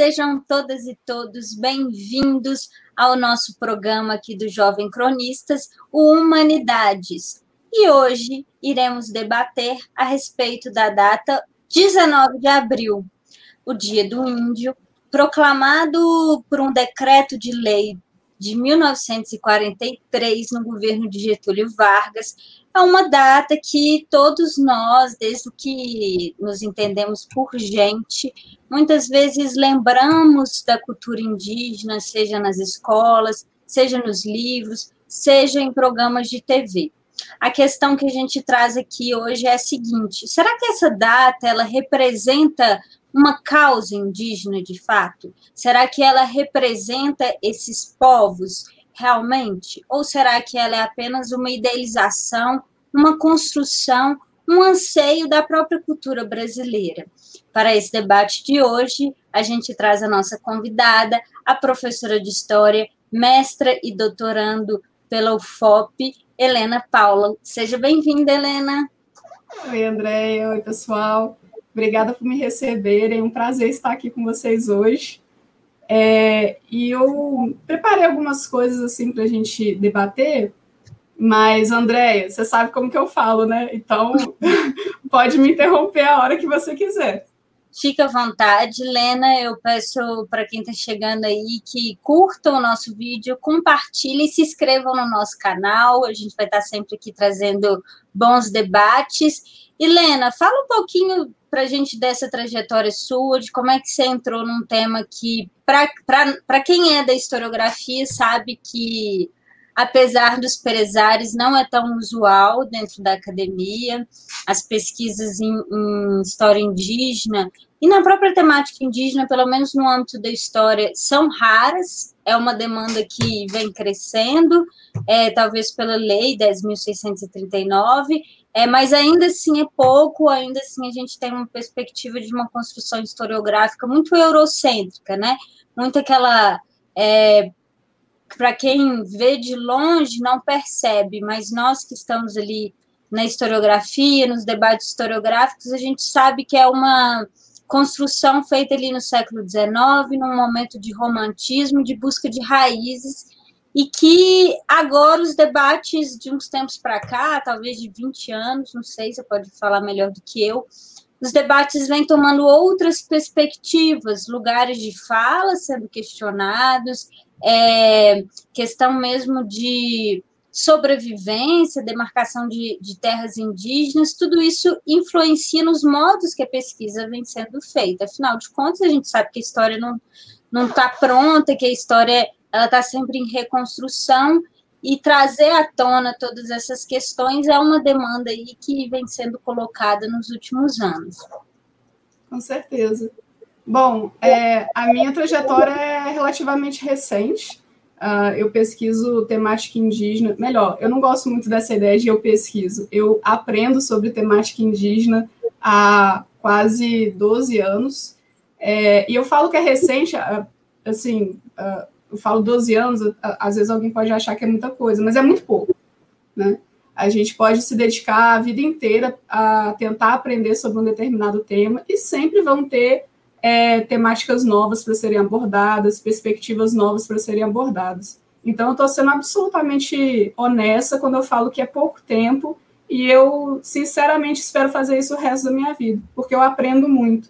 sejam todas e todos bem-vindos ao nosso programa aqui do Jovem Cronistas, o Humanidades. E hoje iremos debater a respeito da data 19 de abril, o Dia do Índio, proclamado por um decreto de lei de 1943 no governo de Getúlio Vargas, é uma data que todos nós, desde que nos entendemos por gente, muitas vezes lembramos da cultura indígena, seja nas escolas, seja nos livros, seja em programas de TV. A questão que a gente traz aqui hoje é a seguinte: será que essa data ela representa uma causa indígena de fato? Será que ela representa esses povos realmente? Ou será que ela é apenas uma idealização, uma construção, um anseio da própria cultura brasileira? Para esse debate de hoje, a gente traz a nossa convidada, a professora de História, mestra e doutorando pela UFOP, Helena Paula. Seja bem-vinda, Helena. Oi, Andréia. Oi, pessoal. Obrigada por me receberem. É um prazer estar aqui com vocês hoje. É, e eu preparei algumas coisas assim para a gente debater, mas, Andréia, você sabe como que eu falo, né? Então, pode me interromper a hora que você quiser. Fica à vontade, Lena. Eu peço para quem está chegando aí que curtam o nosso vídeo, compartilhem, se inscrevam no nosso canal. A gente vai estar sempre aqui trazendo bons debates. E, Lena, fala um pouquinho para a gente dessa trajetória sua, de como é que você entrou num tema que, para quem é da historiografia, sabe que, apesar dos pesares, não é tão usual dentro da academia. As pesquisas em, em história indígena e na própria temática indígena, pelo menos no âmbito da história, são raras, é uma demanda que vem crescendo, é, talvez pela lei 10.639, é, mas ainda assim é pouco, ainda assim a gente tem uma perspectiva de uma construção historiográfica muito eurocêntrica, né? Muito aquela. É, Para quem vê de longe, não percebe, mas nós que estamos ali na historiografia, nos debates historiográficos, a gente sabe que é uma construção feita ali no século XIX, num momento de romantismo, de busca de raízes e que agora os debates de uns tempos para cá, talvez de 20 anos, não sei, você pode falar melhor do que eu, os debates vêm tomando outras perspectivas, lugares de fala sendo questionados, é, questão mesmo de sobrevivência, demarcação de, de terras indígenas, tudo isso influencia nos modos que a pesquisa vem sendo feita. Afinal de contas, a gente sabe que a história não está pronta, que a história ela está sempre em reconstrução e trazer à tona todas essas questões é uma demanda aí que vem sendo colocada nos últimos anos. Com certeza. Bom, é, a minha trajetória é relativamente recente. Uh, eu pesquiso temática indígena. Melhor, eu não gosto muito dessa ideia de eu pesquiso. Eu aprendo sobre temática indígena há quase 12 anos. É, e eu falo que é recente, ah, assim, uh, eu falo 12 anos, às vezes alguém pode achar que é muita coisa, mas é muito pouco, né? A gente pode se dedicar a vida inteira a tentar aprender sobre um determinado tema e sempre vão ter é, temáticas novas para serem abordadas, perspectivas novas para serem abordadas. Então, eu estou sendo absolutamente honesta quando eu falo que é pouco tempo e eu, sinceramente, espero fazer isso o resto da minha vida, porque eu aprendo muito.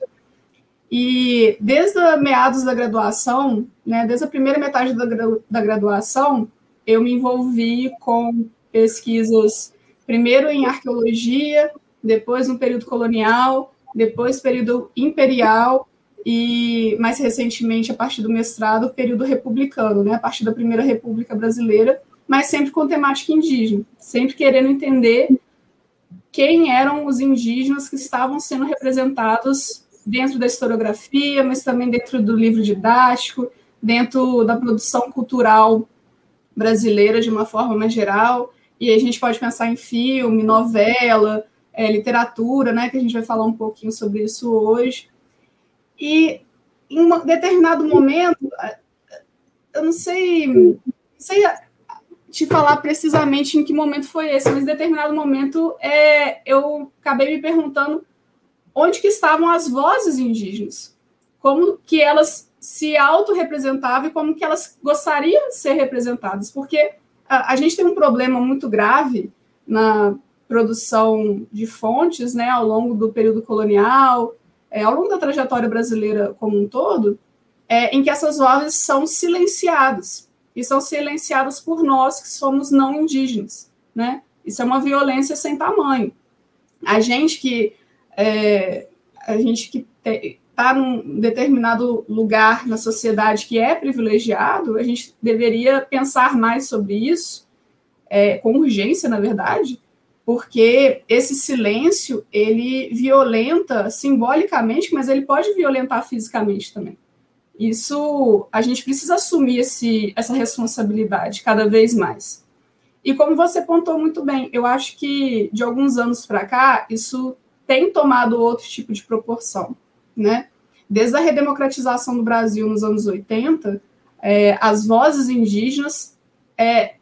E desde meados da graduação, né, desde a primeira metade da, da graduação, eu me envolvi com pesquisas, primeiro em arqueologia, depois no período colonial, depois período imperial e mais recentemente, a partir do mestrado, o período republicano, né, a partir da primeira República Brasileira, mas sempre com temática indígena, sempre querendo entender quem eram os indígenas que estavam sendo representados dentro da historiografia, mas também dentro do livro didático, dentro da produção cultural brasileira de uma forma mais geral. E a gente pode pensar em filme, novela, é, literatura, né, que a gente vai falar um pouquinho sobre isso hoje. E em um determinado momento, eu não sei, não sei te falar precisamente em que momento foi esse, mas em determinado momento é, eu acabei me perguntando onde que estavam as vozes indígenas, como que elas se autorrepresentavam e como que elas gostariam de ser representadas, porque a, a gente tem um problema muito grave na produção de fontes, né, ao longo do período colonial, é, ao longo da trajetória brasileira como um todo, é, em que essas vozes são silenciadas, e são silenciadas por nós que somos não indígenas, né? Isso é uma violência sem tamanho. A gente que é, a gente que está num determinado lugar na sociedade que é privilegiado, a gente deveria pensar mais sobre isso, é, com urgência, na verdade, porque esse silêncio ele violenta simbolicamente, mas ele pode violentar fisicamente também. Isso a gente precisa assumir esse, essa responsabilidade cada vez mais. E como você pontou muito bem, eu acho que de alguns anos para cá isso tem tomado outro tipo de proporção, né? Desde a redemocratização do Brasil nos anos 80, é, as vozes indígenas é,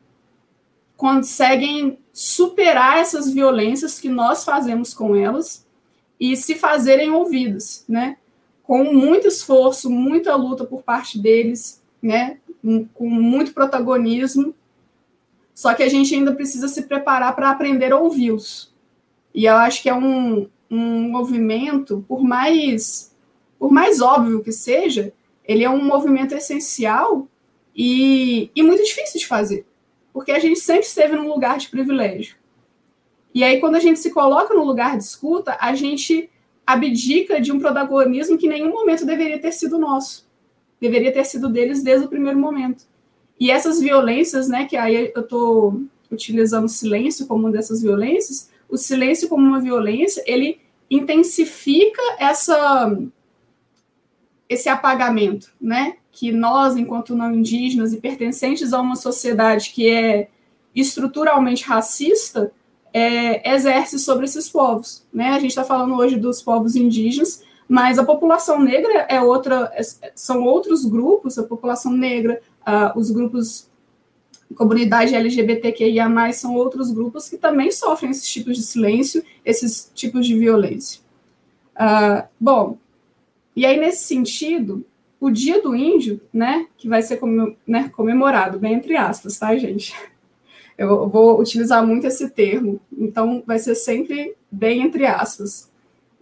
conseguem superar essas violências que nós fazemos com elas e se fazerem ouvidas, né? Com muito esforço, muita luta por parte deles, né? Com muito protagonismo. Só que a gente ainda precisa se preparar para aprender a ouvi-los. E eu acho que é um, um movimento, por mais por mais óbvio que seja, ele é um movimento essencial e, e muito difícil de fazer porque a gente sempre esteve num lugar de privilégio. E aí, quando a gente se coloca no lugar de escuta, a gente abdica de um protagonismo que em nenhum momento deveria ter sido nosso. Deveria ter sido deles desde o primeiro momento. E essas violências, né, que aí eu estou utilizando o silêncio como uma dessas violências, o silêncio como uma violência, ele intensifica essa esse apagamento, né? Que nós, enquanto não indígenas e pertencentes a uma sociedade que é estruturalmente racista, é, exerce sobre esses povos, né? A gente está falando hoje dos povos indígenas, mas a população negra é outra, é, são outros grupos, a população negra, uh, os grupos comunidade LGBTQIA+, são outros grupos que também sofrem esses tipos de silêncio, esses tipos de violência. Uh, bom, e aí, nesse sentido, o Dia do Índio, né, que vai ser né, comemorado, bem entre aspas, tá, gente? Eu vou utilizar muito esse termo, então vai ser sempre bem entre aspas.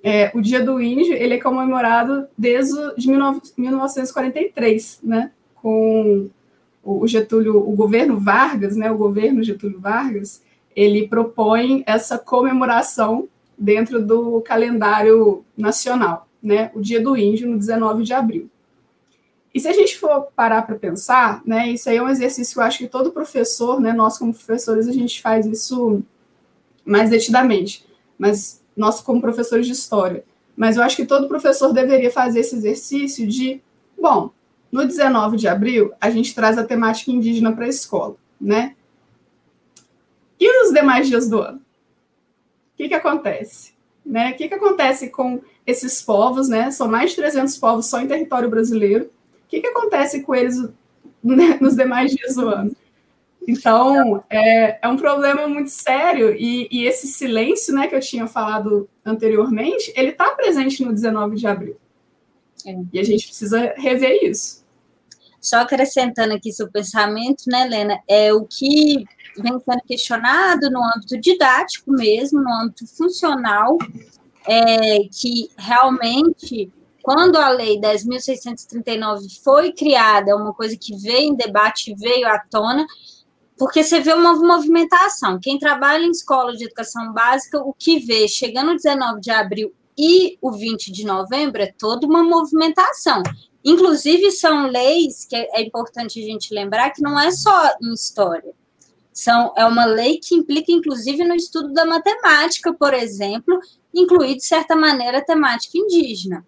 É, o Dia do Índio, ele é comemorado desde de 1943, né, com o Getúlio, o governo Vargas, né, o governo Getúlio Vargas, ele propõe essa comemoração dentro do calendário nacional né, o Dia do Índio, no 19 de abril. E se a gente for parar para pensar, né, isso aí é um exercício que eu acho que todo professor, né, nós como professores, a gente faz isso mais detidamente, mas nós como professores de história. Mas eu acho que todo professor deveria fazer esse exercício de, bom, no 19 de abril, a gente traz a temática indígena para a escola, né? E nos demais dias do ano? O que, que acontece? Né? O que, que acontece com esses povos, né? São mais de 300 povos só em território brasileiro. O que, que acontece com eles né, nos demais dias do ano? Então, é, é um problema muito sério, e, e, esse silêncio, né, que eu tinha falado anteriormente, ele está presente no 19 de abril. É. E a gente precisa rever isso. Só acrescentando aqui seu pensamento, né, Helena, é o que vem sendo questionado no âmbito didático mesmo, no âmbito funcional, é, que realmente, quando a Lei 10.639 foi criada, é uma coisa que veio em debate, veio à tona, porque você vê uma movimentação. Quem trabalha em escola de educação básica, o que vê chegando 19 de abril e o 20 de novembro é toda uma movimentação. Inclusive, são leis que é importante a gente lembrar que não é só em história. São, é uma lei que implica, inclusive, no estudo da matemática, por exemplo, incluir, de certa maneira, a temática indígena.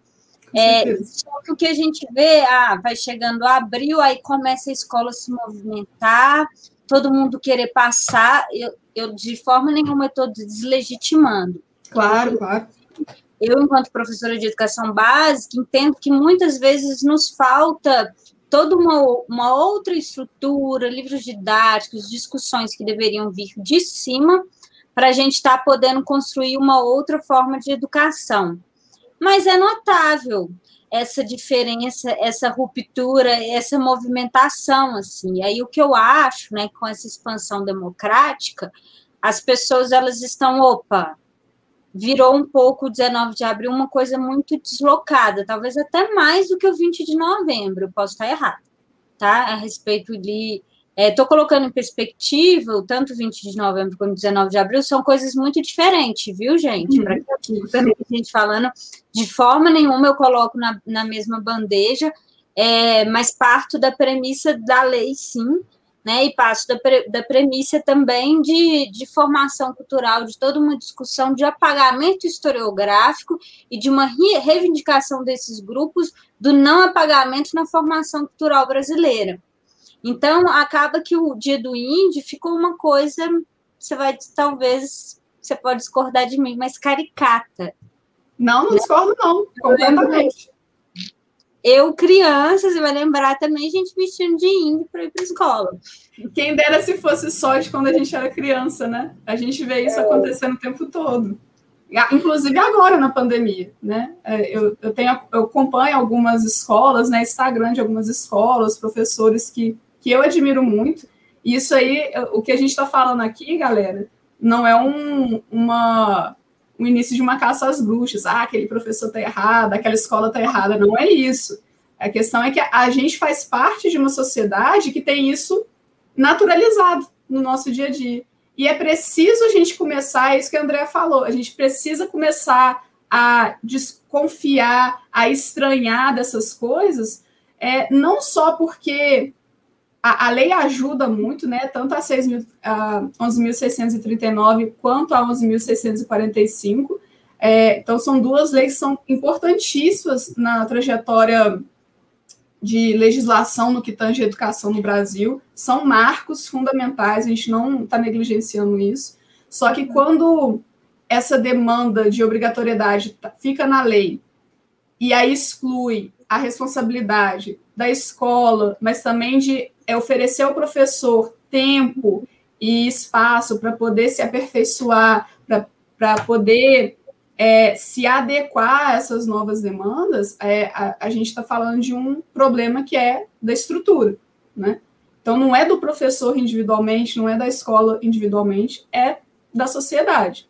É, só que o que a gente vê, ah, vai chegando abril, aí começa a escola se movimentar, todo mundo querer passar, eu, eu de forma nenhuma estou deslegitimando. Claro, claro. Eu, enquanto professora de educação básica, entendo que muitas vezes nos falta toda uma, uma outra estrutura, livros didáticos, discussões que deveriam vir de cima para a gente estar tá podendo construir uma outra forma de educação. Mas é notável. essa diferença, essa ruptura, essa movimentação, assim. Aí o que eu acho, né, com essa expansão democrática, as pessoas elas estão, opa, virou um pouco o 19 de abril uma coisa muito deslocada, talvez até mais do que o 20 de novembro, posso estar errado, tá? A respeito de Estou é, colocando em perspectiva, tanto 20 de novembro quanto 19 de abril são coisas muito diferentes, viu, gente? Uhum. Para a gente falando, de forma nenhuma eu coloco na, na mesma bandeja, é, mas parto da premissa da lei, sim, né? E passo da, pre, da premissa também de, de formação cultural, de toda uma discussão de apagamento historiográfico e de uma reivindicação desses grupos do não apagamento na formação cultural brasileira. Então, acaba que o dia do índio ficou uma coisa, você vai, talvez, você pode discordar de mim, mas caricata. Não, não discordo, não, completamente. Eu, criança, você vai lembrar também, gente vestindo de índio para ir para escola. Quem dera se fosse só de quando a gente era criança, né? A gente vê isso é. acontecendo o tempo todo. Inclusive agora na pandemia, né? É, eu, eu, tenho, eu acompanho algumas escolas, né? Instagram de algumas escolas, professores que que eu admiro muito. Isso aí, o que a gente está falando aqui, galera, não é um, uma, um início de uma caça às bruxas. Ah, aquele professor está errado, aquela escola está errada. Não é isso. A questão é que a gente faz parte de uma sociedade que tem isso naturalizado no nosso dia a dia. E é preciso a gente começar, é isso que a Andrea falou, a gente precisa começar a desconfiar, a estranhar dessas coisas, é, não só porque a, a, lei ajuda muito, né, tanto a, 11.639 quanto a 11.645. É, então, são duas leis que são importantíssimas na trajetória de legislação no que tange a educação no Brasil. São marcos fundamentais, a gente não está negligenciando isso. Só que quando essa demanda de obrigatoriedade tá, fica na lei e aí exclui a responsabilidade da escola, mas também de é oferecer ao professor tempo e espaço para poder se aperfeiçoar, para poder é, se adequar a essas novas demandas, é, a, a, gente está falando de um problema que é da estrutura, né? Então, não é do professor individualmente, não é da escola individualmente, é da sociedade.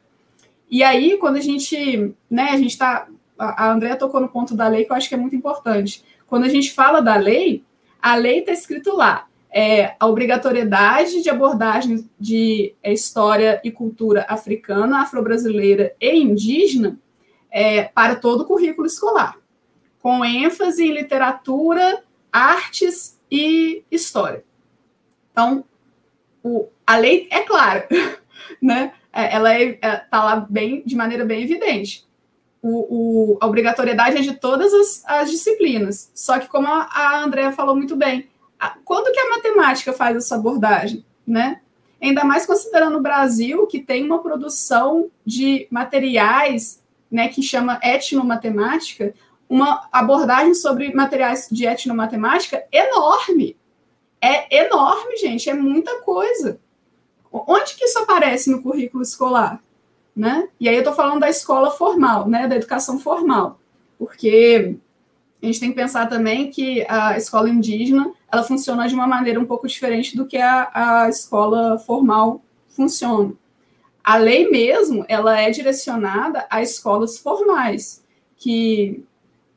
E aí, quando a gente, né, a gente está, a Andrea tocou no ponto da lei que eu acho que é muito importante. Quando a gente fala da lei, a lei está escrito lá, é, a obrigatoriedade de abordagem de é, história e cultura africana, afro-brasileira e indígena é, para todo o currículo escolar, com ênfase em literatura, artes e história. Então, o, a lei é clara, né? É, ela está é, é, lá bem, de maneira bem evidente. O, o, a obrigatoriedade é de todas as, as disciplinas. Só que, como a, a Andrea falou muito bem, quando que a matemática faz essa abordagem, né? Ainda mais considerando o Brasil, que tem uma produção de materiais, né, que chama etnomatemática, uma abordagem sobre materiais de etnomatemática enorme. É enorme, gente, é muita coisa. Onde que isso aparece no currículo escolar? Né? E aí eu estou falando da escola formal, né, da educação formal, porque a gente tem que pensar também que a escola indígena ela funciona de uma maneira um pouco diferente do que a, a escola formal funciona. A lei mesmo, ela é direcionada a escolas formais, que,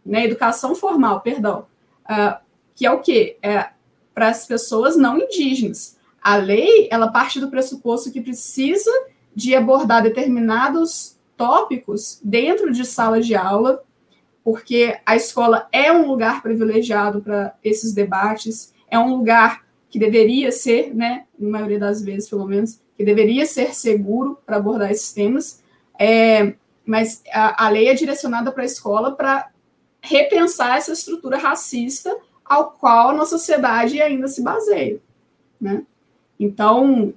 né, educação formal, perdão, uh, que é o quê? É para as pessoas não indígenas. A lei, ela parte do pressuposto que precisa de abordar determinados tópicos dentro de sala de aula, porque a escola é um lugar privilegiado para esses debates, é um lugar que deveria ser, né, na maioria das vezes, pelo menos, que deveria ser seguro para abordar esses temas, é, mas a, a lei é direcionada para a escola para repensar essa estrutura racista ao qual a nossa sociedade ainda se baseia, né? Então,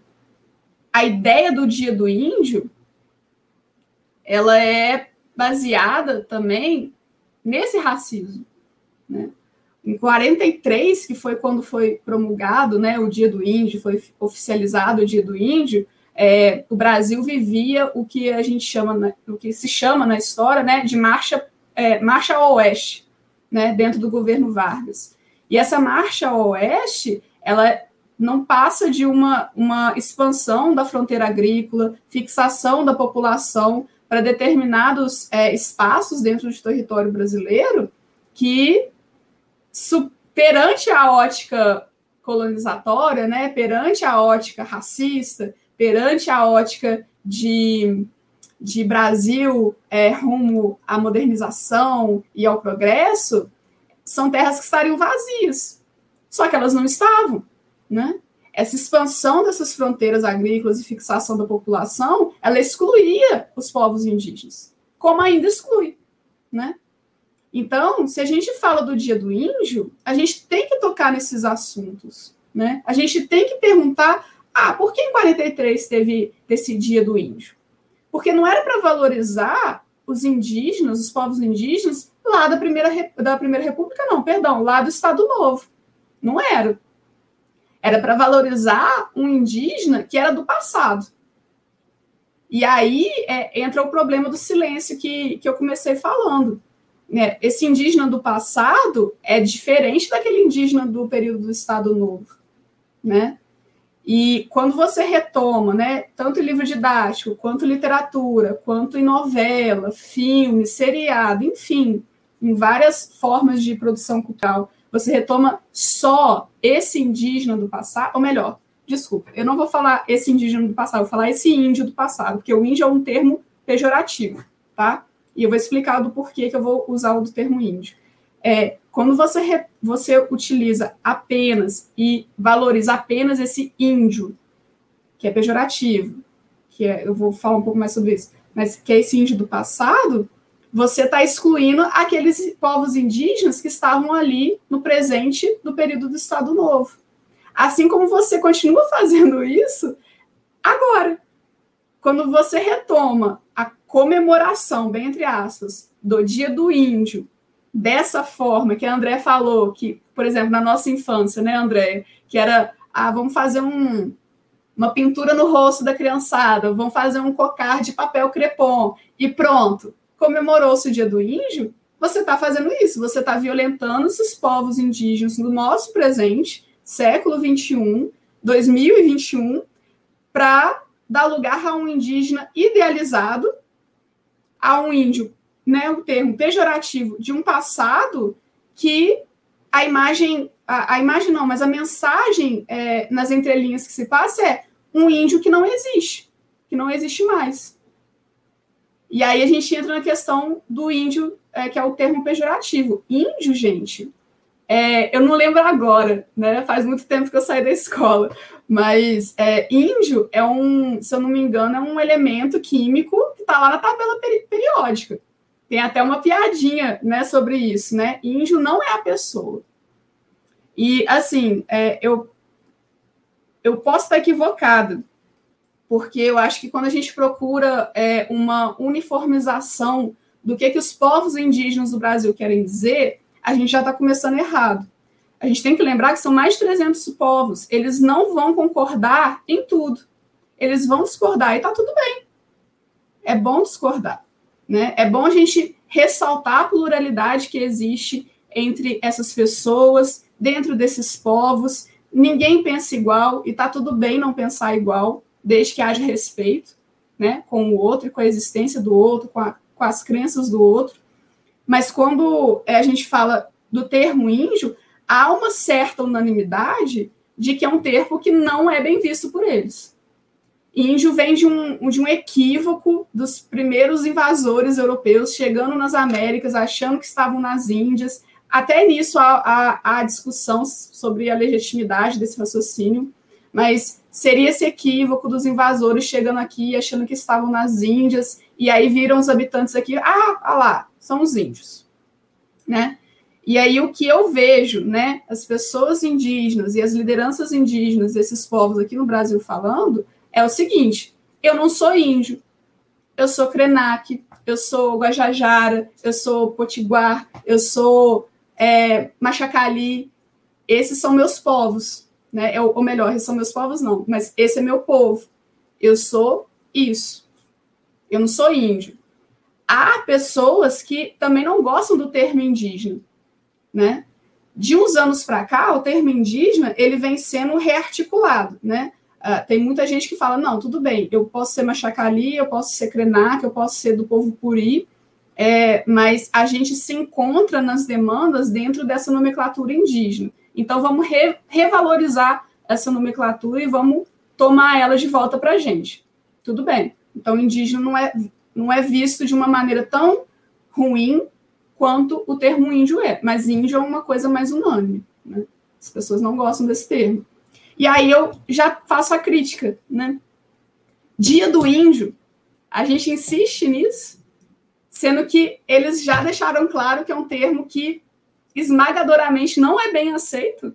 a ideia do Dia do Índio, ela é baseada também nesse racismo. Né? Em 43, que foi quando foi promulgado né, o Dia do Índio, foi oficializado o Dia do Índio, é, o Brasil vivia o que a gente chama, o que se chama na história né, de marcha, é, marcha ao oeste. né, dentro do governo Vargas. E essa marcha ao oeste, ela não passa de uma, uma expansão da fronteira agrícola, fixação da população para determinados é, espaços dentro do território brasileiro que, perante a ótica colonizatória, né, perante a ótica racista, perante a ótica de, de Brasil é, rumo à modernização e ao progresso, são terras que estariam vazias. Só que elas não estavam né? Essa expansão dessas fronteiras agrícolas e fixação da população, ela excluía os povos indígenas, como ainda exclui, né? Então, se a gente fala do Dia do Índio, a gente tem que tocar nesses assuntos, né? A gente tem que perguntar, ah, por que em 43 teve esse Dia do Índio? Porque não era para valorizar os indígenas, os povos indígenas, lá da primeira, da primeira República, não, perdão, lá do Estado Novo. Não era. Era para valorizar um indígena que era do passado. E aí é, entra o problema do silêncio que, que eu comecei falando. Né? Esse indígena do passado é diferente daquele indígena do período do Estado Novo. Né? E quando você retoma, né, tanto livro didático, quanto literatura, quanto em novela, filme, seriado, enfim, em várias formas de produção cultural, você retoma só esse indígena do passado, ou melhor, desculpa, eu não vou falar esse indígena do passado, vou falar esse índio do passado, porque o índio é um termo pejorativo, tá? E eu vou explicar do porquê que eu vou usar o do termo índio. É, quando você, re, você utiliza apenas e valoriza apenas esse índio, que é pejorativo, que é, eu vou falar um pouco mais sobre isso, mas que é esse índio do passado, você está excluindo aqueles povos indígenas que estavam ali no presente do período do Estado Novo. Assim como você continua fazendo isso agora. Quando você retoma a comemoração, bem entre aspas, do Dia do Índio, dessa forma que a André falou, que, por exemplo, na nossa infância, né, André, que era, ah, vamos fazer um, uma pintura no rosto da criançada, vamos fazer um cocar de papel crepom, e pronto comemorou-se o Dia do Índio, você está fazendo isso, você está violentando esses povos indígenas no nosso presente, século 21, 2021, para dar lugar a um indígena idealizado, a um índio, né, o termo pejorativo de um passado que a imagem, a, a imagem não, mas a mensagem é, nas entrelinhas que se passa é um índio que não existe, que não existe mais. E aí a gente entra na questão do índio, é, que é o termo pejorativo. Índio, gente, é, eu não lembro agora, né? Faz muito tempo que eu saí da escola. Mas é, índio é um, se eu não me engano, é um elemento químico que está lá na tabela peri periódica. Tem até uma piadinha né, sobre isso, né? Índio não é a pessoa. E assim, é, eu, eu posso estar equivocado, porque eu acho que quando a gente procura é, uma uniformização do que, que os povos indígenas do Brasil querem dizer, a gente já está começando errado. A gente tem que lembrar que são mais de 300 povos, eles não vão concordar em tudo. Eles vão discordar e está tudo bem. É bom discordar. Né? É bom a gente ressaltar a pluralidade que existe entre essas pessoas, dentro desses povos. Ninguém pensa igual e está tudo bem não pensar igual desde que haja respeito né, com o outro, com a existência do outro, com, a, com as crenças do outro. Mas quando é, a gente fala do termo índio, há uma certa unanimidade de que é um termo que não é bem visto por eles. Índio vem de um, de um equívoco dos primeiros invasores europeus chegando nas Américas, achando que estavam nas Índias. Até nisso há, há, há discussão sobre a legitimidade desse raciocínio, mas seria esse equívoco dos invasores chegando aqui achando que estavam nas Índias e aí viram os habitantes aqui, ah, lá, são os índios, né? E aí o que eu vejo, né, as pessoas indígenas e as lideranças indígenas desses povos aqui no Brasil falando é o seguinte: eu não sou índio, eu sou Krenak, eu sou Guajajara, eu sou Potiguar, eu sou é, Machacali, esses são meus povos né? Ou melhor, esses são meus povos, não, mas esse é meu povo. Eu sou isso. Eu não sou índio. Há pessoas que também não gostam do termo indígena. né? De uns anos para cá, o termo indígena ele vem sendo rearticulado, né? Uh, tem muita gente que fala, não, tudo bem, eu posso ser Machacali, eu posso ser Krenak, eu posso ser do povo Puri, é, mas a gente se encontra nas demandas dentro dessa nomenclatura indígena. Então, vamos re, revalorizar essa nomenclatura e vamos tomar ela de volta para a gente. Tudo bem. Então, indígena não é, não é visto de uma maneira tão ruim quanto o termo índio é, mas índio é uma coisa mais unânime. Né? As pessoas não gostam desse termo. E aí eu já faço a crítica, né? Dia do índio, a gente insiste nisso, sendo que eles já deixaram claro que é um termo que esmagadoramente não é bem aceito.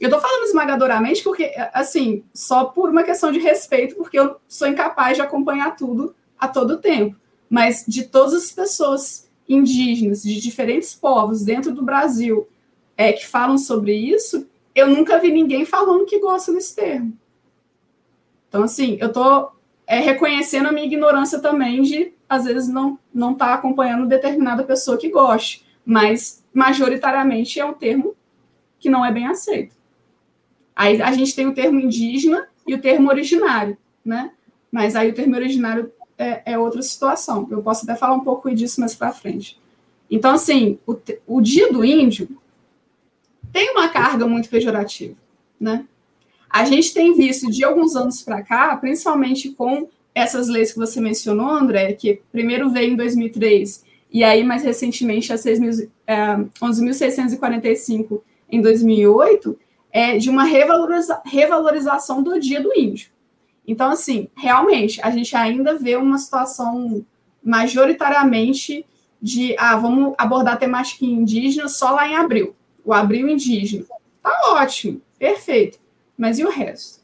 Eu estou falando esmagadoramente porque, assim, só por uma questão de respeito, porque eu sou incapaz de acompanhar tudo a todo tempo. Mas de todas as pessoas indígenas, de diferentes povos dentro do Brasil, é, que falam sobre isso, eu nunca vi ninguém falando que gosta desse termo. Então, assim, eu estou é, reconhecendo a minha ignorância também de, às vezes, não não estar tá acompanhando determinada pessoa que goste, mas majoritariamente é um termo que não é bem aceito. Aí a gente tem o termo indígena e o termo originário, né? Mas aí o termo originário é, é outra situação. Eu posso até falar um pouco disso mais para frente. Então, assim, o, o dia do índio tem uma carga muito pejorativa, né? A gente tem visto de alguns anos para cá, principalmente com essas leis que você mencionou, André, que primeiro veio em 2003 e aí mais recentemente a 11.645 é, em 2008, é de uma revaloriza revalorização do Dia do Índio. Então, assim, realmente, a gente ainda vê uma situação majoritariamente de, ah, vamos abordar a temática indígena só lá em abril o abril indígena. Tá ótimo, perfeito. Mas e o resto?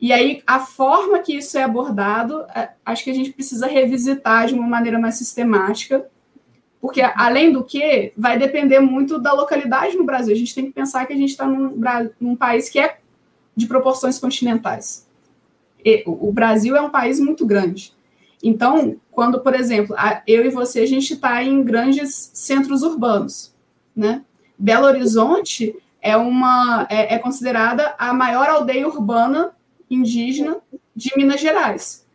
E aí, a forma que isso é abordado, é, acho que a gente precisa revisitar de uma maneira mais sistemática, porque, além do que, vai depender muito da localidade no Brasil. A gente tem que pensar que a gente está num, num, país que é de proporções continentais. E, o Brasil é um país muito grande. Então, quando, por exemplo, eu e você, a gente está em grandes centros urbanos, né? Belo Horizonte é uma é, é considerada a maior aldeia urbana indígena de Minas Gerais.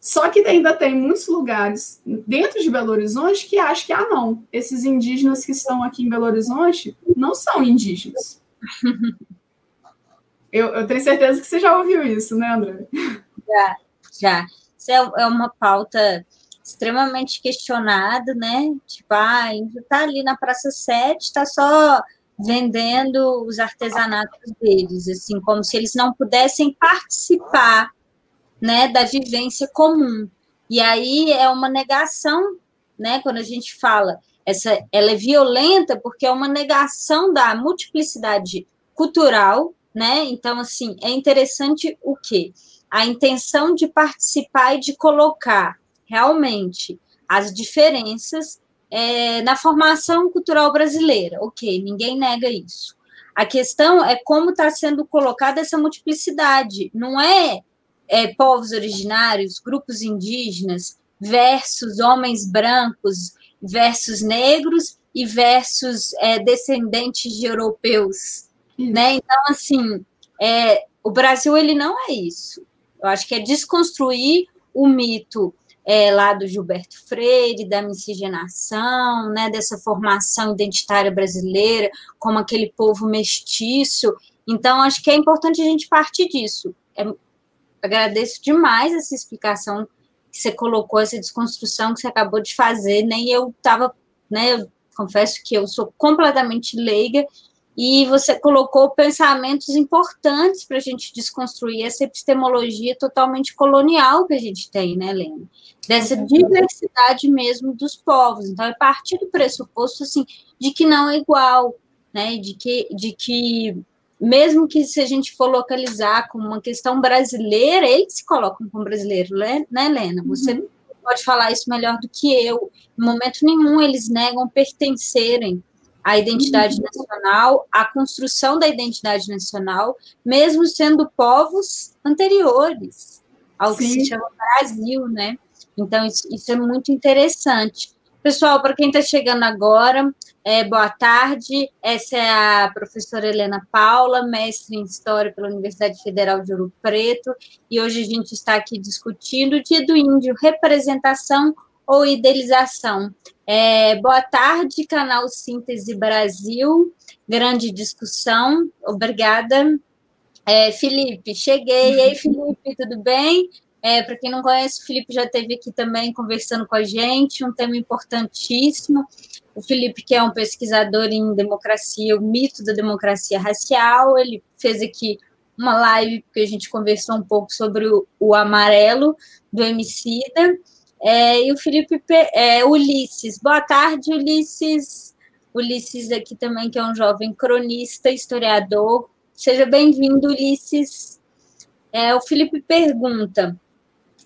Só que ainda tem muitos lugares dentro de Belo Horizonte que acham que, ah, não, esses indígenas que estão aqui em Belo Horizonte não são indígenas. eu, eu, tenho certeza que você já ouviu isso, né, André? Já, já. Isso é, é uma pauta extremamente questionado, né? Tipo, ah, tá ali na Praça 7, tá só vendendo os artesanatos deles, assim, como se eles não pudessem participar, né, da vivência comum. E aí é uma negação, né, quando a gente fala essa ela é violenta porque é uma negação da multiplicidade cultural, né? Então assim, é interessante o quê? A intenção de participar e de colocar realmente as diferenças é, na formação cultural brasileira. Ok, ninguém nega isso. A questão é como está sendo colocada essa multiplicidade. Não é, é, povos originários, grupos indígenas, versus homens brancos, versus negros e versus é, descendentes de europeus. Né? Então, assim, é, o Brasil ele não é isso. Eu acho que é desconstruir o mito é, lá do Gilberto Freire, da miscigenação, né, dessa formação identitária brasileira, como aquele povo mestiço. Então, acho que é importante a gente partir disso. É, agradeço demais essa explicação que você colocou, essa desconstrução que você acabou de fazer, nem né, eu estava, né, eu confesso que eu sou completamente leiga e você colocou pensamentos importantes para a gente desconstruir essa epistemologia totalmente colonial que a gente tem, né, Lena? Dessa diversidade mesmo dos povos. Então, é partir do pressuposto, assim, de que não é igual, né, de que, de que mesmo que se a gente for localizar como uma questão brasileira, eles se colocam como brasileiro, né, Lena? Você uhum. pode falar isso melhor do que eu. Em momento nenhum eles negam pertencerem a identidade uhum. nacional, a construção da identidade nacional, mesmo sendo povos anteriores ao Sim. que se chama Brasil, né? Então, isso, isso, é muito interessante. Pessoal, para quem está chegando agora, é, boa tarde. Essa é a professora Helena Paula, mestre em História pela Universidade Federal de Ouro Preto, e hoje a gente está aqui discutindo o Dia do Índio, representação ou idealização. É, boa tarde, canal Síntese Brasil, grande discussão, obrigada. É, Felipe, cheguei. E aí, Felipe, tudo bem? É, Para quem não conhece, o Felipe já esteve aqui também conversando com a gente, um tema importantíssimo. O Felipe, que é um pesquisador em democracia, o mito da democracia racial, ele fez aqui uma live que a gente conversou um pouco sobre o, o amarelo do Emicida. É, e o Felipe é, Ulisses. Boa tarde, Ulisses. Ulisses aqui também, que é um jovem cronista, historiador. Seja bem-vindo, Ulisses. É, o Felipe pergunta: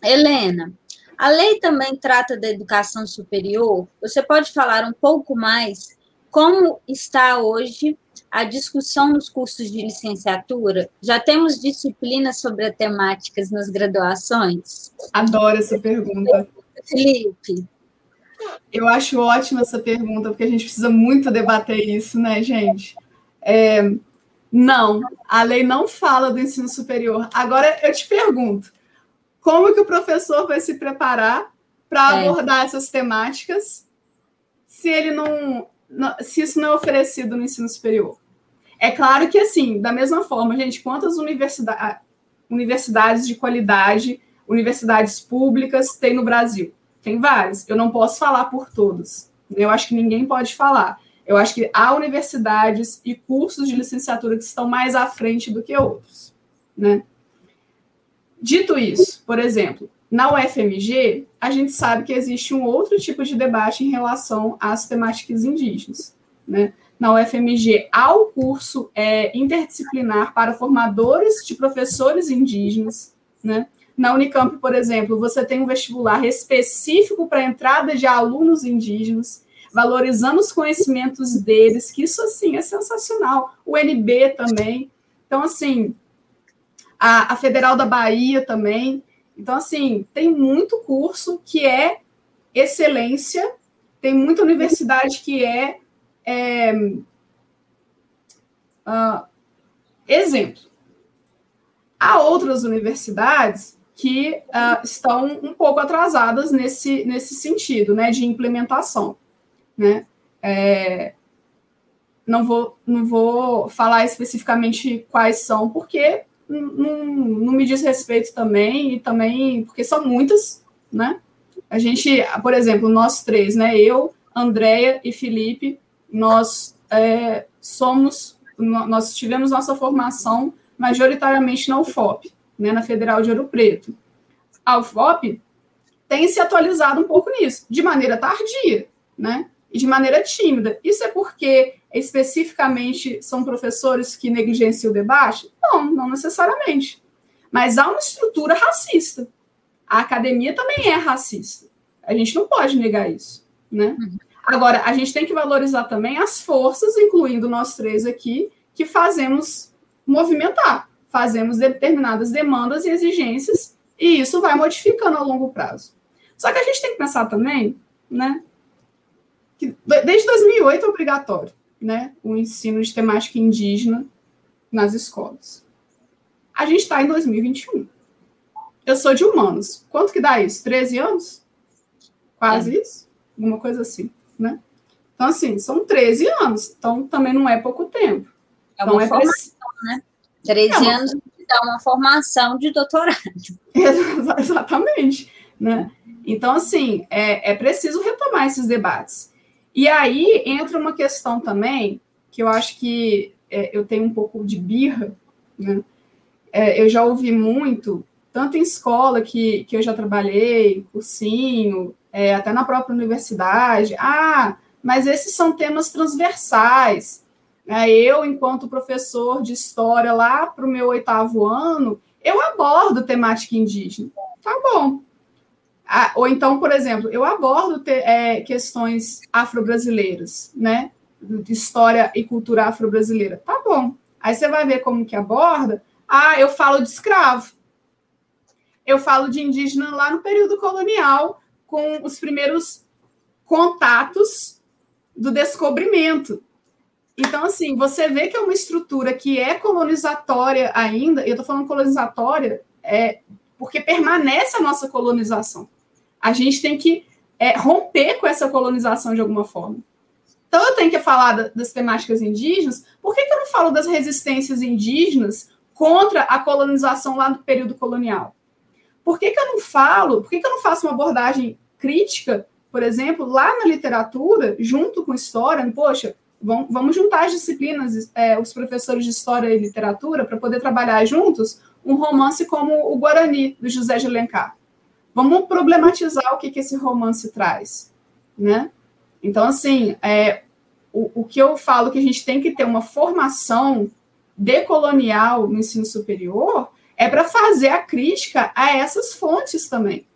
Helena, a lei também trata da educação superior. Você pode falar um pouco mais como está hoje a discussão nos cursos de licenciatura? Já temos disciplinas sobre as temáticas nas graduações? Adoro essa pergunta. Felipe. Eu acho ótima essa pergunta, porque a gente precisa muito debater isso, né, gente? É, não, a lei não fala do ensino superior. Agora eu te pergunto: como que o professor vai se preparar para é. abordar essas temáticas se ele não, se isso não é oferecido no ensino superior? É claro que assim, da mesma forma, gente, quantas universidade, universidades de qualidade, universidades públicas tem no Brasil? Tem várias. Eu não posso falar por todos. Eu acho que ninguém pode falar. Eu acho que há universidades e cursos de licenciatura que estão mais à frente do que outros, né? Dito isso, por exemplo, na UFMG, a gente sabe que existe um outro tipo de debate em relação às temáticas indígenas. Né? Na UFMG, há o curso é, interdisciplinar para formadores de professores indígenas. Né? Na Unicamp, por exemplo, você tem um vestibular específico para a entrada de alunos indígenas, valorizando os conhecimentos deles, que isso, assim, é sensacional. O NB também. Então, assim, a, a Federal da Bahia também. Então, assim, tem muito curso que é excelência, tem muita universidade que é, é uh, exemplo. Há outras universidades que uh, estão um pouco atrasadas nesse, nesse sentido, né, de implementação, né? É, não vou, não vou falar especificamente quais são, porque não, me diz respeito também, e também, porque são muitas, né? A gente, por exemplo, nós três, né? Eu, Andréia e Felipe, nós é, somos, nós tivemos nossa formação majoritariamente na UFOP, né, na Federal de Ouro Preto. A UFOP tem se atualizado um pouco nisso, de maneira tardia, né? E de maneira tímida. Isso é porque especificamente são professores que negligenciam o debate? Não, não necessariamente. Mas há uma estrutura racista. A academia também é racista. A gente não pode negar isso, né? Uhum. Agora, a gente tem que valorizar também as forças, incluindo nós três aqui, que fazemos movimentar, fazemos determinadas demandas e exigências, e isso vai modificando a longo prazo. Só que a gente tem que pensar também, né, que desde 2008 é obrigatório né, o ensino de temática indígena nas escolas. A gente está em 2021. Eu sou de humanos. Quanto que dá isso? 13 anos? Quase é. isso? Alguma coisa assim, né? Então, assim, são 13 anos. Então, também não é pouco tempo. É uma então, é formação, né? 13 é uma... anos dá uma formação de doutorado. Exatamente, né? Então, assim, é, é preciso retomar esses debates. E aí entra uma questão também, que eu acho que é, eu tenho um pouco de birra, né? É, eu já ouvi muito, tanto em escola que, que eu já trabalhei, cursinho, é, até na própria universidade, ah, mas esses são temas transversais. É, eu, enquanto professor de história lá para o meu oitavo ano, eu abordo temática indígena. Tá bom, ah, ou então, por exemplo, eu abordo te, é, questões afro-brasileiras, né? De história e cultura afro-brasileira. Tá bom. Aí você vai ver como que aborda. Ah, eu falo de escravo. Eu falo de indígena lá no período colonial, com os primeiros contatos do descobrimento. Então, assim, você vê que é uma estrutura que é colonizatória ainda, e eu estou falando colonizatória é, porque permanece a nossa colonização. A gente tem que é, romper com essa colonização de alguma forma. Então, eu tenho que falar das temáticas indígenas. Por que, que eu não falo das resistências indígenas contra a colonização lá do período colonial? Por que, que eu não falo, por que, que eu não faço uma abordagem crítica, por exemplo, lá na literatura, junto com história? Poxa, vamos juntar as disciplinas, é, os professores de história e literatura, para poder trabalhar juntos um romance como o Guarani, do José de Alencar. Vamos problematizar o que, que esse romance traz, né? Então, assim, é, o, o que eu falo que a gente tem que ter uma formação decolonial no ensino superior é para fazer a crítica a essas fontes também.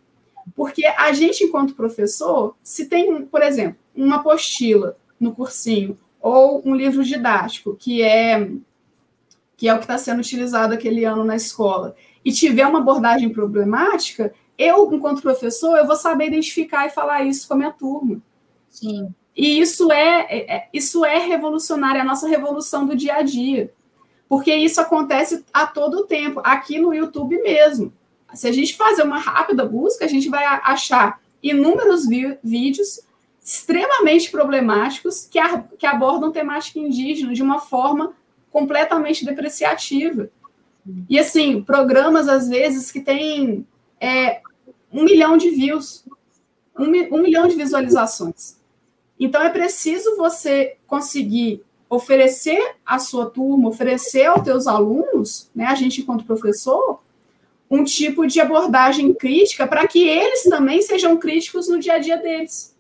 Porque a gente, enquanto professor, se tem, por exemplo, uma apostila no cursinho ou um livro didático, que é que é o que está sendo utilizado aquele ano na escola, e tiver uma abordagem problemática, eu, enquanto professor, eu vou saber identificar e falar isso com a minha turma. Sim. E isso é, é, é isso é revolucionário, é a nossa revolução do dia a dia. Porque isso acontece a todo tempo, aqui no YouTube mesmo. Se a gente fazer uma rápida busca, a gente vai achar inúmeros vídeos extremamente problemáticos que, que abordam temática indígena de uma forma completamente depreciativa. E assim, programas às vezes que têm é, um milhão de views, um, um milhão de visualizações. Então é preciso você conseguir oferecer à sua turma, oferecer aos teus alunos, né, a gente enquanto professor, um tipo de abordagem crítica para que eles também sejam críticos no dia a dia deles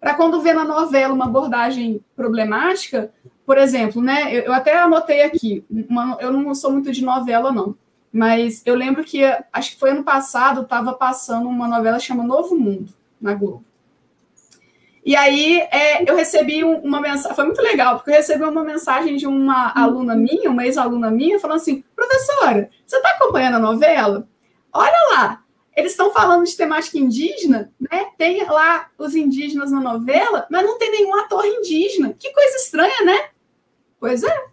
para quando vê na novela uma abordagem problemática, por exemplo, né? Eu, eu até anotei aqui, uma, eu não sou muito de novela, não, mas eu lembro que acho que foi ano passado, estava passando uma novela chamada Novo Mundo na Globo. E aí é, eu recebi uma mensagem, foi muito legal, porque eu recebi uma mensagem de uma aluna minha, uma ex-aluna minha, falando assim: professora, você está acompanhando a novela? Olha lá, eles estão falando de temática indígena, né? Tem lá os indígenas na novela, mas não tem nenhum ator indígena. Que coisa estranha, né? Pois é,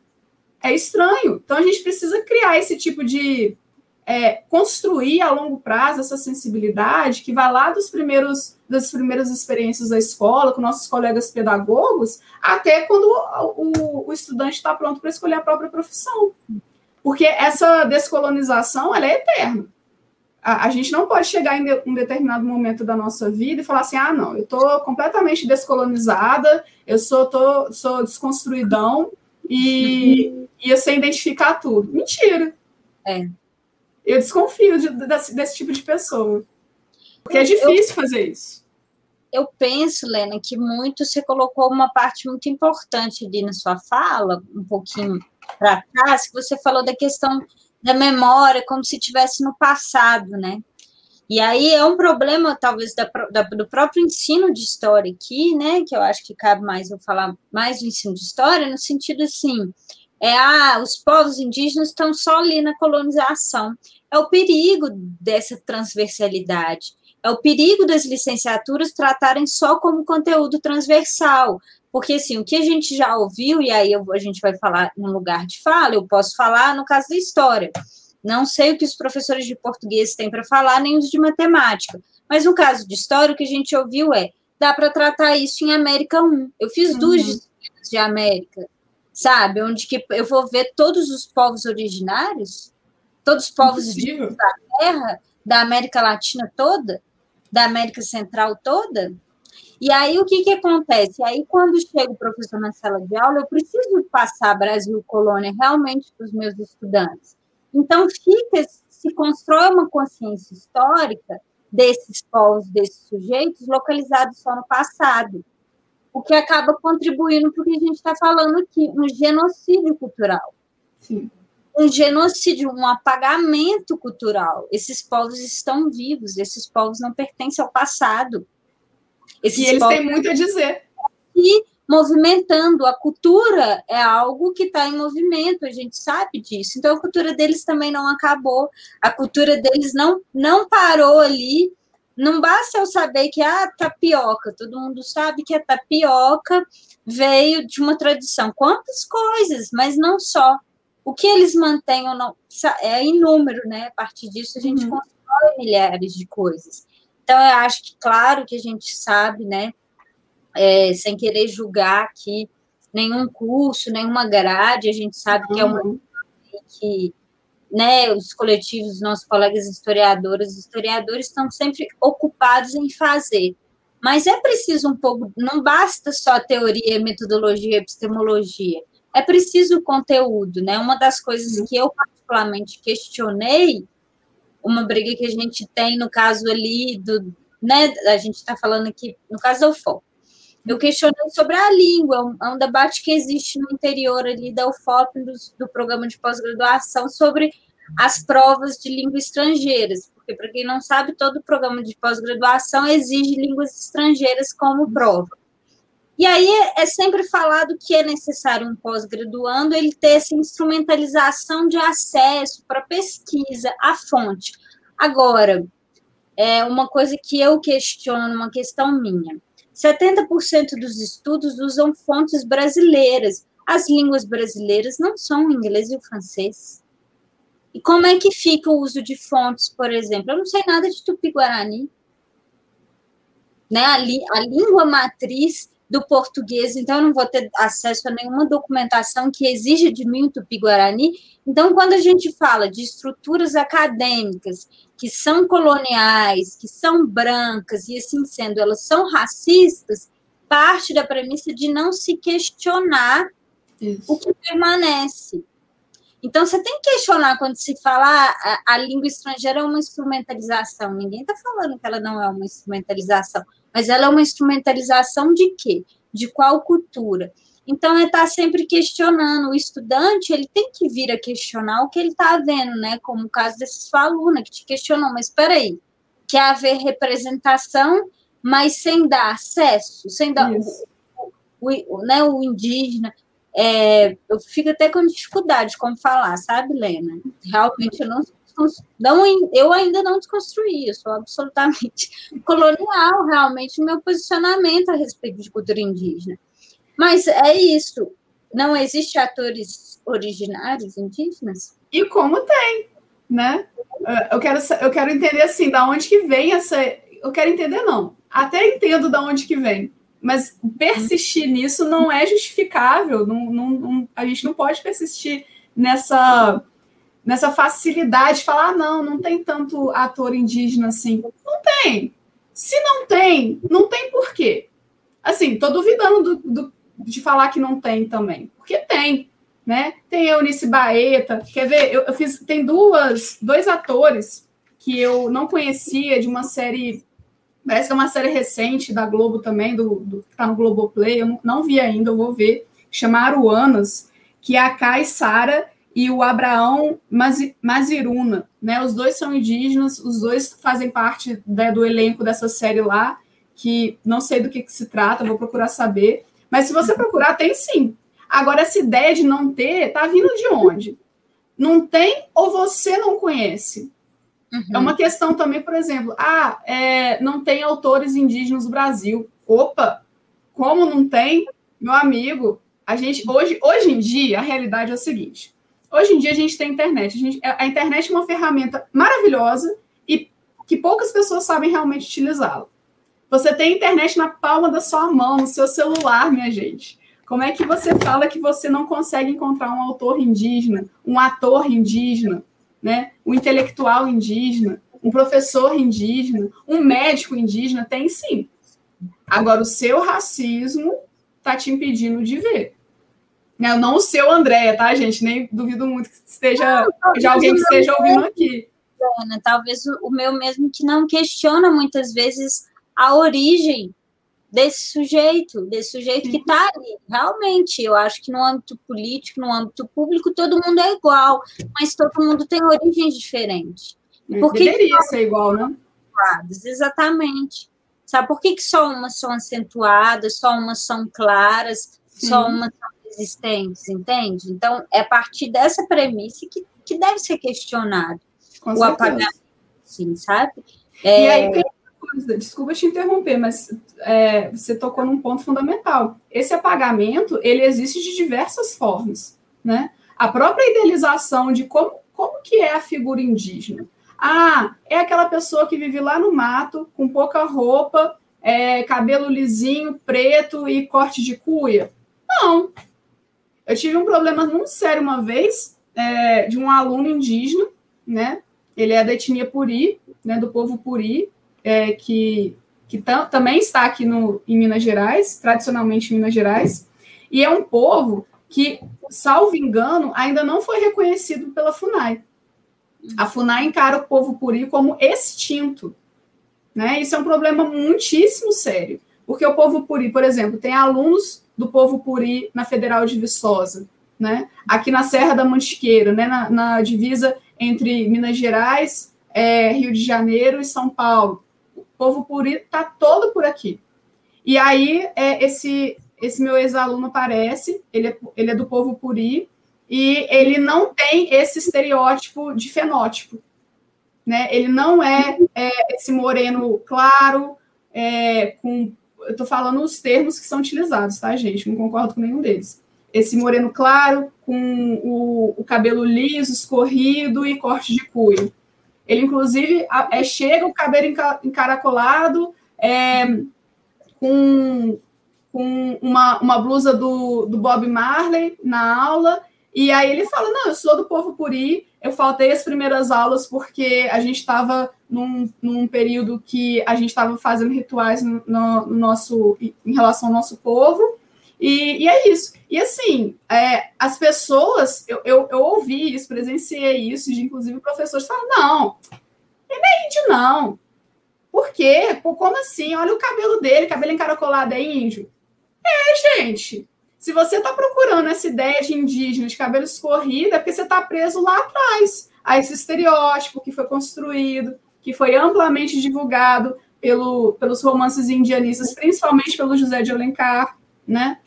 é estranho. Então a gente precisa criar esse tipo de é, construir a longo prazo essa sensibilidade que vai lá dos primeiros das primeiras experiências da escola com nossos colegas pedagogos até quando o, o, o estudante está pronto para escolher a própria profissão, porque essa descolonização ela é eterna a, a, gente não pode chegar em de, um determinado momento da nossa vida e falar assim, ah, não, eu estou completamente descolonizada, eu sou, tô, sou desconstruidão e, uhum. eu sei identificar tudo. Mentira. É. Eu desconfio de, desse, desse, tipo de pessoa. Porque é difícil eu, fazer isso. Eu penso, Lena, que muito você colocou uma parte muito importante ali na sua fala, um pouquinho para trás, que você falou da questão da memória, como se tivesse no passado, né? E aí é um problema, talvez, da, da, do próprio ensino de história aqui, né? Que eu acho que cabe mais eu falar mais do ensino de história, no sentido assim, é ah, os povos indígenas estão só ali na colonização. É o perigo dessa transversalidade. É o perigo das licenciaturas tratarem só como conteúdo transversal. Porque, assim, o que a gente já ouviu, e aí eu, a gente vai falar no lugar de fala, eu posso falar no caso da história. Não sei o que os professores de português têm para falar, nem os de matemática. Mas no caso de história, o que a gente ouviu é: dá para tratar isso em América 1. Eu fiz uhum. duas disciplinas de América, sabe? Onde que eu vou ver todos os povos originários, todos os povos da Terra, da América Latina toda, da América Central toda. E aí, o que, que acontece? Aí, quando chega o professor na sala de aula, eu preciso passar Brasil Colônia realmente para os meus estudantes. Então, fica, se constrói uma consciência histórica desses povos, desses sujeitos, localizados só no passado, o que acaba contribuindo para o que a gente está falando aqui, um genocídio cultural. Sim. Um genocídio, um apagamento cultural. Esses povos estão vivos, esses povos não pertencem ao passado esses e eles têm muito a dizer. E movimentando. A cultura é algo que está em movimento, a gente sabe disso. Então, a cultura deles também não acabou. A cultura deles não, não parou ali não basta eu saber que a ah, tapioca, todo mundo sabe que a tapioca veio de uma tradição. Quantas coisas, mas não só. O que eles mantêm ou não é inúmero, né? A partir disso a gente uhum. constrói milhares de coisas. Então eu acho que claro que a gente sabe, né? É, sem querer julgar aqui nenhum curso, nenhuma grade, a gente sabe uhum. que é uma uhum. que né, os coletivos, nossos colegas historiadores, historiadores estão sempre ocupados em fazer. Mas é preciso um pouco, não basta só teoria, metodologia, epistemologia. É preciso conteúdo, né? Uma das coisas que eu particularmente questionei, uma briga que a gente tem no caso ali do, né, a gente está falando aqui, no caso da UFOP, eu questionei sobre a língua, é um, é um debate que existe no interior ali da UFOP, do, do programa de pós-graduação, sobre as provas de língua estrangeiras, porque, para quem não sabe, todo programa de pós-graduação exige línguas estrangeiras como prova. E aí é sempre falado que é necessário um pós-graduando ele ter essa instrumentalização de acesso para pesquisa, a fonte. Agora, é uma coisa que eu questiono, uma questão minha. 70% dos estudos usam fontes brasileiras. As línguas brasileiras não são o inglês e o francês. E como é que fica o uso de fontes, por exemplo? Eu não sei nada de tupi-guarani. Né? A, a língua matriz do português, então eu não vou ter acesso a nenhuma documentação que exija de mim o tupi-guarani. Então, quando a gente fala de estruturas acadêmicas que são coloniais, que são brancas, e assim sendo, elas são racistas, parte da premissa de não se questionar Isso. o que permanece. Então, você tem que questionar quando se fala ah, a, a língua estrangeira é uma instrumentalização. Ninguém está falando que ela não é uma instrumentalização, mas ela é uma instrumentalização de quê? De qual cultura? Então, é estar tá sempre questionando. O estudante, ele tem que vir a questionar o que ele está vendo, né? Como o caso desse sua aluna, que te questionou, mas espera aí, quer haver representação, mas sem dar acesso, sem dar o, o, o, né, o indígena, é, eu fico até com dificuldade de como falar, sabe, Lena? Realmente eu não, eu ainda não desconstruí, eu sou absolutamente colonial, realmente, no meu posicionamento a respeito de cultura indígena. Mas é isso. Não existe atores originários indígenas? E como tem, né? Eu quero, eu quero entender assim, da onde que vem essa. Eu quero entender, não. Até entendo da onde que vem mas persistir nisso não é justificável. Não, não, não, a gente não pode persistir nessa, nessa facilidade de falar, ah, não, não tem tanto ator indígena assim. Não tem. Se não tem, não tem por quê. Assim, estou duvidando do, do, de falar que não tem também, porque tem. Né? Tem Eunice Baeta, quer ver? Eu, eu fiz, tem duas, dois atores que eu não conhecia de uma série Parece que é uma série recente da Globo também, do, do tá no Globoplay, eu não, não vi ainda, eu vou ver. Chama Aruanas, que é a Kai Sara e o Abraão Maziruna, né? Os dois são indígenas, os dois fazem parte né, do elenco dessa série lá, que não sei do que, que se trata, vou procurar saber. Mas se você procurar, tem sim. Agora, essa ideia de não ter, tá vindo de onde? Não tem ou você não conhece? Uhum. É uma questão também, por exemplo, ah, é, não tem autores indígenas no Brasil. Opa, como não tem, meu amigo? A gente hoje, hoje em dia a realidade é a seguinte: hoje em dia a gente tem internet. A, gente, a internet é uma ferramenta maravilhosa e que poucas pessoas sabem realmente utilizá-la. Você tem internet na palma da sua mão, no seu celular, minha gente. Como é que você fala que você não consegue encontrar um autor indígena, um ator indígena, né? um intelectual indígena, um professor indígena, um médico indígena, tem sim. Agora, o seu racismo está te impedindo de ver. Né? Não o seu Andréia, tá, gente? Nem duvido muito que esteja de alguém que esteja ouvindo aqui. Talvez o meu mesmo que não questiona muitas vezes a origem desse sujeito, desse sujeito que está ali. Realmente, eu acho que no âmbito político, no âmbito público, todo mundo é igual, mas todo mundo tem origens diferentes. É, por que Deveria que ser igual, né? Exatamente. Sabe por que, que só umas são acentuadas, só umas são claras, Sim. só umas são resistentes, entende? Então, é a partir dessa premissa que, que deve ser questionado Com o certeza. apagamento, sim, sabe? É... E aí tem dúvida, desculpa te interromper, mas é, você tocou num ponto fundamental. Esse apagamento, ele existe de diversas formas, né? A própria idealização de como, como que é a figura indígena. Ah, é aquela pessoa que vive lá no mato, com pouca roupa, é, cabelo lisinho, preto e corte de cuia. Não. Eu tive um problema muito sério uma vez, é, de um aluno indígena, né? Ele é da etnia Puri, né, do povo Puri, é, que, que também está aqui no, em Minas Gerais, tradicionalmente em Minas Gerais, e é um povo que, salvo engano, ainda não foi reconhecido pela FUNAI. A FUNAI encara o povo puri como extinto. Né? Isso é um problema muitíssimo sério, porque o povo puri, por exemplo, tem alunos do povo puri na Federal de Viçosa, né? aqui na Serra da Mantiqueira, né? na, na divisa entre Minas Gerais, é, Rio de Janeiro e São Paulo. O povo puri está todo por aqui. E aí, é, esse, esse meu ex-aluno aparece, ele é, ele é do povo puri, e ele não tem esse estereótipo de fenótipo. Né? Ele não é, é esse moreno claro, é, com. Eu estou falando os termos que são utilizados, tá, gente? Não concordo com nenhum deles. Esse moreno claro, com o, o cabelo liso, escorrido e corte de cuio. Ele, inclusive, é, chega o cabelo encaracolado, é, com, com uma, uma blusa do, do Bob Marley na aula, e aí ele fala: Não, eu sou do povo Puri, eu faltei as primeiras aulas porque a gente estava num, num período que a gente estava fazendo rituais no, no, nosso, em relação ao nosso povo. E, e é isso. E assim, é, as pessoas, eu, eu, eu, ouvi isso, presenciei isso, de inclusive professores falam: não, ele é índio, não. Por quê? Pô, como assim? Olha o cabelo dele, cabelo encaracolado é índio. É, gente. Se você está procurando essa ideia de indígena de cabelo escorrido, é porque você está preso lá atrás, a esse estereótipo que foi construído, que foi amplamente divulgado pelo, pelos romances indianistas, principalmente pelo José de Alencar, né?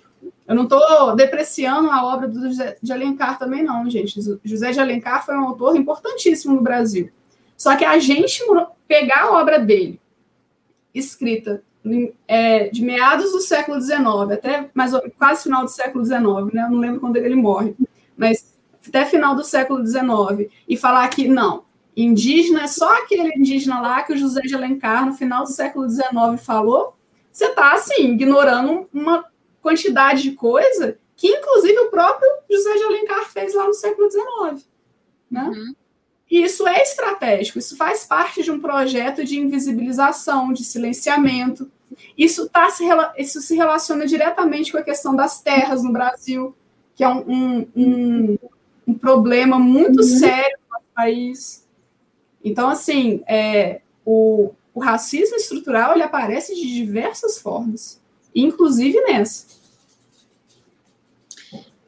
Eu não estou depreciando a obra do José de Alencar também, não, gente. José de Alencar foi um autor importantíssimo no Brasil. Só que a gente pegar a obra dele, escrita é, de meados do século XIX até mais, quase final do século XIX, né? Eu não lembro quando ele morre, mas até final do século XIX, e falar que não, indígena é só aquele indígena lá que o José de Alencar, no final do século XIX, falou, você está, assim, ignorando uma quantidade de coisa que, inclusive, o próprio José de Alencar fez lá no século XIX, né? Uhum. E isso é estratégico, isso faz parte de um projeto de invisibilização, de silenciamento. Isso, tá se, isso se relaciona diretamente com a questão das terras no Brasil, que é um, um, um, um problema muito uhum. sério no país. Então, assim, é, o, o racismo estrutural ele aparece de diversas formas, inclusive nessa.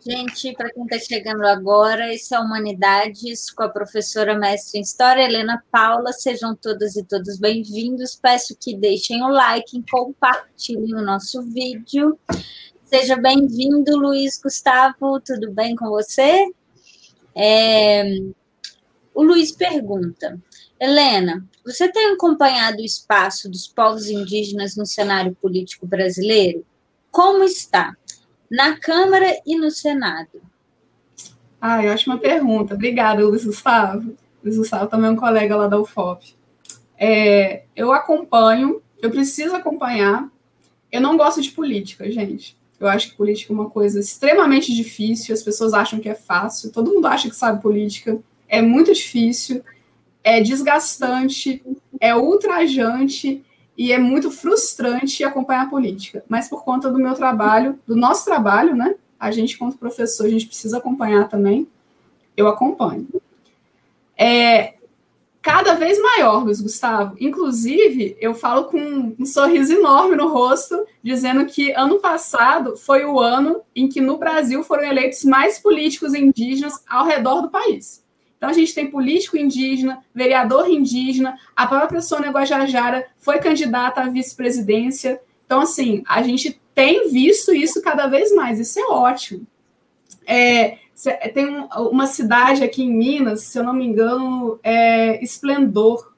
Gente, para quem está chegando agora, esse é Humanidades com a professora mestre em História, Helena Paula. Sejam todas e todos bem-vindos. Peço que deixem o like, compartilhem o nosso vídeo. Seja bem-vindo, Luiz Gustavo. Tudo bem com você? É... O Luiz pergunta: Helena, você tem acompanhado o espaço dos povos indígenas no cenário político brasileiro? Como está? na Câmara e no Senado? Ah, ótima pergunta. Obrigada, Luiz Gustavo. Luiz Gustavo também é um colega lá da UFOP. É, eu acompanho, eu preciso acompanhar. Eu não gosto de política, gente. Eu acho que política é uma coisa extremamente difícil, as pessoas acham que é fácil, todo mundo acha que sabe política. É muito difícil, é desgastante, é ultrajante e é muito frustrante acompanhar a política. Mas por conta do meu trabalho, do nosso trabalho, né? A gente, como professor, a gente precisa acompanhar também. Eu acompanho. É cada vez maior, Luiz Gustavo. Inclusive, eu falo com um sorriso enorme no rosto, dizendo que ano passado foi o ano em que no Brasil foram eleitos mais políticos indígenas ao redor do país. Então, a gente tem político indígena, vereador indígena, a própria Sônia Guajajara foi candidata à vice-presidência. Então, assim, a gente tem visto isso cada vez mais, isso é ótimo. É, tem uma cidade aqui em Minas, se eu não me engano, é Esplendor.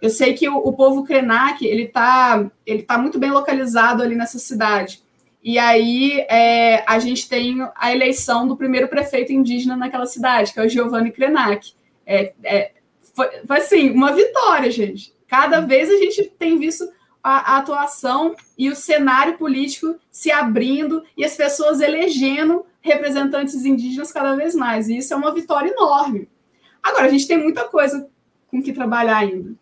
Eu sei que o, o povo Krenak, ele está ele tá muito bem localizado ali nessa cidade. E aí é, a gente tem a eleição do primeiro prefeito indígena naquela cidade, que é o Giovanni Krenak. É, é, foi, foi assim, uma vitória, gente. Cada vez a gente tem visto a, a, atuação e o cenário político se abrindo e as pessoas elegendo representantes indígenas cada vez mais. E isso é uma vitória enorme. Agora, a gente tem muita coisa com que trabalhar ainda.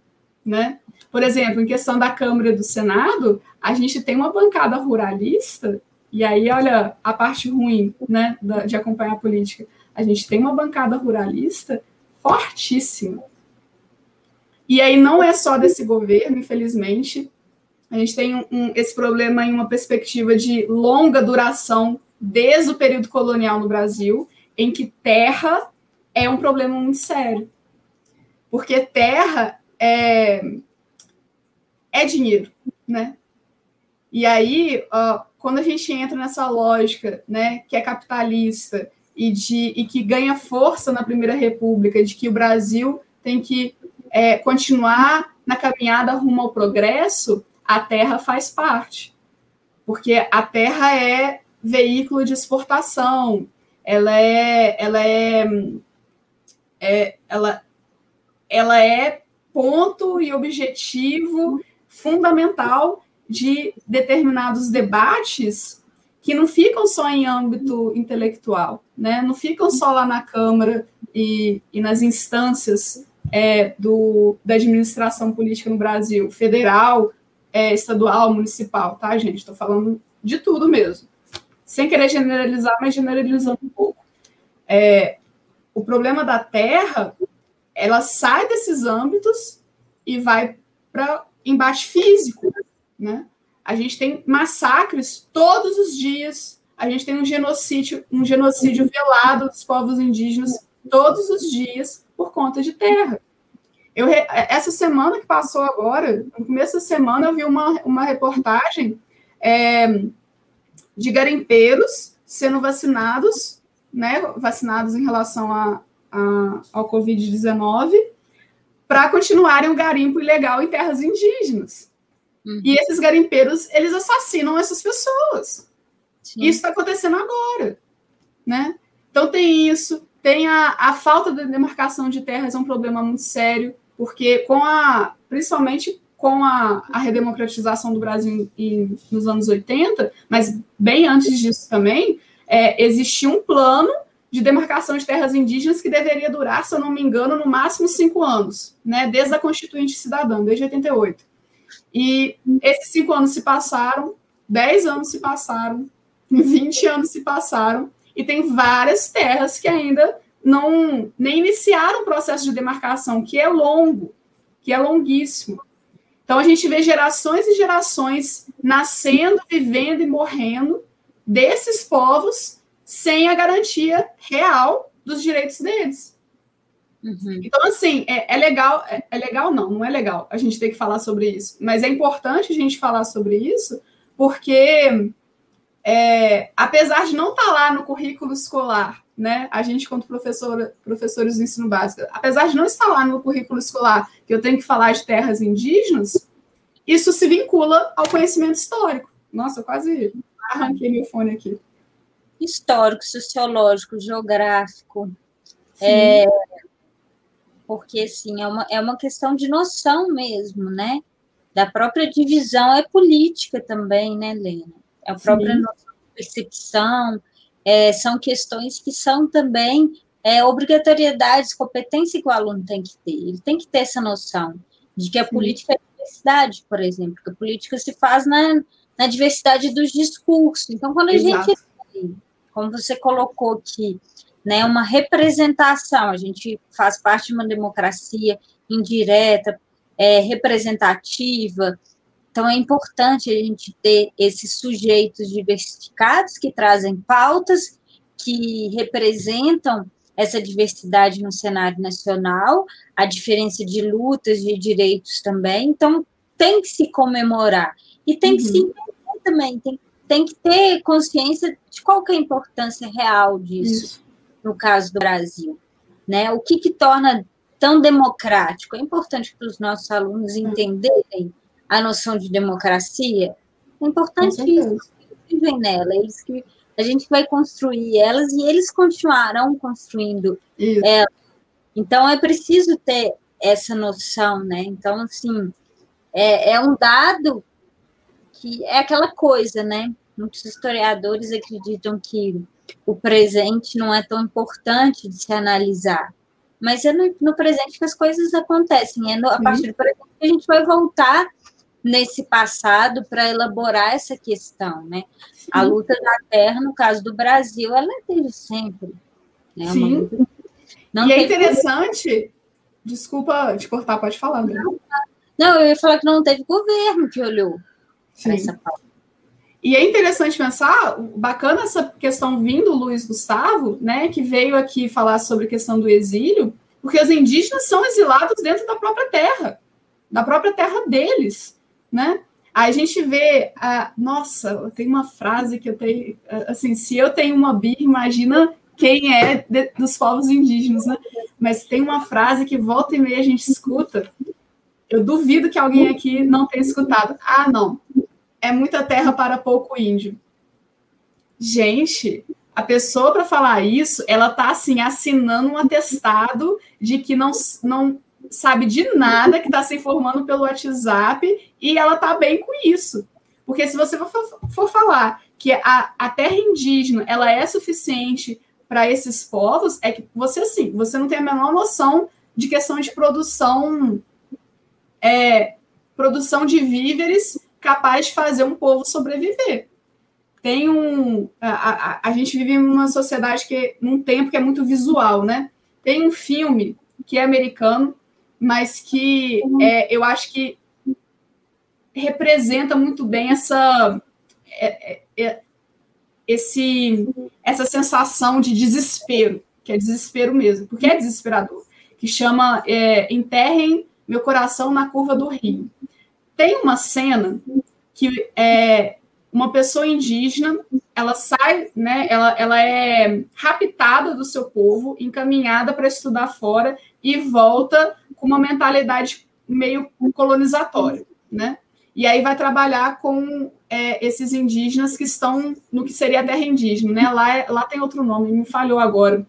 Né? Por exemplo, em questão da Câmara do Senado, a gente tem uma bancada ruralista, e aí, olha a parte ruim né, de acompanhar a política. A gente tem uma bancada ruralista fortíssima. E aí não é só desse governo, infelizmente. A gente tem um, um, esse problema em uma perspectiva de longa duração desde o período colonial no Brasil, em que terra é um problema muito sério. Porque terra é, é dinheiro, né? E aí, ó, quando a gente entra nessa lógica, né, que é capitalista e, de, e que ganha força na Primeira República, de que o Brasil tem que é, continuar na caminhada rumo ao progresso, a terra faz parte. Porque a terra é veículo de exportação, ela é, ela é, é ela, ela é ponto e objetivo fundamental de determinados debates que não ficam só em âmbito intelectual, né? não ficam só lá na Câmara e, e nas instâncias é, do, da administração política no Brasil, federal, é, estadual, municipal, tá, gente? Estou falando de tudo mesmo. Sem querer generalizar, mas generalizando um pouco. É, o problema da terra, ela sai desses âmbitos e vai para embate físico, né? A gente tem massacres todos os dias, a gente tem um genocídio, um genocídio velado dos povos indígenas todos os dias por conta de terra. Eu, essa semana que passou agora, no começo da semana, eu vi uma, uma reportagem é, de garimpeiros sendo vacinados, né, vacinados em relação a, a ao Covid-19, para continuarem o garimpo ilegal em terras indígenas. Uhum. E esses garimpeiros, eles assassinam essas pessoas. Sim. Isso está acontecendo agora, né? Então tem isso, tem a, a falta de demarcação de terras é um problema muito sério, porque com a, principalmente com a, a redemocratização do Brasil em, nos anos 80, mas bem antes disso também, é, existia um plano de demarcação de terras indígenas que deveria durar, se eu não me engano, no máximo cinco anos, né, desde a Constituinte Cidadã, desde 88. E esses cinco anos se passaram, dez anos se passaram, 20 anos se passaram, e tem várias terras que ainda não nem iniciaram o processo de demarcação, que é longo, que é longuíssimo. Então a gente vê gerações e gerações nascendo, vivendo e morrendo desses povos sem a garantia real dos direitos deles. Uhum. Então, assim, é, é legal, é, é, legal não, não é legal a gente ter que falar sobre isso, mas é importante a gente falar sobre isso, porque é, apesar de não estar tá lá no currículo escolar, né, a gente, quanto professora, professores do ensino básico, apesar de não estar lá no currículo escolar que eu tenho que falar de terras indígenas, isso se vincula ao conhecimento histórico. Nossa, eu quase arranquei meu fone aqui. Histórico, sociológico, geográfico. É, porque, assim, é uma, é uma questão de noção mesmo, né? Da própria divisão é política também, né, Lena? É a própria Sim. noção de percepção, é, são questões que são também é, obrigatoriedades, competência que o aluno tem que ter. Ele tem que ter essa noção de que a Sim. política é diversidade, por exemplo, que a política se faz na, na diversidade dos discursos. Então, quando a Exato. gente, como você colocou aqui, né, uma representação, a gente faz parte de uma democracia indireta, é, representativa, então, é importante a gente ter esses sujeitos diversificados que trazem pautas que representam essa diversidade no cenário nacional, a diferença de lutas, de direitos também. Então, tem que se comemorar. E tem que uhum. se entender também, tem, tem que ter consciência de qual é a importância real disso, Isso. no caso do Brasil. Né? O que, que torna tão democrático. É importante para os nossos alunos entenderem a noção de democracia. É importante isso, vivem nela, eles que a gente vai construir elas e eles continuarão construindo isso. elas. Então é preciso ter essa noção, né? Então, assim, é, é um dado que é aquela coisa, né? Muitos historiadores acreditam que o presente não é tão importante de se analisar. Mas é no, no presente que as coisas acontecem. É no, a partir do presente que a gente vai voltar nesse passado para elaborar essa questão, né? Sim. A luta da terra, no caso do Brasil, ela é desde sempre. Né? É Sim. E é interessante. Desculpa te cortar, pode falar. Não, não, eu ia falar que não teve governo que olhou para essa pauta. E é interessante pensar, bacana essa questão vindo do Luiz Gustavo, né, que veio aqui falar sobre a questão do exílio, porque os indígenas são exilados dentro da própria terra, da própria terra deles, né? Aí a gente vê, a, nossa, tem uma frase que eu tenho, assim, se eu tenho uma bi, imagina quem é de, dos povos indígenas, né? Mas tem uma frase que volta e meia a gente escuta. Eu duvido que alguém aqui não tenha escutado. Ah, não, é muita terra para pouco índio. Gente, a pessoa para falar isso, ela tá assim assinando um atestado de que não, não sabe de nada, que está se informando pelo WhatsApp e ela tá bem com isso. Porque se você for, for falar que a, a terra indígena ela é suficiente para esses povos, é que você sim, você não tem a menor noção de questão de produção é, produção de víveres capaz de fazer um povo sobreviver. Tem um. A, a, a gente vive em uma sociedade que, num tempo que é muito visual, né? Tem um filme que é americano, mas que é, eu acho que representa muito bem essa. É, é, é, esse, essa sensação de desespero, que é desespero mesmo, porque é desesperador, que chama é, Enterrem Meu Coração na Curva do Rio. Tem uma cena que é uma pessoa indígena, ela sai, né, ela, ela é raptada do seu povo, encaminhada para estudar fora e volta com uma mentalidade meio colonizatória, né? E aí vai trabalhar com é, esses indígenas que estão no que seria a terra indígena, né? Lá, lá tem outro nome, me falhou agora.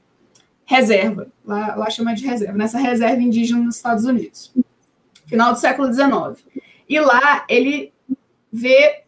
Reserva. Lá, lá chama de reserva, nessa reserva indígena nos Estados Unidos. Final do século XIX. E lá ele vê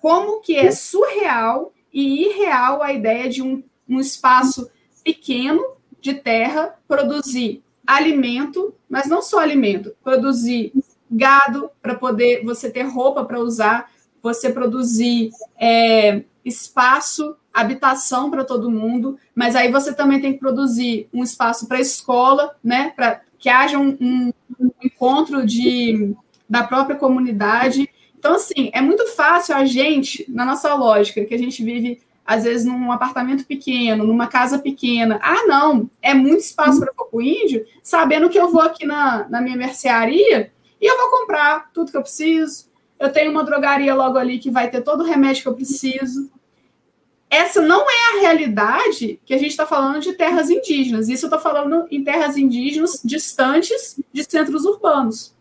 como que é surreal e irreal a ideia de um, um espaço pequeno de terra produzir alimento, mas não só alimento, produzir gado para poder você ter roupa para usar, você produzir é, espaço, habitação para todo mundo, mas aí você também tem que produzir um espaço para escola, né, para que haja um, um, um encontro de da própria comunidade. Então, assim, é muito fácil a gente, na nossa lógica, que a gente vive, às vezes, num apartamento pequeno, numa casa pequena. Ah, não, é muito espaço para pouco índio, sabendo que eu vou aqui na, na minha mercearia e eu vou comprar tudo que eu preciso. Eu tenho uma drogaria logo ali que vai ter todo o remédio que eu preciso. Essa não é a realidade que a gente está falando de terras indígenas. Isso eu estou falando em terras indígenas distantes de centros urbanos.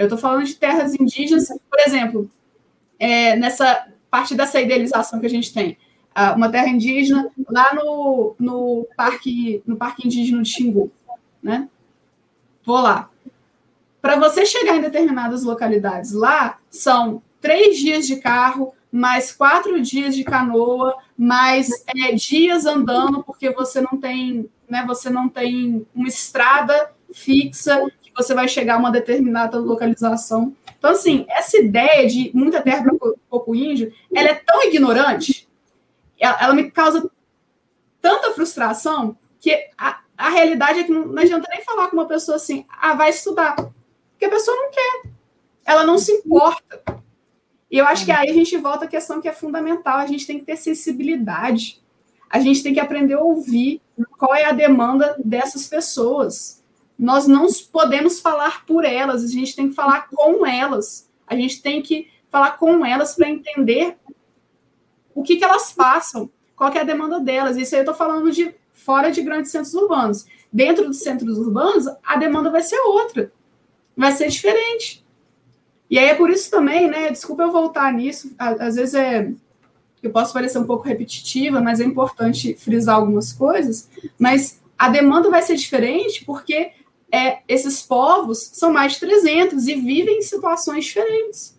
Eu estou falando de terras indígenas, por exemplo, é, nessa parte dessa idealização que a gente tem. uma terra indígena lá no, no, parque, no Parque Indígena de Xingu. Né? Vou lá. Para você chegar em determinadas localidades lá, são três dias de carro, mais quatro dias de canoa, mais é, dias andando, porque você não tem, né, você não tem uma estrada fixa você vai chegar a uma determinada localização. Então, assim, essa ideia de muita terra para pouco índio, ela é tão ignorante, ela, ela, me causa tanta frustração, que a, a realidade é que não, não adianta nem falar com uma pessoa assim, ah, vai estudar, porque a pessoa não quer, ela não se importa. E eu acho que aí a gente volta à questão que é fundamental, a gente tem que ter sensibilidade, a gente tem que aprender a ouvir qual é a demanda dessas pessoas nós não podemos falar por elas, a gente tem que falar com elas. A gente tem que falar com elas para entender o que, que elas passam, qual é a demanda delas. Isso aí eu estou falando de fora de grandes centros urbanos. dentro dos centros urbanos, a demanda vai ser outra, vai ser diferente. E aí é por isso também, né? Desculpa eu voltar nisso, às vezes é. Eu posso parecer um pouco repetitiva, mas é importante frisar algumas coisas. Mas a demanda vai ser diferente porque é, esses povos são mais de 300 e vivem em situações diferentes.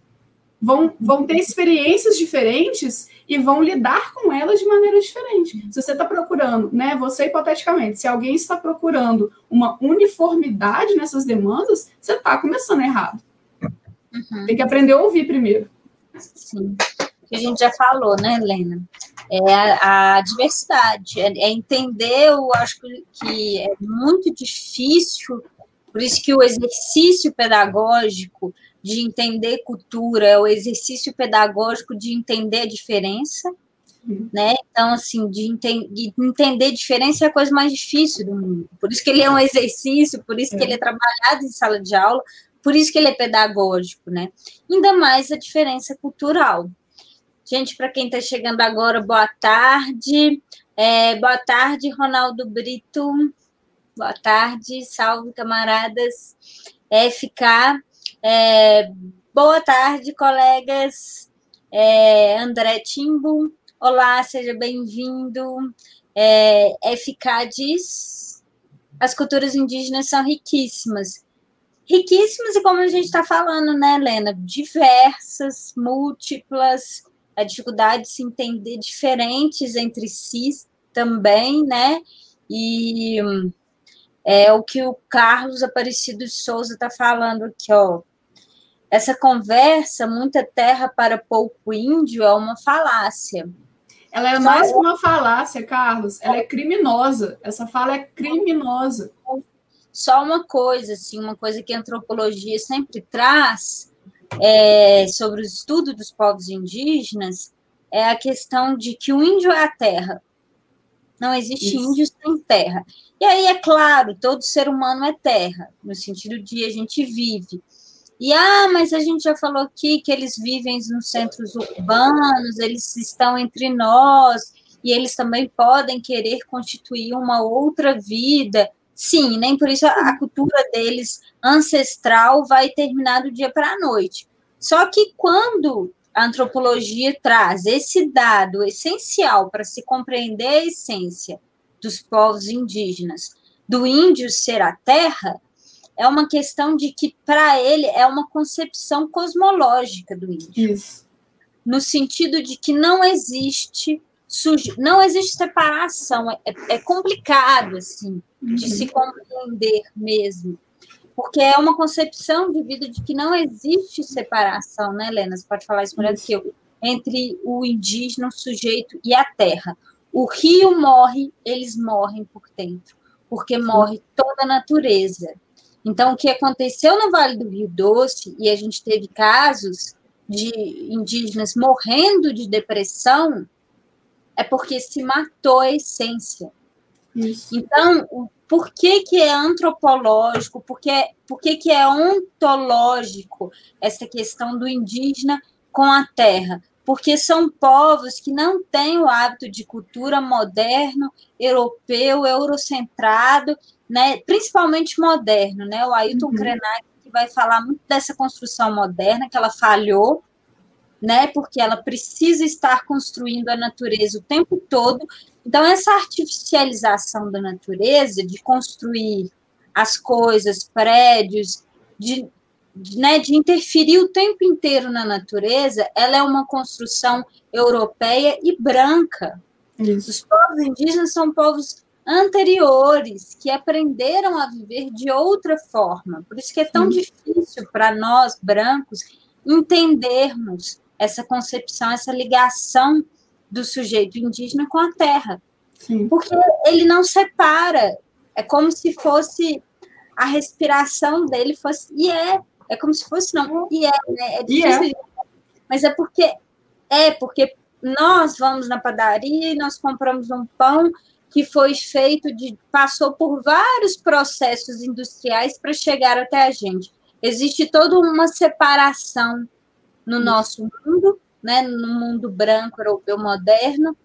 Vão, vão ter experiências diferentes e vão lidar com elas de maneira diferente. Se você está procurando, né, você hipoteticamente, se alguém está procurando uma uniformidade nessas demandas, você está começando errado. Uhum. Tem que aprender a ouvir primeiro. Sim. Que a gente já falou, né, Helena? É a, a diversidade, é, é, entender, eu acho que é muito difícil, por isso que o exercício pedagógico de entender cultura é o exercício pedagógico de entender a diferença, uhum. né? Então, assim, de, enten de, entender diferença é a coisa mais difícil do mundo. Por isso que ele é um exercício, por isso que ele é trabalhado em sala de aula, por isso que ele é pedagógico, né? Ainda mais a diferença cultural. Gente, para quem está chegando agora, boa tarde. É, boa tarde, Ronaldo Brito. Boa tarde, salve, camaradas. FK. É, boa tarde, colegas. É, André Timbo. Olá, seja bem-vindo. É, FK diz: as culturas indígenas são riquíssimas riquíssimas e como a gente está falando, né, Helena? Diversas, múltiplas, a dificuldade de se entender diferentes entre si também, né? E é o que o Carlos Aparecido de Souza está falando aqui, ó. Essa conversa, muita terra para pouco índio, é uma falácia. Ela é mais que uma falácia, Carlos. Ela é criminosa. Essa fala é criminosa. Só uma coisa, assim, uma coisa que a antropologia sempre traz é, sobre o estudo dos povos indígenas é a questão de que o índio é a terra. Não existe Isso. índio sem terra. E aí, é claro, todo ser humano é terra, no sentido de a gente vive. E, ah, mas a gente já falou aqui que eles vivem nos centros urbanos, eles estão entre nós, e eles também podem querer constituir uma outra vida. Sim, nem por isso a, cultura deles ancestral vai terminar do dia para a noite. Só que quando a antropologia traz esse dado essencial para se compreender a essência dos povos indígenas, do índio ser a terra, é uma questão de que, para ele, é uma concepção cosmológica do índio. Isso. No sentido de que não existe não existe separação, é, é complicado, assim de se compreender mesmo. Porque é uma concepção de vida de que não existe separação, né, Helena? Você pode falar isso melhor do que eu, entre o indígena, o sujeito e a terra. O rio morre, eles morrem por dentro, porque morre toda a natureza. Então, o que aconteceu no Vale do Rio Doce, e a gente teve casos de indígenas morrendo de depressão, é porque se matou a essência. Isso. Então, por que, que é antropológico, por, que, por que, que é ontológico essa questão do indígena com a terra? Porque são povos que não têm o hábito de cultura moderno, europeu, eurocentrado, né? principalmente moderno. Né? O Ailton uhum. Krenak que vai falar muito dessa construção moderna, que ela falhou, né? Porque ela precisa estar construindo a natureza o tempo todo. Então, essa artificialização da natureza, de construir as coisas, prédios, de, de, né, de interferir o tempo inteiro na natureza, ela é uma construção europeia e branca. Isso. Os povos indígenas são povos anteriores que aprenderam a viver de outra forma. Por isso que é tão Sim. difícil para nós brancos entendermos essa concepção, essa ligação do sujeito indígena com a terra. Sim. Porque ele não separa, é como se fosse a respiração dele fosse, e é, é como se fosse, não, e é, né? é difícil, é. mas é porque, é porque nós vamos na padaria e nós compramos um pão que foi feito de, passou por vários processos industriais para chegar até a gente. Existe toda uma separação no nosso mundo, né, no mundo branco europeu moderno,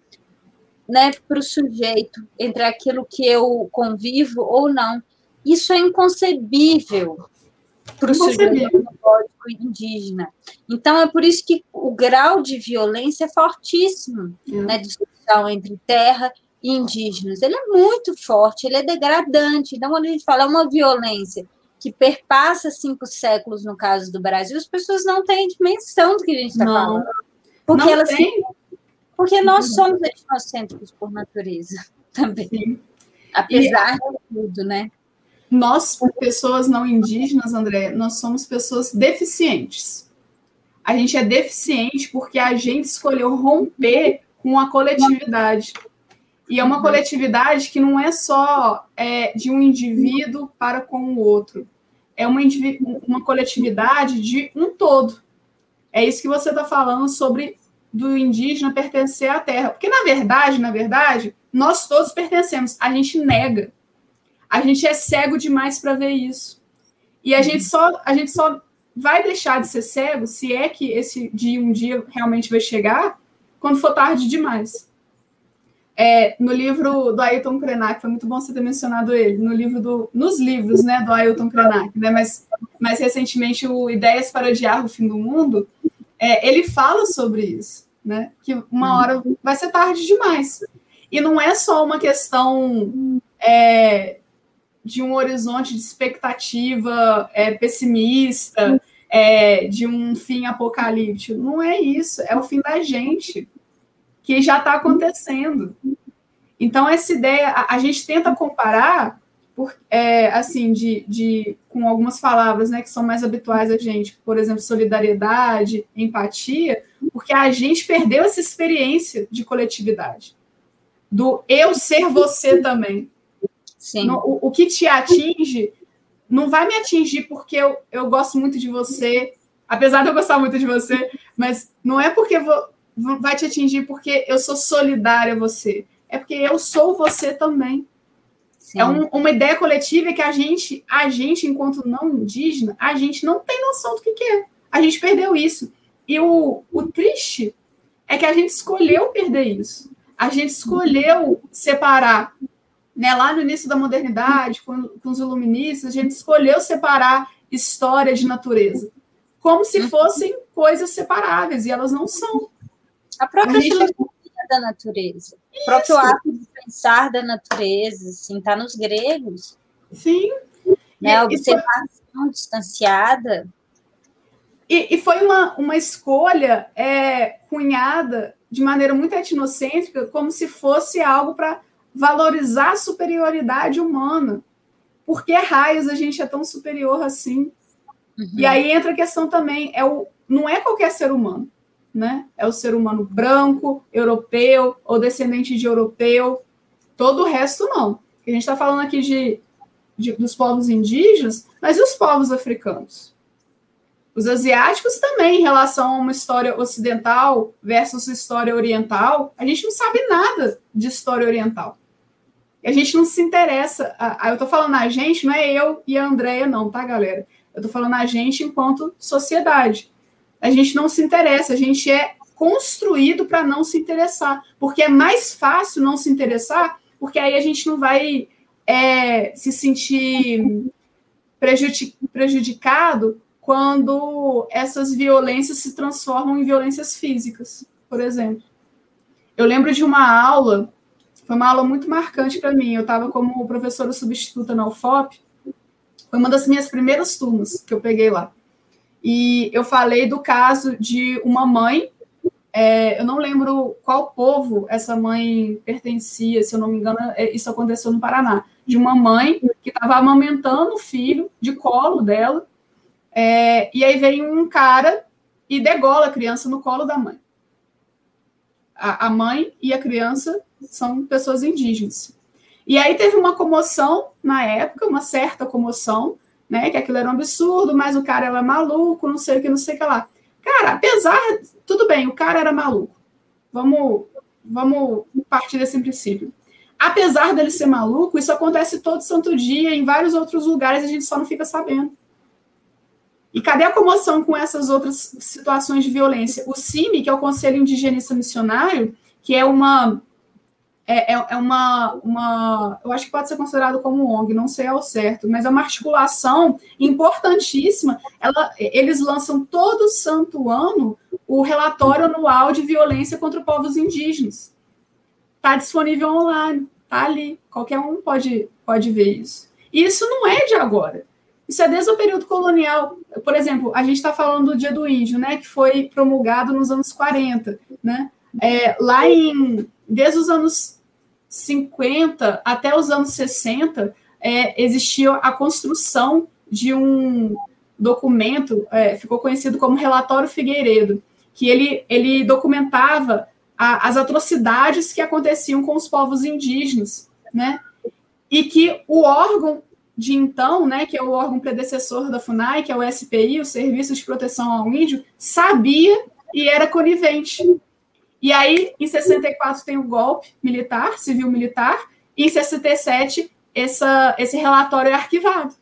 né, para o sujeito, entre aquilo que eu convivo ou não. Isso é inconcebível para o sujeito indígena. Então, é por isso que o grau de violência é fortíssimo é. na discussão entre terra e indígenas. Ele é muito forte, ele é degradante. Então, quando a gente fala uma violência que perpassa cinco séculos no caso do Brasil, as pessoas não têm dimensão do que a gente está falando. Porque não elas tem. Porque nós somos etnocêntricos por natureza também. Sim. Apesar e, de tudo, né? Nós, pessoas não indígenas, André, nós somos pessoas deficientes. A gente é deficiente porque a gente escolheu romper com a coletividade. E é uma coletividade que não é só é, de um indivíduo para com o outro. É uma, uma coletividade de um todo. É isso que você está falando sobre do indígena pertencer à terra. Porque, na verdade, na verdade, nós todos pertencemos. A gente nega. A gente é cego demais para ver isso. E a gente só a gente só vai deixar de ser cego, se é que esse dia um dia realmente vai chegar, quando for tarde demais. É, no livro do Ailton Krenak, foi muito bom você ter mencionado ele, no livro do, nos livros né, do Ailton Krenak, né, mas mais recentemente o Ideias para Adiar o Fim do Mundo, é, ele fala sobre isso, né? Que uma hora vai ser tarde demais. E não é só uma questão é, de um horizonte de expectativa é, pessimista, é, de um fim apocalíptico. Não é isso, é o fim da gente, que já está acontecendo. Então, essa ideia, a, a gente tenta comparar por, é, assim, de, de, com algumas palavras né, que são mais habituais a gente, por exemplo, solidariedade, empatia, porque a gente perdeu essa experiência de coletividade, do eu ser você também. Sim. o, o, que te atinge não vai me atingir porque eu, eu gosto muito de você, apesar de eu gostar muito de você, mas não é porque vou, vai te atingir porque eu sou solidária a você, é porque eu sou você também. É um, uma ideia coletiva que a gente, a gente, enquanto não indígena, a gente não tem noção do que, que é. A gente perdeu isso. E o, o triste é que a gente escolheu perder isso. A gente escolheu separar. Né, lá no início da modernidade, com, com os iluministas, a gente escolheu separar história de natureza. Como se uhum. fossem coisas separáveis, e elas não são. A própria a gente da natureza. Isso. O próprio ato de pensar da natureza, assim, está nos gregos. Sim. Né? A observação foi... distanciada. E, e, foi uma, uma escolha é, cunhada de maneira muito etnocêntrica, como se fosse algo para valorizar a superioridade humana. Por que raios a gente é tão superior assim? Uhum. E aí entra a questão também, é o, não é qualquer ser humano né? É o ser humano branco, europeu ou descendente de europeu. Todo o resto não. A gente está falando aqui de, de, dos povos indígenas, mas e os povos africanos? Os asiáticos também, em relação a uma história ocidental versus história oriental, a gente não sabe nada de história oriental. A gente não se interessa. Eu estou falando a gente, não é eu e a Andrea, não, tá, galera? Eu estou falando a gente enquanto sociedade a gente não se interessa, a gente é construído para não se interessar, porque é mais fácil não se interessar, porque aí a gente não vai é, se sentir prejudicado quando essas violências se transformam em violências físicas, por exemplo. Eu lembro de uma aula, foi uma aula muito marcante para mim. Eu estava como professora substituta na UFOP, foi uma das minhas primeiras turmas que eu peguei lá. E eu falei do caso de uma mãe, é, eu não lembro qual povo essa mãe pertencia, se eu não me engano, é, isso aconteceu no Paraná, de uma mãe que estava amamentando o filho de colo dela, é, e aí vem um cara e degola a criança no colo da mãe. A, a mãe e a criança são pessoas indígenas. E aí teve uma comoção na época, uma certa comoção, né? Que aquilo era um absurdo, mas o cara era maluco, não sei o que, não sei o que lá. Cara, apesar, tudo bem, o cara era maluco. Vamos, vamos partir desse princípio. Apesar dele ser maluco, isso acontece todo santo dia, em vários outros lugares, a gente só não fica sabendo. E cadê a comoção com essas outras situações de violência? O CIMI, que é o Conselho Indigenista Missionário, que é uma é, é, é, uma, uma. Eu acho que pode ser considerado como ONG, não sei ao certo, mas é uma articulação importantíssima. Ela, eles lançam todo santo ano o relatório anual de violência contra povos indígenas. Está disponível online, está ali. Qualquer um pode, pode ver isso. E isso não é de agora. Isso é desde o período colonial. Por exemplo, a gente está falando do Dia do Índio, né, que foi promulgado nos anos 40. Né? É, lá em. Desde os anos 50 até os anos 60, é, existia a construção de um documento, é, ficou conhecido como Relatório Figueiredo, que ele, ele documentava a, as atrocidades que aconteciam com os povos indígenas, né? E que o órgão de então, né, que é o órgão predecessor da FUNAI, que é o SPI, o Serviço de Proteção ao Índio, sabia e era conivente e aí, em 64, tem o golpe militar, civil-militar, e em 67, essa, esse relatório é arquivado.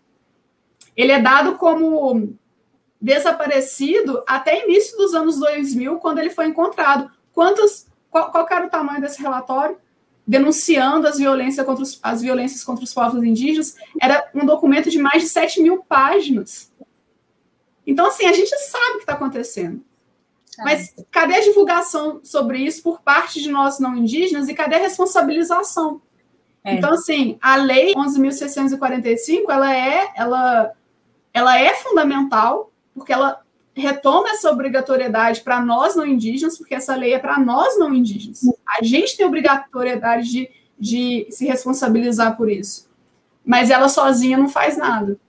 Ele é dado como desaparecido até início dos anos 2000, quando ele foi encontrado. Quantas, qual, qual era o tamanho desse relatório? Denunciando as violências, contra os, as violências contra os povos indígenas. Era um documento de mais de 7 mil páginas. Então, assim, a gente sabe o que está acontecendo. Mas cadê a divulgação sobre isso por parte de nós não indígenas e cadê a responsabilização? É. Então, assim, a lei 11.645, ela é, ela, ela é fundamental, porque ela retoma essa obrigatoriedade para nós não indígenas, porque essa lei é para nós não indígenas. A gente tem obrigatoriedade de, de se responsabilizar por isso. Mas ela sozinha não faz nada.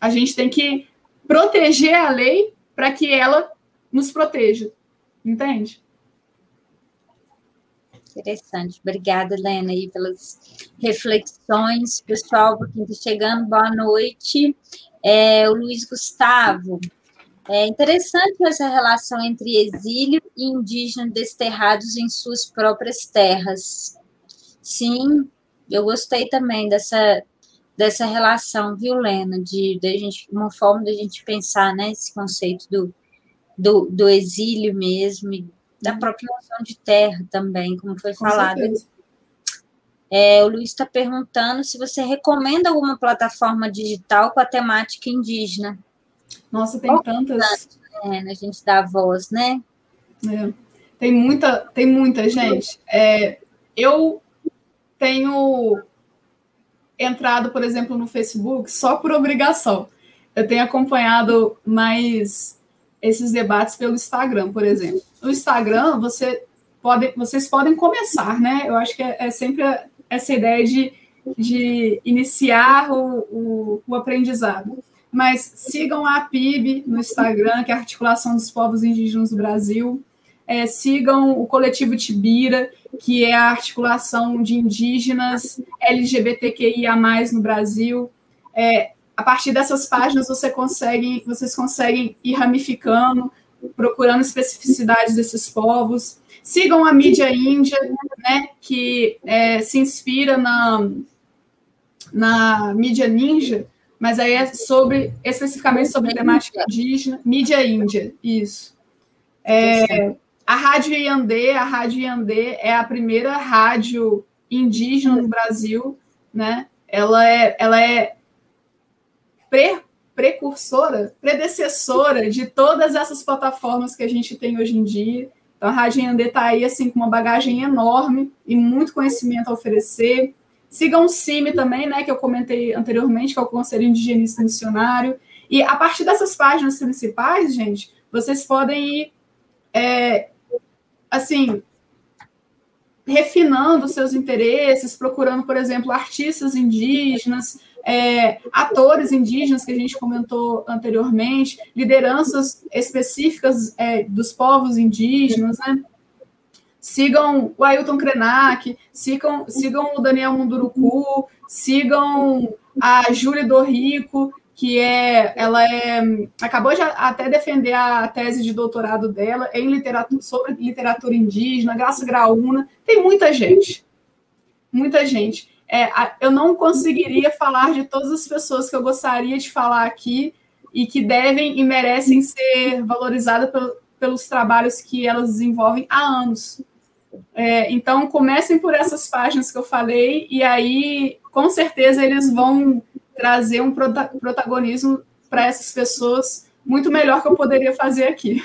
A gente tem que proteger a lei para que ela nos proteja. Entende? Interessante. Obrigada, Helena, aí, pelas reflexões. Pessoal, para quem está chegando, boa noite. É, o Luiz Gustavo. É interessante essa relação entre exílio e indígenas desterrados em suas próprias terras. Sim, eu gostei também dessa, dessa relação, viu, Lena? De, de gente, uma forma da gente pensar né, esse conceito do, do, do exílio mesmo, e da uhum. própria noção de terra também, como foi Com falado. É, o Luiz está perguntando se você recomenda alguma plataforma digital com a temática indígena. Nossa, tem tantas. É, a gente dá voz, né? É. Tem muita, tem muita gente. É, eu tenho entrado, por exemplo, no Facebook só por obrigação. Eu tenho acompanhado mais esses debates pelo Instagram, por exemplo. No Instagram, você pode, vocês podem começar, né? Eu acho que é, é sempre essa ideia de, de iniciar o, o, o aprendizado. Mas sigam a PIB no Instagram, que é a Articulação dos Povos Indígenas do Brasil. É, sigam o coletivo Tibira, que é a articulação de indígenas LGBTQIA no Brasil. É, a partir dessas páginas você consegue, vocês conseguem ir ramificando, procurando especificidades desses povos. Sigam a mídia índia, né, que é, se inspira na, na mídia ninja, mas aí é sobre especificamente sobre temática indígena, mídia índia, isso. É, a Rádio Iandê, a Rádio Iandê é a primeira rádio indígena no Brasil, né? Ela é, ela é pre, precursora, predecessora de todas essas plataformas que a gente tem hoje em dia. Então, a Rádio Andê está aí assim, com uma bagagem enorme e muito conhecimento a oferecer. Sigam o CIMI também, né, que eu comentei anteriormente, que é o Conselho Indigenista Missionário. E a partir dessas páginas principais, gente, vocês podem ir, é, assim, refinando seus interesses, procurando, por exemplo, artistas indígenas, é, atores indígenas que a gente comentou anteriormente, lideranças específicas é, dos povos indígenas, né? Sigam o Ailton Krenak, sigam, sigam o Daniel Munduruku, sigam a Júlia Dorrico, que é, ela é, acabou de até defender a tese de doutorado dela em literatura, sobre literatura indígena, Graça Graúna, tem muita gente, muita gente é, eu não conseguiria falar de todas as pessoas que eu gostaria de falar aqui e que devem e merecem ser valorizadas pelos trabalhos que elas desenvolvem há anos. É, então, comecem por essas páginas que eu falei, e aí, com certeza, eles vão trazer um protagonismo para essas pessoas muito melhor que eu poderia fazer aqui.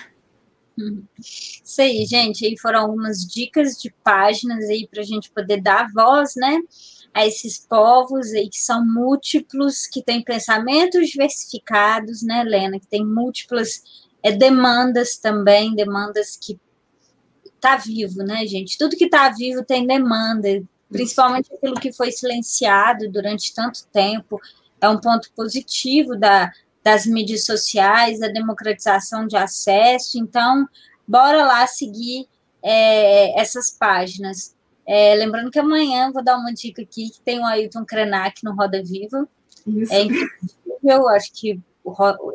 Isso aí, gente. Aí foram algumas dicas de páginas aí para a gente poder dar voz, né? A esses povos aí que são múltiplos, que têm pensamentos diversificados, né, Helena? Que tem múltiplas é, demandas também, demandas que tá vivo, né, gente? Tudo que tá vivo tem demanda, principalmente aquilo que foi silenciado durante tanto tempo. É um ponto positivo da, das mídias sociais, da democratização de acesso. Então, bora lá seguir é, essas páginas. É, lembrando que amanhã vou dar uma dica aqui que tem o Ailton Krenak no Roda Viva. Isso. É incrível, acho que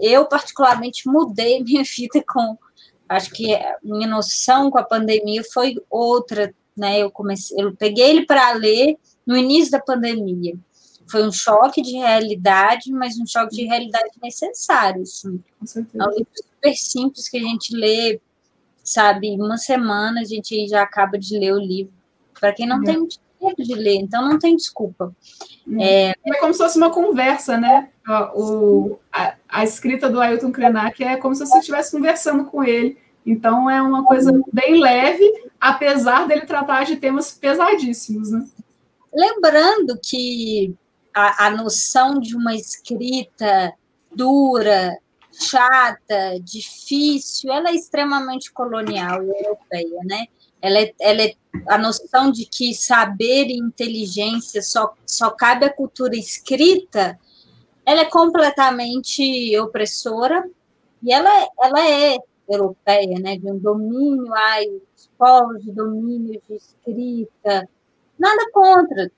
eu particularmente mudei minha vida com acho que minha noção com a pandemia foi outra, né? Eu comecei, eu peguei ele para ler no início da pandemia foi um choque de realidade, mas um choque de realidade necessário. Assim. É um livro super simples que a gente lê, sabe, uma semana a gente já acaba de ler o livro. Para quem não é. tem tempo de ler, então não tem desculpa. É, é como se fosse uma conversa, né? O, a, a escrita do Ailton Krenak é como se você estivesse conversando com ele. Então é uma coisa bem leve, apesar dele tratar de temas pesadíssimos, né? Lembrando que a, a noção de uma escrita dura, chata, difícil, ela é extremamente colonial e europeia, né? Ela é, ela é, a noção de que saber e inteligência só, só cabe à cultura escrita, ela é completamente opressora e ela, ela é europeia, né? De um domínio, ai, os povos de domínio de escrita, nada contra,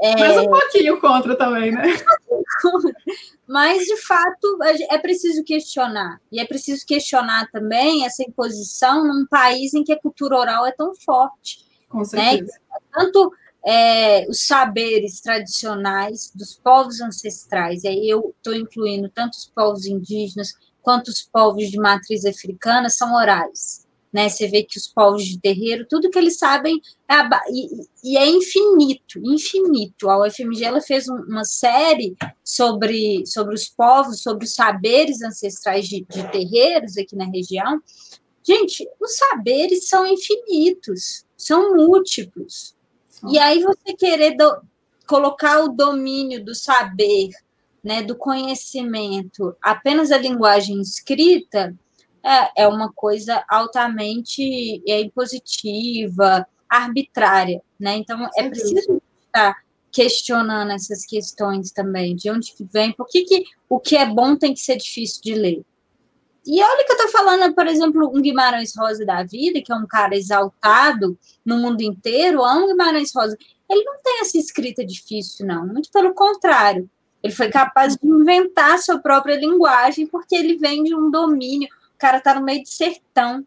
é... Mas um pouquinho contra também, né? Mas, de fato, é preciso questionar. E é preciso questionar também essa imposição num país em que a cultura oral é tão forte. Com né? certeza. Né? Tanto é, os saberes tradicionais dos povos ancestrais, e aí eu estou incluindo tanto os povos indígenas quanto os povos de matriz africana, são orais né? Você vê que os povos de terreiro, tudo que eles sabem é e, e, é infinito, infinito. A UFMG ela fez um, uma série sobre, sobre os povos, sobre os saberes ancestrais de, de terreiros aqui na região. Gente, os saberes são infinitos, são múltiplos. E aí você querer do, colocar o domínio do saber, né, do conhecimento, apenas a linguagem escrita, é, é uma coisa altamente é, impositiva, arbitrária, né? Então é preciso estar questionando essas questões também, de onde que vem, por que, que o que é bom tem que ser difícil de ler. E olha que eu estou falando, por exemplo, um Guimarães Rosa da vida, que é um cara exaltado no mundo inteiro, amo Guimarães Rosa. Ele não tem essa escrita difícil, não. Muito pelo contrário. Ele foi capaz de inventar sua própria linguagem, porque ele vem de um domínio o cara está no meio de sertão,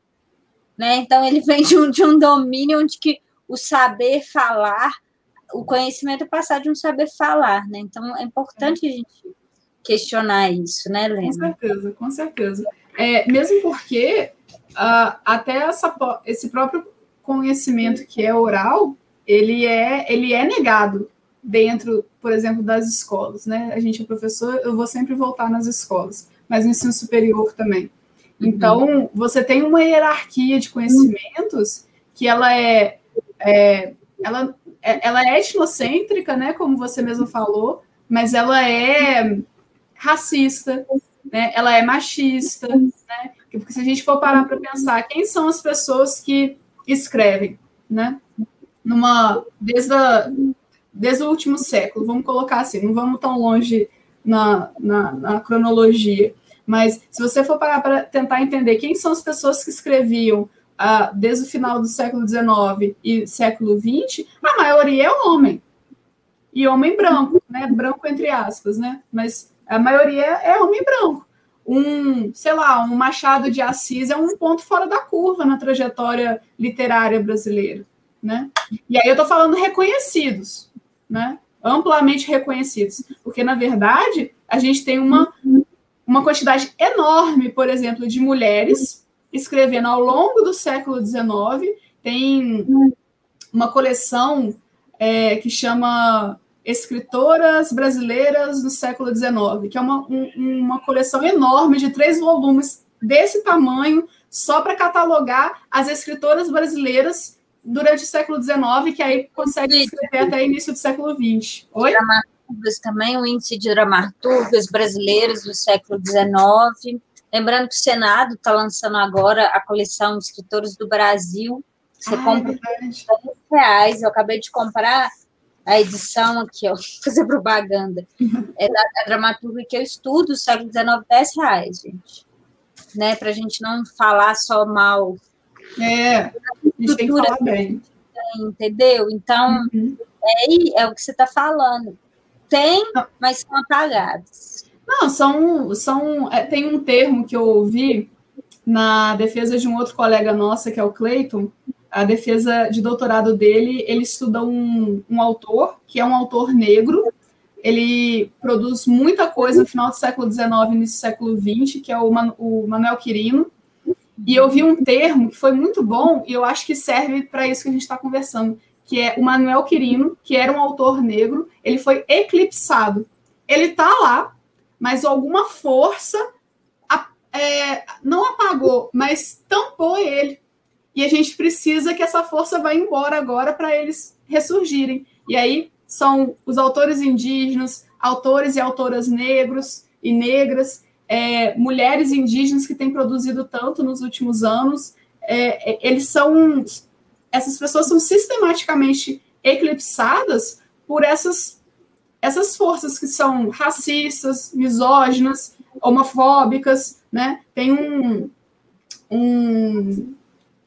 né? Então ele vem de um, de um domínio onde que o saber falar, o conhecimento é passar de um saber falar, né? Então é importante é. a gente questionar isso, né, Lena? Com certeza, com certeza. É, mesmo porque uh, até essa, esse próprio conhecimento que é oral, ele é, ele é negado dentro, por exemplo, das escolas, né? A gente é professor, eu vou sempre voltar nas escolas, mas no ensino superior também. Então, você tem uma hierarquia de conhecimentos que ela é, é, ela, é, ela é etnocêntrica, né, como você mesmo falou, mas ela é racista, né, ela é machista, né, porque se a gente for parar para pensar, quem são as pessoas que escrevem, né, numa, desde, a, desde o último século, vamos colocar assim, não vamos tão longe na, na, na cronologia, mas se você for parar para tentar entender quem são as pessoas que escreviam ah, desde o final do século XIX e século XX, a maioria é homem. E homem branco, né? Branco entre aspas, né? Mas a maioria é homem branco. Um, sei lá, um Machado de Assis é um ponto fora da curva na trajetória literária brasileira, né? E aí eu estou falando reconhecidos, né? Amplamente reconhecidos, porque na verdade a gente tem uma uma quantidade enorme, por exemplo, de mulheres escrevendo ao longo do século XIX. Tem uma coleção é, que chama Escritoras Brasileiras do Século XIX, que é uma, um, uma coleção enorme de três volumes desse tamanho, só para catalogar as escritoras brasileiras durante o século XIX, que aí consegue escrever até início do século XX. Oi? Também, o índice de dramaturgas brasileiros do século XIX. Lembrando que o Senado está lançando agora a coleção Escritores do Brasil. Você ah, compra é reais. Eu acabei de comprar a edição aqui, ó, fazer propaganda. É da, da dramaturga que eu estudo, século XIX, 10 reais, gente. Né, para a gente não falar só mal. É, a gente tem que falar bem. entendeu? Então, uhum. é, é o que você está falando. Tem, mas são apagados. Não, são, são é, tem um termo que eu ouvi na defesa de um outro colega nossa, que é o Clayton, a defesa de doutorado dele, ele estuda um, um autor, que é um autor negro, ele produz muita coisa no final do século XIX e início do século XX, que é o, o Manuel Quirino, e eu vi um termo que foi muito bom, e eu acho que serve para isso que a gente está conversando, que é o Manuel Quirino, que era um autor negro, ele foi eclipsado. Ele está lá, mas alguma força é, não apagou, mas tampou ele. E a gente precisa que essa força vá embora agora para eles ressurgirem. E aí são os autores indígenas, autores e autoras negros e negras, é, mulheres indígenas que têm produzido tanto nos últimos anos. É, é eles são. Essas pessoas são sistematicamente eclipsadas por essas, essas forças que são racistas, misóginas, homofóbicas, né? Tem um, um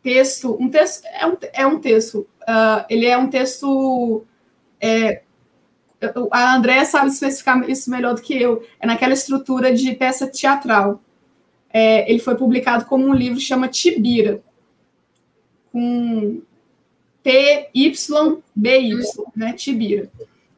texto, um texto é um, é um texto, uh, ele é um texto. É, a Andréa sabe especificar isso melhor do que eu. É naquela estrutura de peça teatral. É, ele foi publicado como um livro chama Tibira, com T-Y-B-Y, né? Tibira.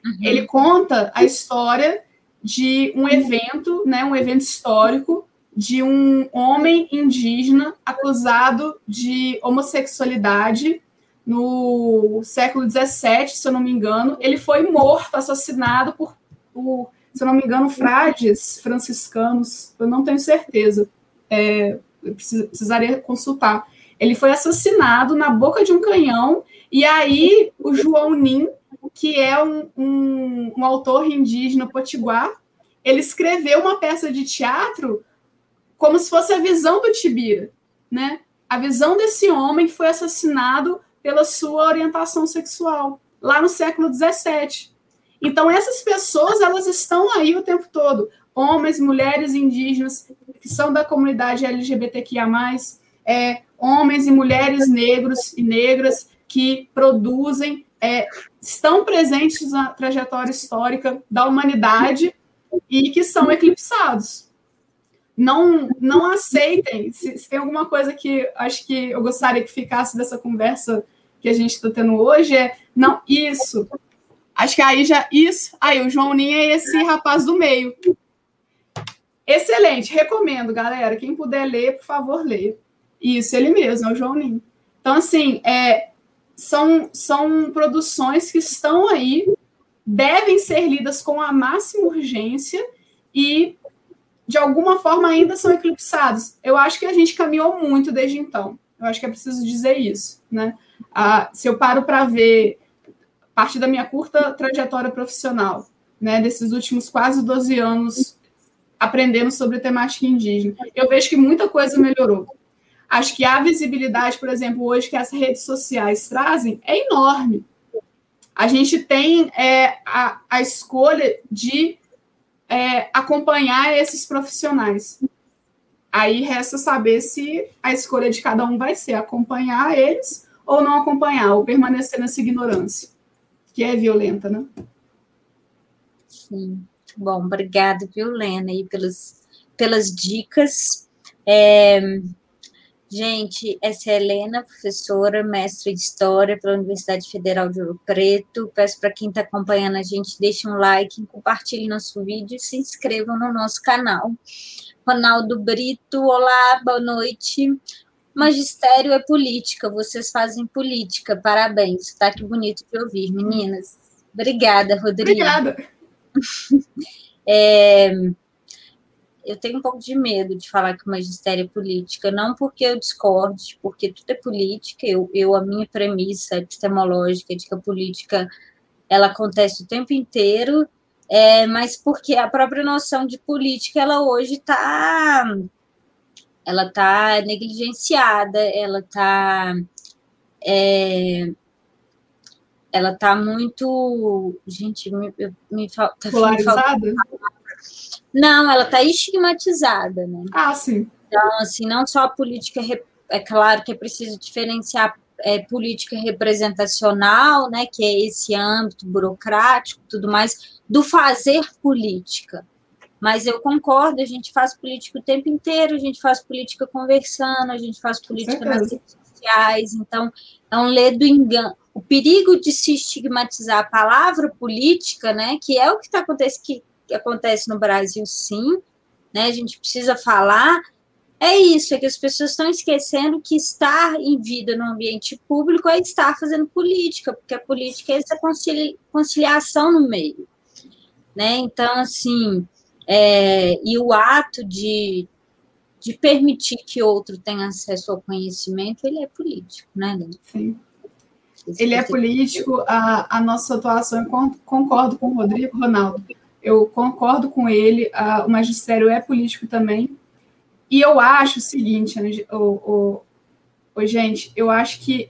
Uhum. Ele conta a história de um evento, né? Um evento histórico de um homem indígena acusado de homossexualidade no século XVII, se eu não me engano. Ele foi morto, assassinado por, por se eu não me engano, frades franciscanos, eu não tenho certeza, é, precisaria consultar. Ele foi assassinado na boca de um canhão, e aí o João Nin, que é um, um, um autor indígena potiguar, ele escreveu uma peça de teatro como se fosse a visão do Tibira, né? A visão desse homem que foi assassinado pela sua orientação sexual, lá no século XVII. Então, essas pessoas, elas estão aí o tempo todo. Homens, mulheres indígenas, que são da comunidade LGBTQIA+, é, homens e mulheres negros e negras que produzem, é, estão presentes na trajetória histórica da humanidade e que são eclipsados não, não aceitem. Se, se, tem alguma coisa que acho que eu gostaria que ficasse dessa conversa que a gente está tendo hoje, é não, isso. Acho que aí já. Isso. Aí, o João Ninha é esse rapaz do meio. Excelente, recomendo, galera. Quem puder ler, por favor, leia. Isso, ele mesmo, é o João Ninha. Então, assim, é, são, são produções que estão aí, devem ser lidas com a máxima urgência e de alguma forma ainda são eclipsados. Eu acho que a gente caminhou muito desde então. Eu acho que é preciso dizer isso, né? Ah, se eu paro para ver parte da minha curta trajetória profissional, né, desses últimos quase 12 anos aprendendo sobre temática indígena, eu vejo que muita coisa melhorou. Acho que a visibilidade, por exemplo, hoje que as redes sociais trazem é enorme. A gente tem é, a, a escolha de é, acompanhar esses profissionais. Aí resta saber se a escolha de cada um vai ser acompanhar eles ou não acompanhar, ou permanecer nessa ignorância, que é violenta, né? Sim. Bom, obrigada, viu, Lena, aí pelas, pelas dicas. É, Gente, essa é a Helena, professora, mestre de História pela Universidade Federal de Ouro Preto. Peço para quem está acompanhando a gente, deixe um like, compartilhe nosso vídeo e se inscrevam no nosso canal. Ronaldo Brito, olá, boa noite. Magistério é política, vocês fazem política, parabéns. Tá que bonito de ouvir, meninas. Obrigada, Rodrigo. Obrigada. É, eu tenho um pouco de medo de falar que o magistério é política, não porque eu discorde, porque tudo é política. Eu, eu a minha premissa epistemológica de que a política ela acontece o tempo inteiro, é, mas porque a própria noção de política ela hoje está ela tá negligenciada, ela está é, ela está muito. Gente, me, me falta. Polarizada? Não, ela está estigmatizada, né? Ah, sim. Então, assim, não só a política. É claro que é preciso diferenciar é, política representacional, né, que é esse âmbito burocrático, tudo mais, do fazer política. Mas eu concordo, a gente faz política o tempo inteiro, a gente faz política conversando, a gente faz política nas redes sociais, então é um ledo engano, o perigo de se estigmatizar a palavra política, né, que é o que, tá, acontece, que, que acontece no Brasil, sim, né, a gente precisa falar, é isso, é que as pessoas estão esquecendo que estar em vida no ambiente público é estar fazendo política, porque a política é essa conciliação no meio, né, então, assim, é, e o ato de, de permitir que outro tenha acesso ao conhecimento, ele é político, né, Sim. Ele é político, a, a nossa atuação, eu concordo com o Rodrigo Ronaldo, eu concordo com ele, o magistério é político também, e eu acho o seguinte, o, o, gente, eu acho que,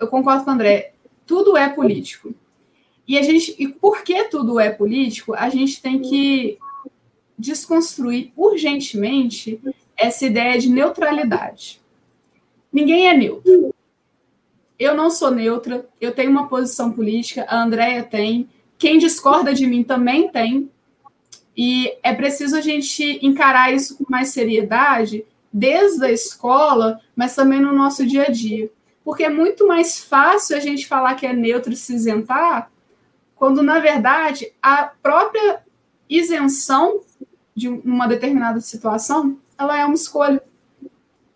eu concordo com o André, tudo é político, e a gente, e por que tudo é político, a gente tem que desconstruir urgentemente essa ideia de neutralidade. Ninguém é neutro. Eu não sou neutra, eu tenho uma posição política, a Andrea tem, quem discorda de mim também tem, e é preciso a gente encarar isso com mais seriedade, desde a escola, mas também no nosso dia a dia. Porque é muito mais fácil a gente falar que é neutro e se isentar, quando, na verdade, a própria isenção de uma determinada situação, ela é uma escolha.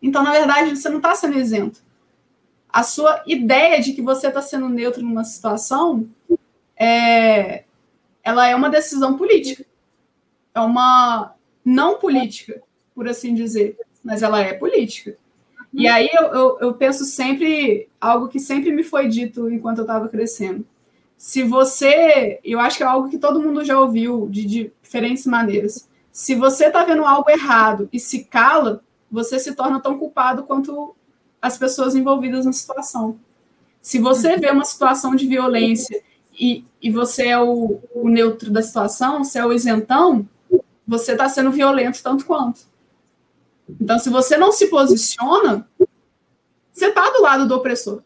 Então, na verdade, você não está sendo isento a sua ideia de que você está sendo neutro numa situação é, ela é uma decisão política. É uma não política, por assim dizer, mas ela é política. E aí eu, eu, eu penso sempre algo que sempre me foi dito enquanto eu estava crescendo. Se você, eu acho que é algo que todo mundo já ouviu de, de diferentes maneiras. Se você está vendo algo errado e se cala, você se torna tão culpado quanto as pessoas envolvidas na situação. Se você vê uma situação de violência e, e você é o, o neutro da situação, você é o isentão, você está sendo violento tanto quanto. Então, se você não se posiciona, você está do lado do opressor.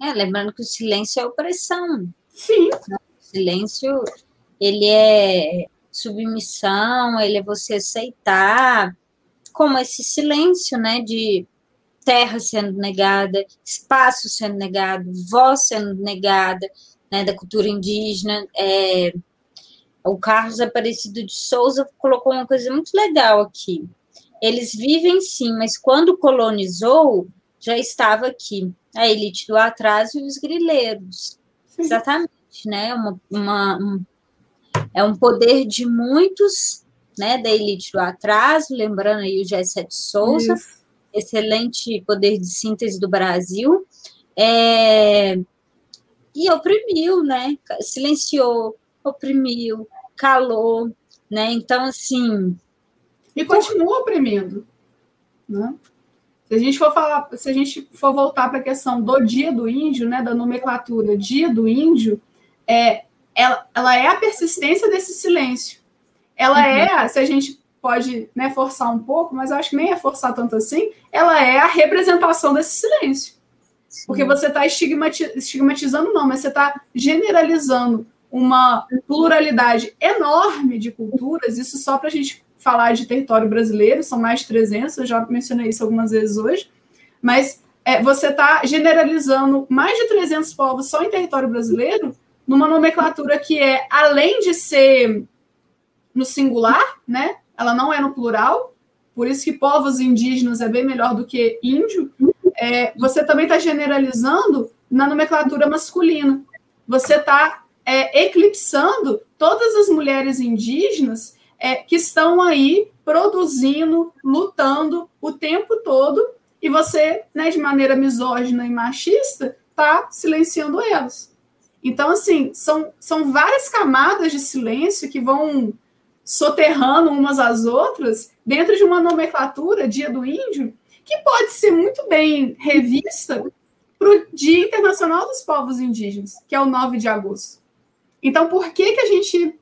É, lembrando que o silêncio é opressão. Sim. O silêncio, ele é submissão, ele é você aceitar, como esse silêncio, né, de terra sendo negada, espaço sendo negado, voz sendo negada, né, da cultura indígena. É, o Carlos Aparecido de Souza colocou uma coisa muito legal aqui. Eles vivem sim, mas quando colonizou, já estava aqui a elite do atraso e os grileiros. Sim. Exatamente, né? Uma, uma, um, é um poder de muitos, né, da elite do atraso, lembrando aí o G7 Souza, Isso excelente poder de síntese do Brasil, é, e oprimiu, né? Silenciou, oprimiu, calou, né? Então, assim. E continua oprimindo, né? Se a gente for falar, se a gente for voltar para a questão do dia do índio, né, da nomenclatura dia do índio, é, ela, ela é a persistência desse silêncio. Ela uhum. é, se a gente pode né, forçar um pouco, mas eu acho que nem é forçar tanto assim, ela é a representação desse silêncio. Porque você está estigmatizando, não, mas você está generalizando uma pluralidade enorme de culturas, isso só para a gente falar de território brasileiro, são mais de 300, eu já mencionei isso algumas vezes hoje, mas é, você está generalizando mais de 300 povos só em território brasileiro, numa nomenclatura que é, além de ser no singular, né, ela não é no plural, por isso que povos indígenas é bem melhor do que índio, é, você também está generalizando na nomenclatura masculina. Você está é, eclipsando todas as mulheres indígenas é, que estão aí produzindo, lutando o tempo todo, e você, né, de maneira misógina e machista, está silenciando elas. Então, assim, são, são várias camadas de silêncio que vão soterrando umas às outras dentro de uma nomenclatura, Dia do Índio, que pode ser muito bem revista para o Dia Internacional dos Povos Indígenas, que é o 9 de agosto. Então, por que, que a gente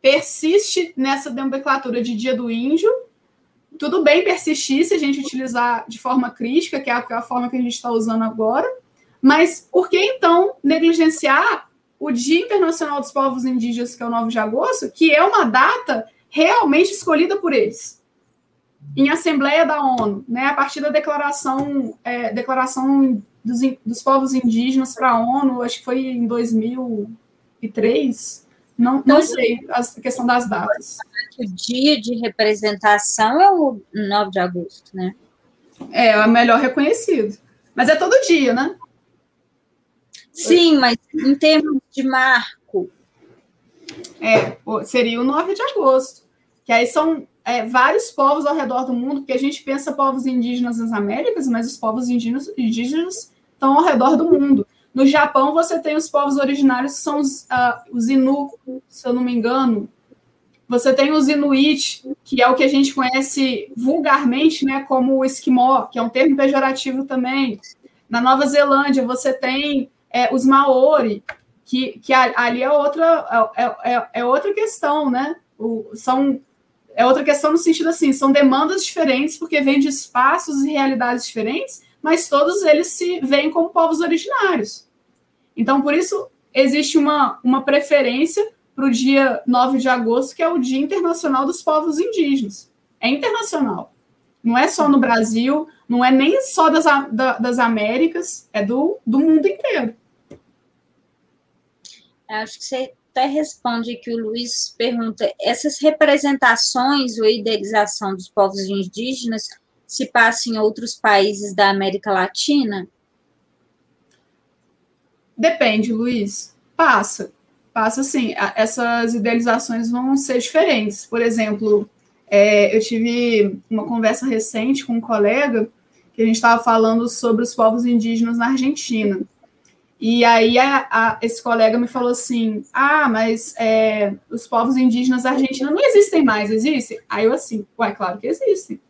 persiste nessa nomenclatura de Dia do Índio? Tudo bem persistir se a gente utilizar de forma crítica, que é a, forma que a gente está usando agora, mas por que então negligenciar o Dia Internacional dos Povos Indígenas, que é o 9 de agosto, que é uma data realmente escolhida por eles? Em Assembleia da ONU, né, a partir da declaração, é, declaração dos, dos povos indígenas para a ONU, acho que foi em 2003, não, não sei a questão das datas. O dia de representação é o 9 de agosto, né? É, é o melhor reconhecido. Mas é todo dia, né? Sim, mas em termos de marco. É, seria o 9 de agosto. Que aí são é, vários povos ao redor do mundo, porque a gente pensa povos indígenas nas Américas, mas os povos indígenas, indígenas estão ao redor do mundo. No Japão, você tem os povos originários, que são os, uh, os Inu, se eu não me engano. Você tem os Inuit, que é o que a gente conhece vulgarmente né, como o Esquimó, que é um termo pejorativo também. Na Nova Zelândia, você tem é, os Maori, que, que ali é outra, é, é, é outra questão, né? O, são, é outra questão no sentido assim, são demandas diferentes, porque vêm de espaços e realidades diferentes, mas todos eles se veem como povos originários. Então, por isso, existe uma, uma preferência para o dia 9 de agosto, que é o Dia Internacional dos Povos Indígenas. É internacional. Não é só no Brasil, não é nem só das, da, das Américas, é do, do mundo inteiro. Acho que você até responde que o Luiz pergunta: essas representações ou idealização dos povos indígenas se passa em outros países da América Latina? Depende, Luiz. Passa. Passa sim. Essas idealizações vão ser diferentes. Por exemplo, é, eu tive uma conversa recente com um colega que a gente estava falando sobre os povos indígenas na Argentina. E aí a, a, esse colega me falou assim: ah, mas é, os povos indígenas da Argentina não existem mais, existem? Aí eu assim, ué, claro que existem.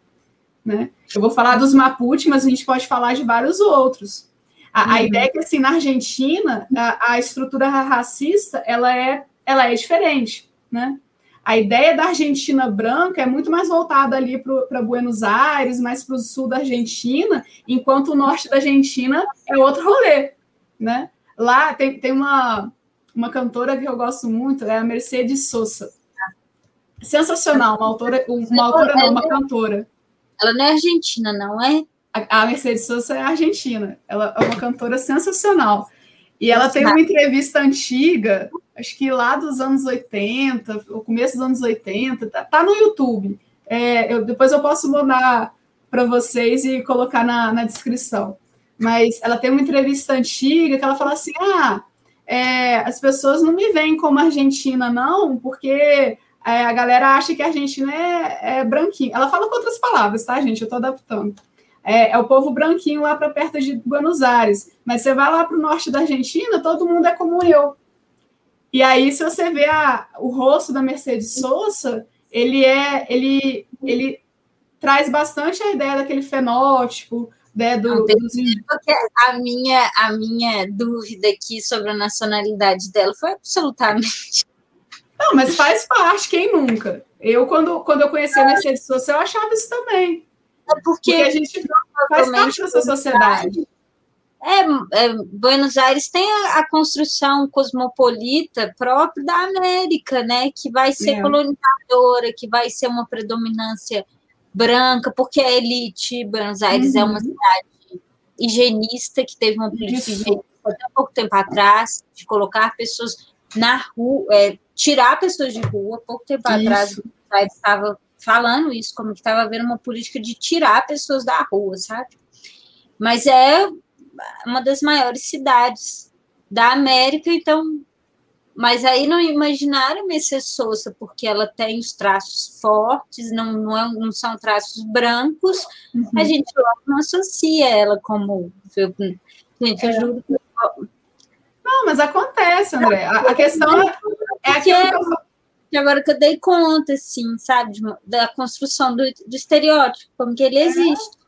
Né? Eu vou falar dos Mapuche, mas a gente pode falar de vários outros. A, uhum. a ideia é que assim, na Argentina, a, a, estrutura racista ela é, ela é diferente. Né? A ideia da Argentina branca é muito mais voltada ali para Buenos Aires, mais para o sul da Argentina, enquanto o norte da Argentina é outro rolê né? Lá tem, tem uma, uma cantora que eu gosto muito, é a Mercedes Sosa. Sensacional, uma autora, uma autora não, uma cantora. Ela não é argentina, não é? A, a Mercedes Sosa é argentina. Ela é uma cantora sensacional. E ela tem uma entrevista antiga, acho que lá dos anos 80, o começo dos anos 80, tá, tá no YouTube. É, eu, depois eu posso mandar para vocês e colocar na, na descrição mas ela tem uma entrevista antiga que ela fala assim: ah, é, as pessoas não me veem como argentina, não, porque é, a galera acha que a Argentina é, é branquinho. Ela fala com outras palavras, tá, gente? Eu estou adaptando. É, é, o povo branquinho lá para perto de Buenos Aires. Mas você vai lá para o norte da Argentina, todo mundo é como eu. E aí, se você vê a, o rosto da Mercedes Sosa, ele é, ele, ele traz bastante a ideia daquele fenótipo, né, do, a minha a minha dúvida aqui sobre a nacionalidade dela foi absolutamente não, mas faz parte, quem nunca? Eu, quando, quando eu conheci a Mercedes Sosa, eu achava isso também. É porque, porque a gente faz parte dessa sociedade. É, é, Buenos Aires tem a, a, construção cosmopolita própria da América, né? Que vai ser é. colonizadora, que vai ser uma predominância branca, porque a elite, Buenos Aires uhum. é uma uhum. cidade higienista que teve uma política higienista até pouco tempo atrás, de colocar pessoas na rua, é, tirar pessoas de rua. Pouco tempo Isso. atrás, Buenos Aires estava falando isso, como que estava havendo uma política de tirar pessoas da rua, sabe? Mas é uma das maiores cidades da América, então. Mas aí não imaginaram Mercedes Souza, porque ela tem os traços fortes, não, não, é, não são traços brancos, uhum. a gente logo não associa ela como. Gente, eu é. juro que não, mas acontece, André. A, a questão é, é aquilo que agora que eu dei conta, assim, sabe, da construção do, do estereótipo, como que ele existe.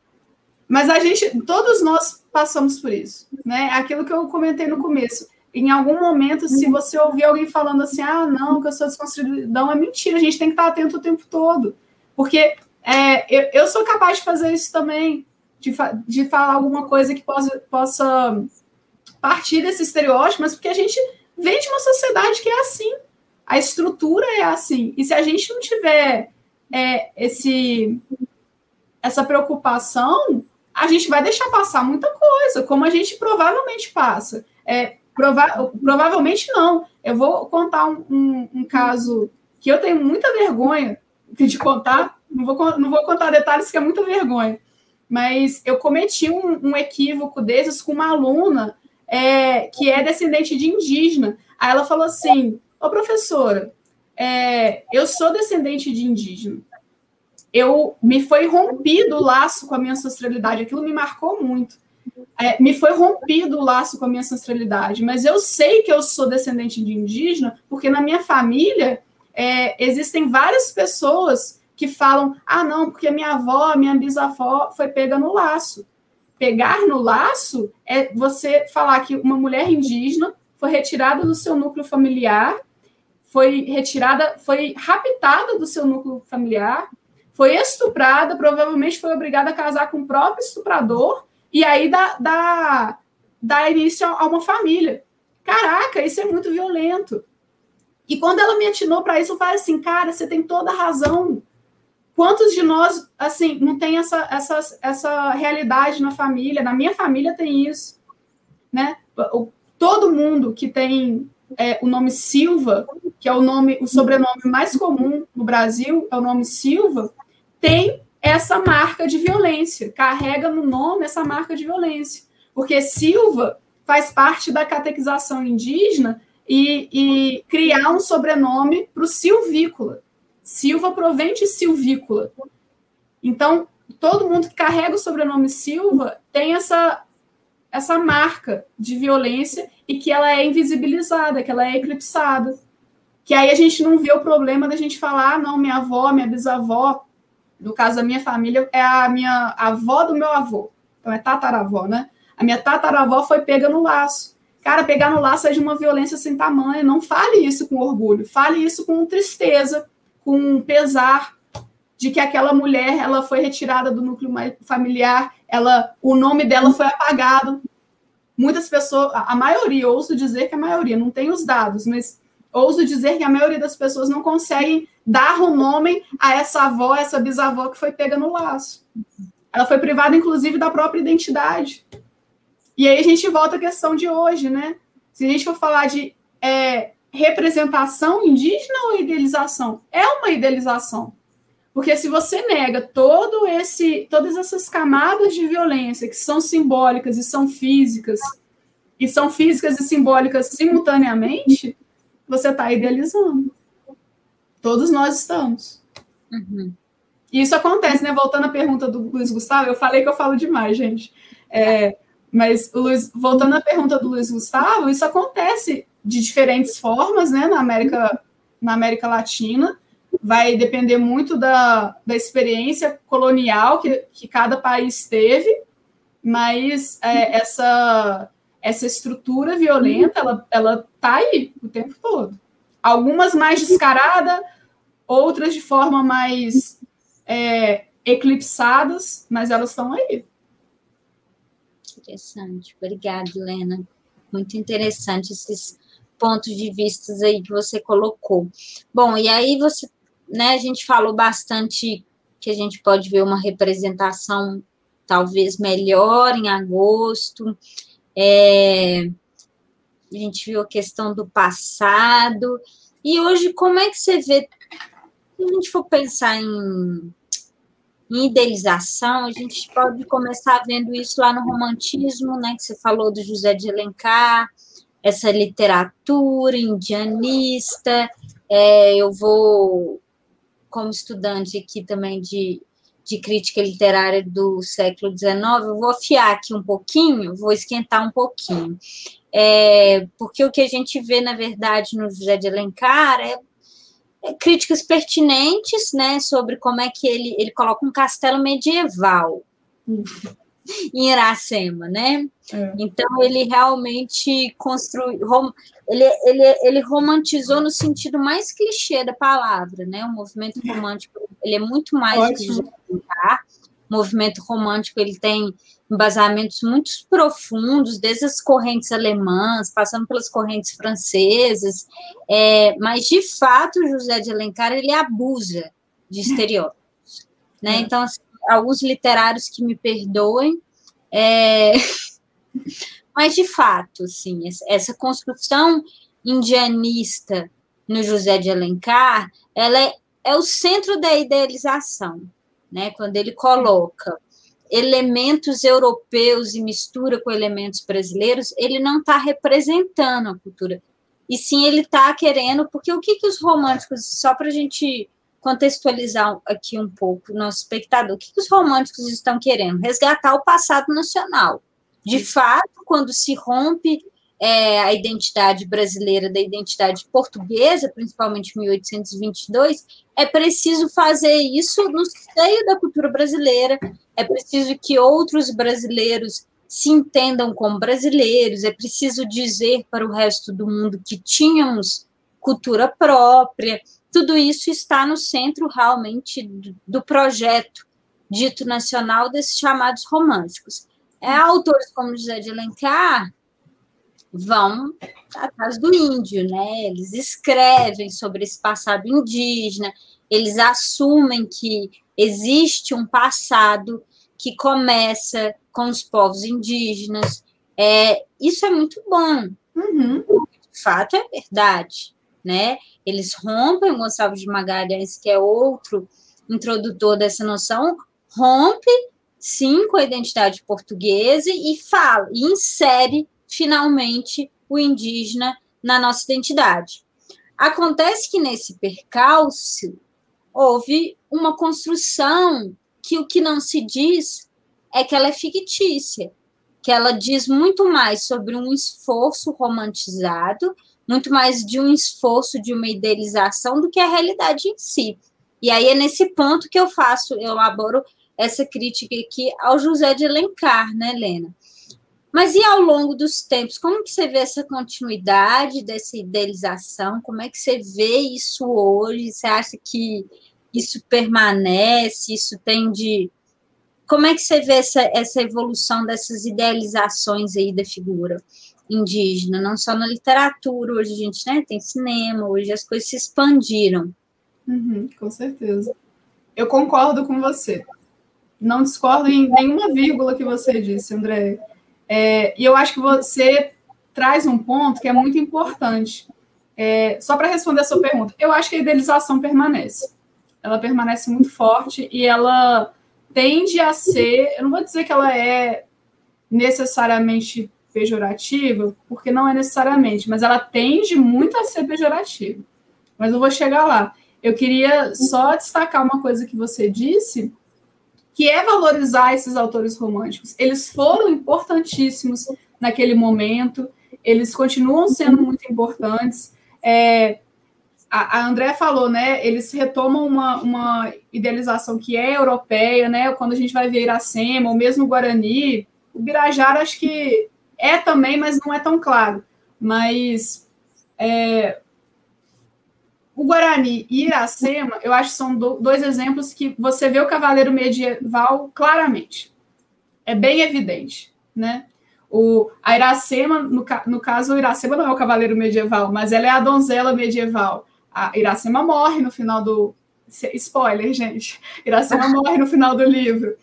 Mas a gente, todos nós passamos por isso, né? Aquilo que eu comentei no começo. Em algum momento, se uhum. você ouvir alguém falando assim, ah, não, que eu sou desconstruidão, é mentira, a gente tem que estar atento o tempo todo. Porque é, eu, eu sou capaz de fazer isso também, de, de falar alguma coisa que possa, possa partir desse estereótipo, mas porque a gente vem de uma sociedade que é assim. A estrutura é assim. E se a gente não tiver é, esse, essa preocupação, a gente vai deixar passar muita coisa, como a gente provavelmente passa. É, prova provavelmente não. Eu vou contar um, um, um, caso que eu tenho muita vergonha de contar. Não vou, não vou contar detalhes, que é muita vergonha. Mas eu cometi um, um equívoco desses com uma aluna é, que é descendente de indígena. Aí ela falou assim: Ô professora, é, eu sou descendente de indígena. Eu me foi rompido o laço com a minha ancestralidade. Aquilo me marcou muito. É, me foi rompido o laço com a minha ancestralidade, mas eu sei que eu sou descendente de indígena porque na minha família é, existem várias pessoas que falam: ah, não, porque minha avó, minha bisavó foi pega no laço. Pegar no laço é você falar que uma mulher indígena foi retirada do seu núcleo familiar, foi retirada, foi raptada do seu núcleo familiar, foi estuprada, provavelmente foi obrigada a casar com o próprio estuprador, e aí dá, dá, dá início a uma família. Caraca, isso é muito violento. E quando ela me atinou para isso, eu falei assim, cara, você tem toda a razão. Quantos de nós, assim, não tem essa, essa, essa realidade na família? Na minha família tem isso, né? Todo mundo que tem é, o nome Silva, que é o nome, o sobrenome mais comum no Brasil, é o nome Silva, tem essa marca de violência, carrega no nome essa marca de violência, porque Silva faz parte da catequização indígena e, e criar um sobrenome para o silvícola. Silva provém de silvícola. Então, todo mundo que carrega o sobrenome Silva tem essa, essa marca de violência e que ela é invisibilizada, que ela é eclipsada. Que aí a gente não vê o problema da gente falar, ah, não, minha avó, minha bisavó, no caso da minha família, é a minha avó do meu avô. Então é tataravó, né? A minha tataravó foi pega no laço. Cara, pegar no laço é de uma violência sem tamanho. Não fale isso com orgulho, fale isso com tristeza, com pesar de que aquela mulher ela foi retirada do núcleo familiar, ela, o nome dela foi apagado. Muitas pessoas, a maioria, ouso dizer que a maioria, não tem os dados, mas ouso dizer que a maioria das pessoas não conseguem dar um nome a essa avó, essa bisavó que foi pega no laço. Ela foi privada, inclusive, da própria identidade. E aí a gente volta à questão de hoje, né? Se a gente for falar de é, representação indígena ou idealização? É uma idealização. Porque se você nega todo esse, todas essas camadas de violência que são simbólicas e são físicas, e são físicas e simbólicas simultaneamente, você está idealizando. Todos nós estamos. Uhum. E isso acontece, né? Voltando à pergunta do Luiz Gustavo, eu falei que eu falo demais, gente. É, mas, Luiz, voltando à pergunta do Luiz Gustavo, isso acontece de diferentes formas, né, na América, na América Latina. Vai depender muito da, da experiência colonial que, que cada país teve, mas é, essa, essa estrutura violenta, ela, ela tá aí o tempo todo. Algumas mais descarada, outras de forma mais é, eclipsadas, mas elas estão aí. Interessante. Obrigada, Helena. Muito interessante esses pontos de vista aí que você colocou. Bom, e aí você, né, a gente falou bastante que a gente pode ver uma representação talvez melhor em agosto. É, a gente viu a questão do passado. E hoje, como é que você vê Se a gente for pensar em, em idealização, a gente pode começar vendo isso lá no romantismo, né? Que você falou do José de Alencar, essa literatura indianista. É, eu vou, como estudante aqui também de, de crítica literária do século XIX, eu vou afiar aqui um pouquinho, vou esquentar um pouquinho. É, porque o que a gente vê, na verdade, no José de Alencar é, é críticas pertinentes né, sobre como é que ele, ele coloca um castelo medieval. Em Iracema, né? É. Então ele realmente construiu, ele, ele, ele romantizou no sentido mais clichê da palavra, né? O movimento romântico ele é muito mais Ótimo. que o movimento romântico ele tem embasamentos muito profundos, desde as correntes alemãs, passando pelas correntes francesas, é, mas de fato José de Alencar ele abusa de estereótipos, né? É. Então assim, alguns literários que me perdoem, é... mas de fato, assim, essa construção indianista no José de Alencar, ela é, é o centro da idealização, né? Quando ele coloca elementos europeus e mistura com elementos brasileiros, ele não está representando a cultura. E sim, ele está querendo, porque o que, que os românticos, só para a gente contextualizar aqui um pouco o nosso espectador. O que, os românticos estão querendo? Resgatar o passado nacional. De fato, quando se rompe é, a identidade brasileira da identidade portuguesa, principalmente em 1822, é preciso fazer isso no seio da cultura brasileira, é preciso que outros brasileiros se entendam como brasileiros, é preciso dizer para o resto do mundo que tínhamos cultura própria, tudo isso está no centro realmente do projeto dito nacional desses chamados românticos. É, autores como José de Alencar vão atrás do índio, né? Eles escrevem sobre esse passado indígena, eles assumem que existe um passado que começa com os povos indígenas. É, isso é muito bom. Uhum. De fato, é verdade né? Eles rompem, o Gonçalves de Magalhães, que é outro introdutor dessa noção, rompe sim com a identidade portuguesa e fala, e insere finalmente o indígena na nossa identidade. Acontece que nesse percalço houve uma construção que o que não se diz é que ela é fictícia, que ela diz muito mais sobre um esforço romantizado muito mais de um esforço, de uma idealização do que a realidade em si. E aí é nesse ponto que eu faço, eu elaboro essa crítica aqui ao José de Alencar, né, Helena? Mas e ao longo dos tempos, como que você vê essa continuidade dessa idealização? Como é que você vê isso hoje? Você acha que isso permanece? Isso tem de como é que você vê essa, essa evolução dessas idealizações aí da figura? Indígena, não só na literatura, hoje a gente né, tem cinema, hoje as coisas se expandiram. Uhum, com certeza. Eu concordo com você. Não discordo em nenhuma vírgula que você disse, André. É, e eu acho que você traz um ponto que é muito importante. É, só para responder a sua pergunta, eu acho que a idealização permanece. Ela permanece muito forte e ela tende a ser, eu não vou dizer que ela é necessariamente pejorativa, porque não é necessariamente, mas ela tende muito a ser pejorativa. Mas eu vou chegar lá. Eu queria só destacar uma coisa que você disse, que é valorizar esses autores românticos. Eles foram importantíssimos naquele momento, eles continuam sendo muito importantes. É, a, a André falou, né? Eles retomam uma, uma idealização que é europeia, né? Quando a gente vai ver Iracema, ou mesmo Guarani, o Birajara, acho que é também, mas não é tão claro. Mas é, o Guarani e Iracema, eu acho que são do, dois exemplos que você vê o cavaleiro medieval claramente. É bem evidente, né? O, a Iracema, no, no caso, o Iracema não é o cavaleiro medieval, mas ela é a donzela medieval. A Iracema morre no final do. Spoiler, gente. Iracema morre no final do livro.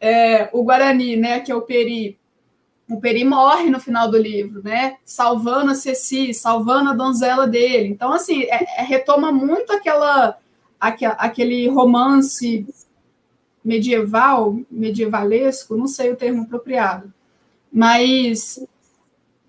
É, o Guarani, né, que é o Peri, o Peri morre no final do livro, né? Salvando a Ceci, salvando a donzela dele. Então, assim, é, é, retoma muito aquela aquele romance medieval, medievalesco, não sei o termo apropriado, mas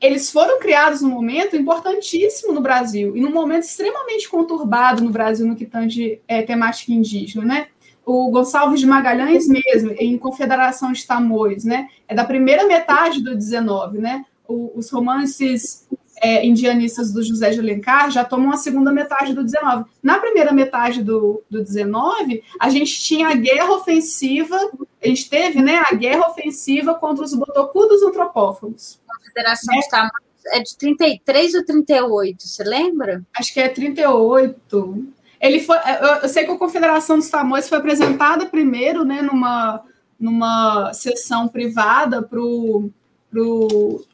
eles foram criados num momento importantíssimo no Brasil e num momento extremamente conturbado no Brasil no que tange é, temática indígena, né? O Gonçalves de Magalhães mesmo, em Confederação de Tamoios, né? É da primeira metade do 19, né? O, os romances é, indianistas do José de Alencar já tomam a segunda metade do 19. Na primeira metade do, do 19, a gente tinha a guerra ofensiva, a gente teve né, a guerra ofensiva contra os botocudos antropófagos. Confederação é. está é de 33 ou 38, você lembra? Acho que é 38. Ele foi, eu, sei que a Confederação dos Tamoios foi apresentada primeiro, né, numa, numa sessão privada para o pro,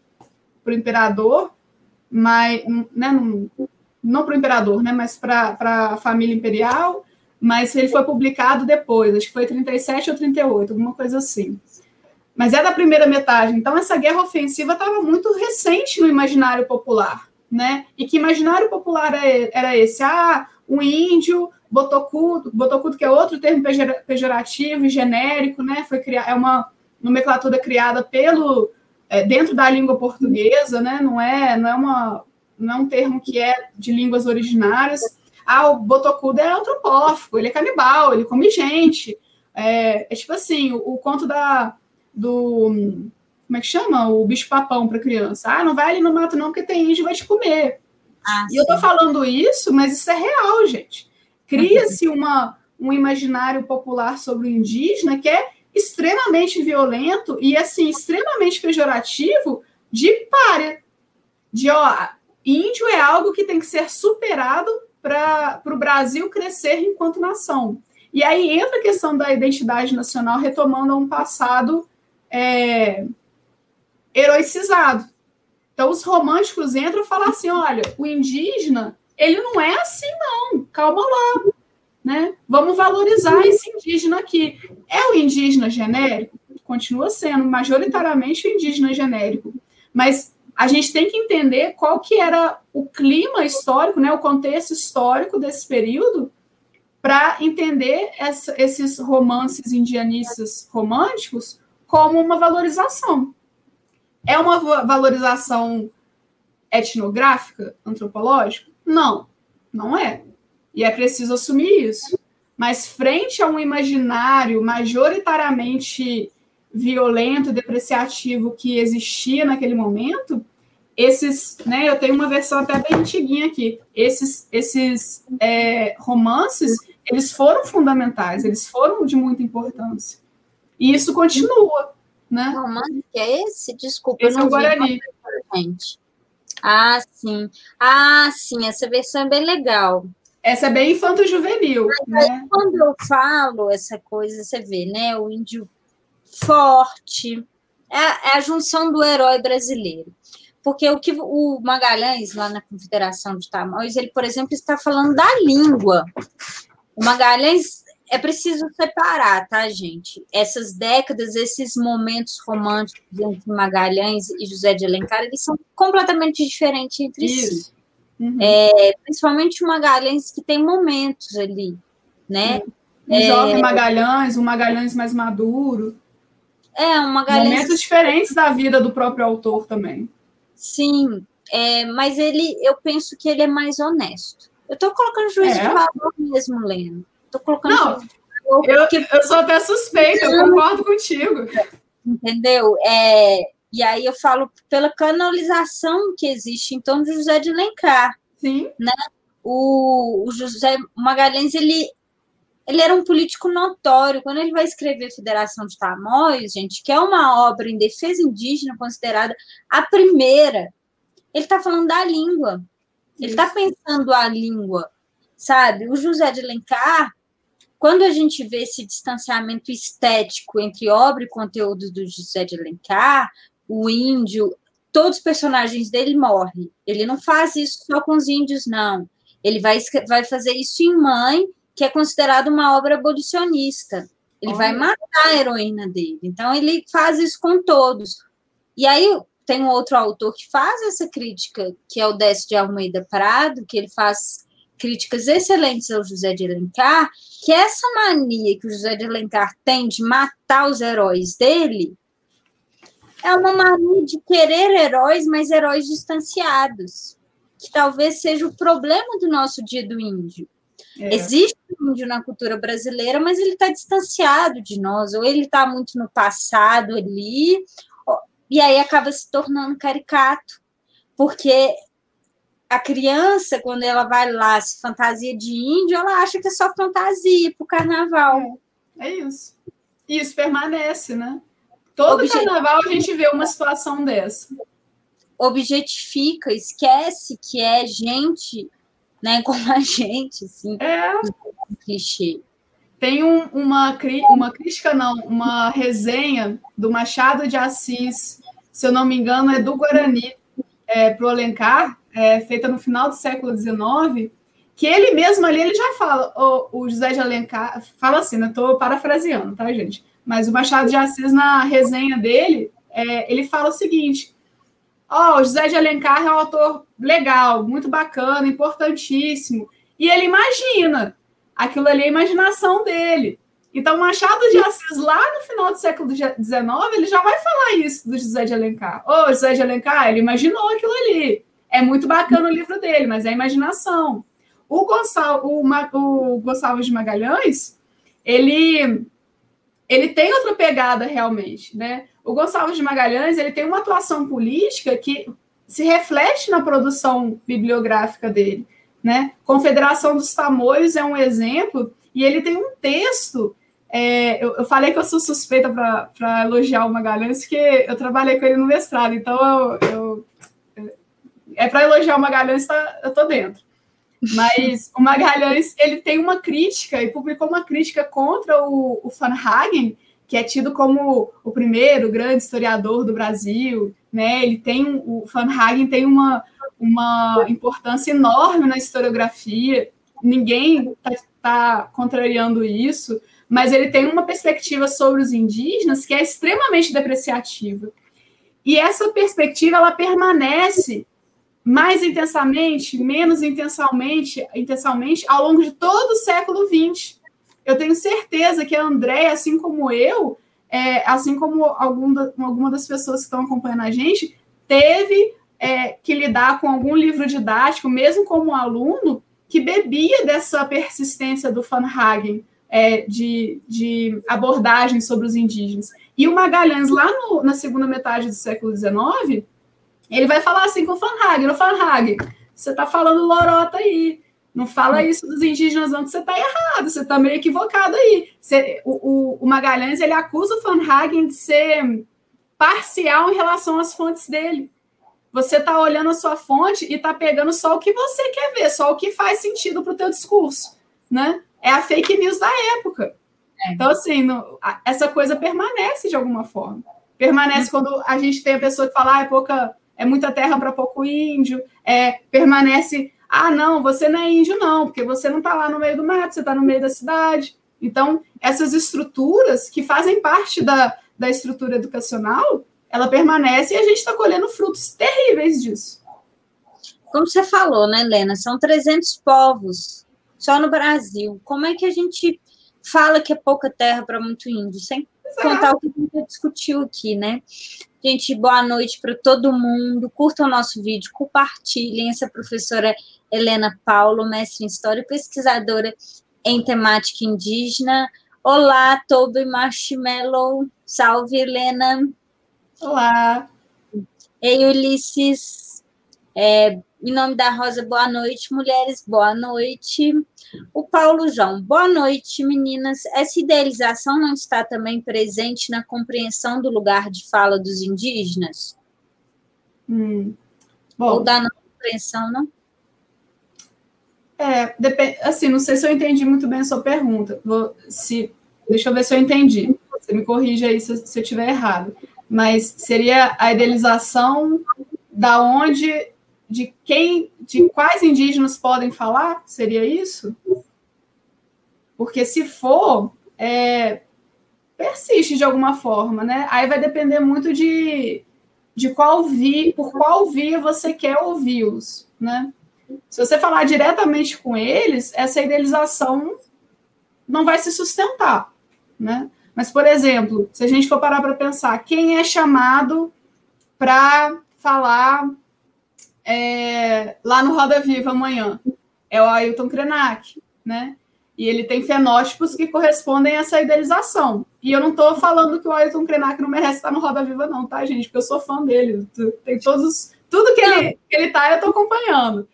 pro imperador, mas né, não, para o imperador, né, mas para a família imperial, mas ele foi publicado depois, acho que foi 37 ou 38, alguma coisa assim mas é da primeira metade. Então, essa guerra ofensiva estava muito recente no imaginário popular, né? E que imaginário popular é, era esse? Ah, o índio, botocudo, botocudo que é outro termo pejorativo e genérico, né? Foi criar, é uma nomenclatura criada pelo é, dentro da língua portuguesa, né? Não é, não é uma, não é um termo que é de línguas originárias. Ah, o botocudo é antropófago, ele é canibal, ele come gente. É, é tipo assim, o, o conto da do. Como é que chama? O bicho-papão para criança. Ah, não vai ali no mato, não, porque tem índio vai te comer. Ah, e eu tô falando isso, mas isso é real, gente. Cria-se uma, um imaginário popular sobre o indígena que é extremamente violento e, assim, extremamente pejorativo de párea. De, ó, índio é algo que tem que ser superado para o Brasil crescer enquanto nação. E aí entra a questão da identidade nacional retomando um passado é, heroicizado. Então, os românticos entram e falam assim: olha, o indígena, ele não é assim, não, calma lá. Né? Vamos valorizar esse indígena aqui. É o indígena genérico? Continua sendo majoritariamente o indígena genérico. Mas a gente tem que entender qual que era o clima histórico, né, o contexto histórico desse período, para entender essa, esses romances indianistas românticos como uma valorização. É uma valorização etnográfica, antropológica? Não, não é. E é preciso assumir isso. Mas frente a um imaginário majoritariamente violento, depreciativo que existia naquele momento, esses, né, eu tenho uma versão até bem antiguinha aqui, esses, esses é, romances, eles foram fundamentais, eles foram de muita importância. E isso continua, né? Romance que é esse? Desculpa, esse é o Guarani. Gente. Ah, sim. Ah, sim, essa versão é bem legal. Essa é bem infanto-juvenil. Né? quando eu falo essa coisa, você vê, né? O índio forte. É, é a junção do herói brasileiro. Porque o que o Magalhães, lá na Confederação de Tamoios, ele, por exemplo, está falando da língua. O Magalhães é preciso separar, tá, gente? Essas décadas, esses momentos românticos entre Magalhães e José de Alencar, eles são completamente diferentes entre Isso. si. Uhum. É, principalmente o Magalhães, que tem momentos ali, né? Um é, jovem Magalhães, um Magalhães mais maduro. É, um Magalhães... Momentos diferentes da vida do próprio autor também. Sim, é, mas ele, eu penso que ele é mais honesto. Eu estou colocando juízo é? de valor mesmo, Leno. Tô colocando. Não, eu, porque... eu sou até suspeita, eu concordo contigo. Entendeu? É, e aí eu falo pela canalização que existe em torno de José de Alencar. Sim. Né? O, o José Magalhães, ele, ele era um político notório. Quando ele vai escrever Federação de Tamoios, gente, que é uma obra em defesa indígena, considerada a primeira, ele está falando da língua. Ele está pensando a língua, sabe? O José de Alencar, quando a gente vê esse distanciamento estético entre obra e conteúdo do José de Alencar, o índio, todos os personagens dele morrem. Ele não faz isso só com os índios, não. Ele vai, vai fazer isso em Mãe, que é considerado uma obra abolicionista. Ele vai matar a heroína dele. Então, ele faz isso com todos. E aí, tem um outro autor que faz essa crítica, que é o Décio de Almeida Prado, que ele faz críticas excelentes ao José de Alencar, que essa mania que o José de Alencar tem de matar os heróis dele é uma mania de querer heróis, mas heróis distanciados, que talvez seja o problema do nosso dia do índio. É. Existe um índio na cultura brasileira, mas ele está distanciado de nós, ou ele está muito no passado ali, e aí acaba se tornando caricato, porque a criança, quando ela vai lá se fantasia de índio, ela acha que é só fantasia para o carnaval. É, é isso. Isso permanece, né? Todo Objet... carnaval a gente vê uma situação dessa. Objetifica, esquece que é gente, né, como a gente, assim. É. Clichê. Tem um, uma, uma crítica, não, uma resenha do Machado de Assis, se eu não me engano, é do Guarani, é, para o Alencar, é, feita no final do século XIX, que ele mesmo ali, ele já fala, o, o José de Alencar, fala assim, né, estou parafraseando, tá, gente? Mas o Machado de Assis, na resenha dele, é, ele fala o seguinte, ó, oh, o José de Alencar é um autor legal, muito bacana, importantíssimo, e ele imagina, aquilo ali é a imaginação dele. Então, Machado de Assis, lá no final do século XIX, ele já vai falar isso do José de Alencar. Ô, oh, José de Alencar, ele imaginou aquilo ali. É muito bacana o livro dele, mas é imaginação. O, Gonçalo, o, o Gonçalves de Magalhães, ele, ele tem outra pegada realmente, né? O Gonçalves de Magalhães, ele tem uma atuação política que se reflete na produção bibliográfica dele, né? Confederação dos Tamoios é um exemplo, e ele tem um texto é, eu, eu, falei que eu sou suspeita para elogiar o Magalhães, porque eu trabalhei com ele no mestrado, então eu, eu é para elogiar o Magalhães, tá, eu tô dentro. Mas o Magalhães, ele tem uma crítica, e publicou uma crítica contra o, o Van Hagen, que é tido como o primeiro grande historiador do Brasil, né? Ele tem o Van Hagen tem uma, uma importância enorme na historiografia. Ninguém está tá contrariando isso, mas ele tem uma perspectiva sobre os indígenas que é extremamente depreciativa. E essa perspectiva ela permanece mais intensamente, menos intensamente, intensamente ao longo de todo o século XX. Eu tenho certeza que a Andréia, assim como eu, é, assim como algum da, alguma das pessoas que estão acompanhando a gente, teve é, que lidar com algum livro didático, mesmo como aluno, que bebia dessa persistência do Van Hagen, é, de, de abordagem sobre os indígenas. E o Magalhães, lá no, na segunda metade do século XIX, ele vai falar assim com o Fanhag, no Fanhag, você está falando lorota aí. Não fala isso dos indígenas, não, que você está errado, você está meio equivocado aí. Você, o, o, Magalhães ele acusa o Fanhagen de ser parcial em relação às fontes dele. Você está olhando a sua fonte e está pegando só o que você quer ver, só o que faz sentido para o teu discurso, né? É a fake news da época. É. Então, assim, no, essa coisa permanece de alguma forma. Permanece uhum. quando a gente tem a pessoa que fala, ah, é pouca é muita terra para pouco índio, é, permanece, ah, não, você não é índio, não, porque você não está lá no meio do mato, você está no meio da cidade. Então, essas estruturas que fazem parte da, da estrutura educacional, ela permanece e a gente está colhendo frutos terríveis disso. Como você falou, né, Helena? São 300 povos só no Brasil. Como é que a gente fala que é pouca terra para muito índio, sem contar o que a gente discutiu aqui, né? Gente, boa noite para todo mundo. Curtam o nosso vídeo, compartilhem. Essa professora Helena Paulo, mestre em História e pesquisadora em temática indígena. Olá, Toby Marshmallow. Salve, Helena. Olá. Ei, Ulisses. É, em nome da Rosa, boa noite. Mulheres, boa noite. O Paulo João, boa noite, meninas. Essa idealização não está também presente na compreensão do lugar de fala dos indígenas? Hum. Bom, Ou da não compreensão, não? É, depende, assim, não sei se eu entendi muito bem a sua pergunta. Vou, se, deixa eu ver se eu entendi. Você me corrija aí se, se eu estiver errado. Mas seria a idealização da onde de quem, de quais indígenas podem falar? Seria isso? Porque se for, é, persiste de alguma forma, né? Aí vai depender muito de, de qual via, por qual via você quer ouvi-los, né? Se você falar diretamente com eles, essa idealização não vai se sustentar, né? Mas, por exemplo, se a gente for parar para pensar, quem é chamado para falar é, lá no Roda Viva amanhã? É o Ailton Krenak, né? E ele tem fenótipos que correspondem a essa idealização. E eu não estou falando que o Ailton Krenak não merece estar no Roda Viva, não, tá, gente? Porque eu sou fã dele. Tem todos, tudo que ele, que ele tá, eu estou acompanhando.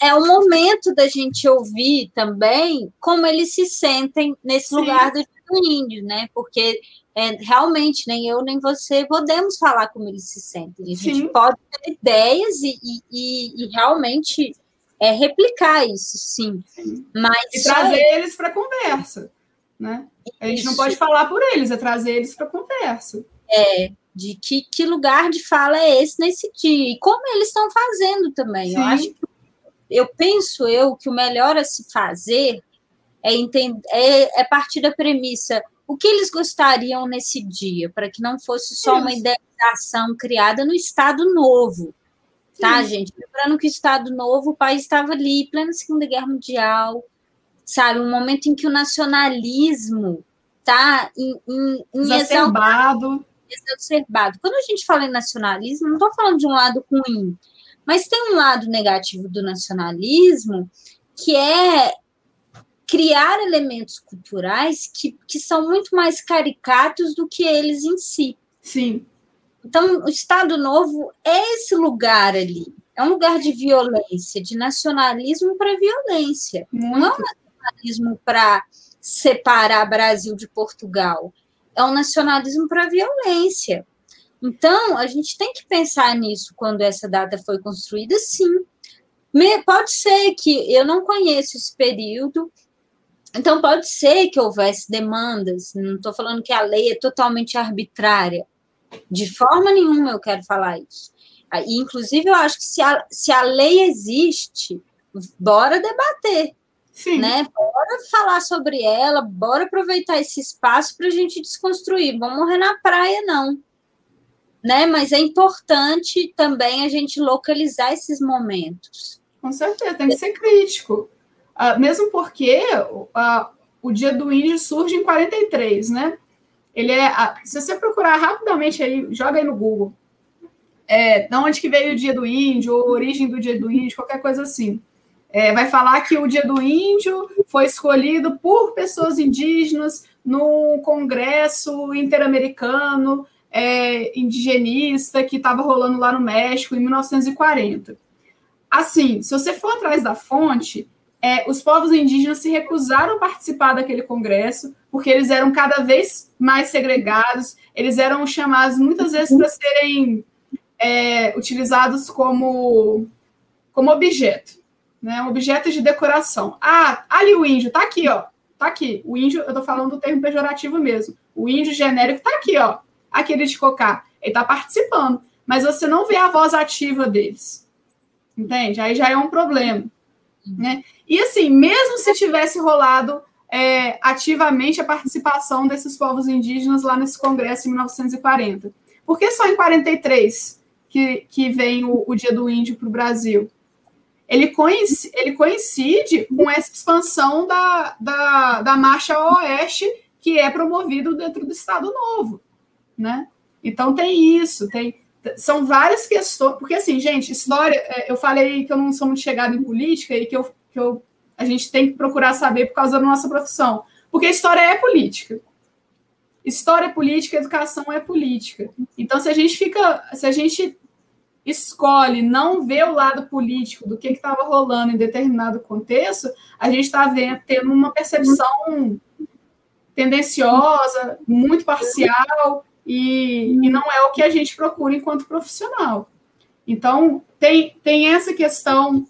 É, é, o momento da gente ouvir também como eles se sentem nesse Sim. lugar do índio, né? Porque é, realmente nem eu nem você podemos falar como eles se sentem. A gente Sim. pode ter ideias e, e, e realmente é, replicar isso, sim. sim. Mas e trazer é... eles para conversa, né? A gente isso. não pode falar por eles, é trazer eles para conversa. É, de que, que lugar de fala é esse nesse dia e como eles estão fazendo também. Sim. Eu acho que, eu penso eu que o melhor a se fazer é, entender, é, é partir da premissa o que eles gostariam nesse dia, para que não fosse só uma idealização criada no Estado Novo. Tá, Sim. gente? Lembrando que o Estado Novo, o país estava ali, plena Segunda Guerra Mundial, sabe? Um momento em que o nacionalismo tá em, em, em exacerbado. exacerbado. Quando a gente fala em nacionalismo, não estou falando de um lado ruim, mas tem um lado negativo do nacionalismo que é criar elementos culturais que, que são muito mais caricatos do que eles em si. Sim. Então, o Estado Novo é esse lugar ali. É um lugar de violência, de nacionalismo para violência. Muito. Não é um nacionalismo para separar Brasil de Portugal. É um nacionalismo para violência. Então, a gente tem que pensar nisso quando essa data foi construída, sim. Pode ser que eu não conheço esse período, então pode ser que houvesse demandas, não estou falando que a lei é totalmente arbitrária, de forma nenhuma eu quero falar isso. Ah, e, inclusive, eu acho que se a, se a lei existe, bora debater. Sim. Né? Bora falar sobre ela, bora aproveitar esse espaço para a gente desconstruir. Vamos morrer na praia, não. Né? Mas é importante também a gente localizar esses momentos. Com certeza, tem que ser crítico. Uh, mesmo porque uh, o Dia do Índio surge em 43, né? Ele é. Se você procurar rapidamente aí, joga aí no Google. É, de onde que veio o dia do índio, ou origem do dia do índio, qualquer coisa assim. É, vai falar que o dia do índio foi escolhido por pessoas indígenas no Congresso Interamericano é, Indigenista que estava rolando lá no México em 1940. Assim, se você for atrás da fonte, é, os povos indígenas se recusaram a participar daquele congresso, porque eles eram cada vez mais segregados, eles eram chamados muitas vezes para serem é, utilizados como, como objeto, né? Um objeto de decoração. Ah, ali o índio, tá aqui, ó. Tá aqui. O índio, eu tô falando do termo pejorativo mesmo. O índio genérico tá aqui, ó. Aquele de cocar. Ele tá participando. Mas você não vê a voz ativa deles. Entende? Aí já é um problema. Né? E assim, mesmo se tivesse rolado é, ativamente a participação desses povos indígenas lá nesse congresso em 1940, por que só em 43 que, que vem o, o Dia do Índio para o Brasil? Ele coincide, ele coincide com essa expansão da, da, da Marcha Oeste que é promovido dentro do Estado Novo, né? Então tem isso, tem são várias questões, porque assim, gente, história, é, eu falei que eu não sou muito chegada em política e que, eu, que eu, a gente tem que procurar saber por causa da nossa profissão, porque história é política. História é política, educação é política. Então, se a gente fica, se a gente escolhe não ver o lado político do que estava rolando em determinado contexto, a gente está tendo uma percepção tendenciosa, muito parcial, e, e não é o que a gente procura enquanto profissional. Então, tem, tem essa questão,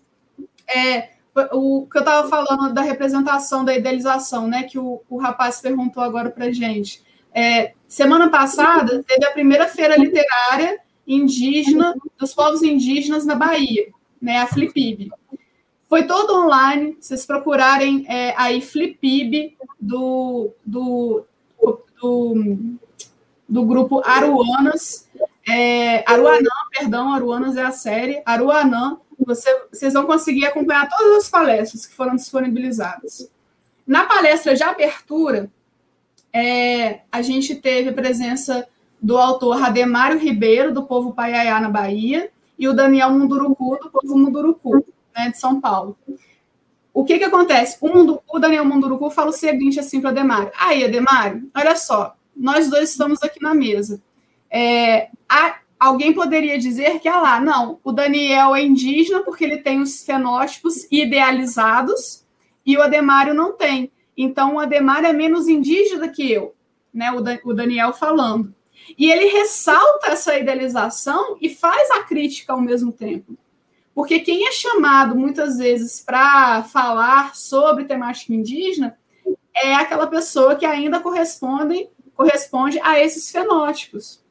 é, o que eu estava falando da representação, da idealização, né, que o, o rapaz perguntou agora para gente. É, semana passada, teve a primeira feira literária indígena, dos povos indígenas na Bahia, né, a Flipib. Foi todo online, vocês procurarem é, aí Flipib do, do, do do grupo Aruanas. É, Aruanã, perdão, Aruanas é a série. Aruanã Você, vocês vão conseguir acompanhar todas as palestras que foram disponibilizadas. Na palestra de abertura, é, a gente teve a presença do autor Rademário Ribeiro, do povo Paiaiá, na Bahia, e o Daniel Munduruku, do povo Munduruku, né, de São Paulo. O que que acontece? O, o Daniel Munduruku fala o seguinte assim para Ademário. Aí, Ademário, olha só, nós dois estamos aqui na mesa. É, a, alguém poderia dizer que, ah lá, não, o Daniel é indígena porque ele tem os fenótipos idealizados e o Ademário não tem. Então, o Ademário é menos indígena que eu, né? O, o Daniel falando. E ele ressalta essa idealização e faz a crítica ao mesmo tempo. Porque quem é chamado muitas vezes para falar sobre temática indígena é aquela pessoa que ainda corresponde, corresponde a esses fenótipos.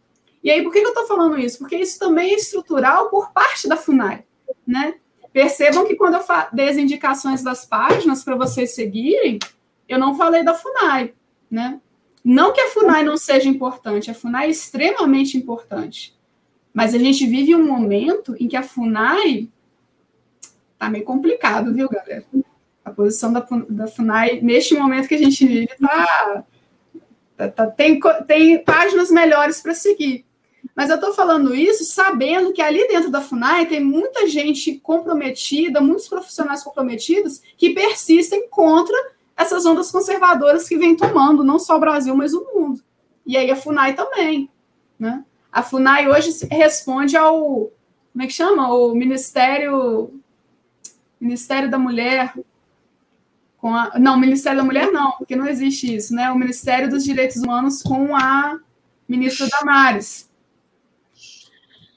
E aí, por que eu estou falando isso? Porque isso também é estrutural por parte da FUNAI. Né? Percebam que quando eu dei as indicações das páginas para vocês seguirem, eu não falei da FUNAI. Né? Não que a FUNAI não seja importante, a FUNAI é extremamente importante. Mas a gente vive um momento em que a FUNAI tá meio complicado, viu, galera? A posição da, da FUNAI, neste momento que a gente vive, tá, tá, tá tem, tem páginas melhores para seguir. Mas eu estou falando isso sabendo que ali dentro da FUNAI tem muita gente comprometida, muitos profissionais comprometidos que persistem contra essas ondas conservadoras que vem tomando, não só o Brasil, mas o mundo. E aí a FUNAI também. Né? A FUNAI hoje responde ao. Como é que chama? O Ministério. Ministério da Mulher. Com a, não, Ministério da Mulher não, porque não existe isso, né? O Ministério dos Direitos Humanos com a ministra Damares.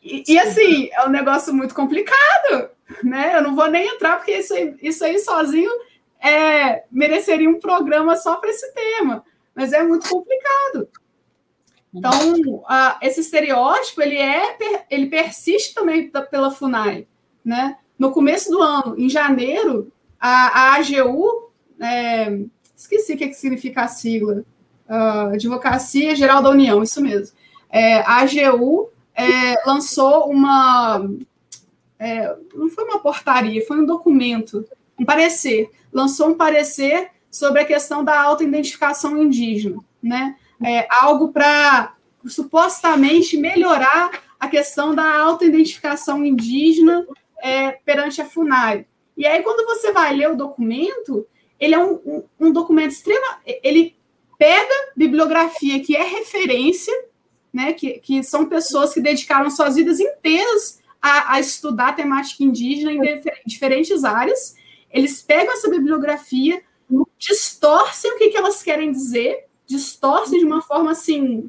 E, e, assim, é um negócio muito complicado, né? Eu não vou nem entrar, porque isso aí, isso aí sozinho é, mereceria um programa só para esse tema, mas é muito complicado. Então, a, esse estereótipo ele é ele persiste também pela Funai, né? No começo do ano, em janeiro, a, a AGU, é, esqueci o que, é que significa a sigla, uh, Advocacia Geral da União, isso mesmo. É, a AGU é, lançou uma. É, não foi uma portaria, foi um documento, um parecer. Lançou um parecer sobre a questão da autoidentificação indígena, né? É, algo para supostamente melhorar a questão da autoidentificação indígena é, perante a FUNAI. E aí, quando você vai ler o documento, ele é um, um, um documento extremo. Ele pega bibliografia que é referência né, que, que são pessoas que dedicaram suas vidas inteiras a, a estudar a temática indígena em diferentes áreas. Eles pegam essa bibliografia, distorcem o que, que elas querem dizer, distorcem de uma forma assim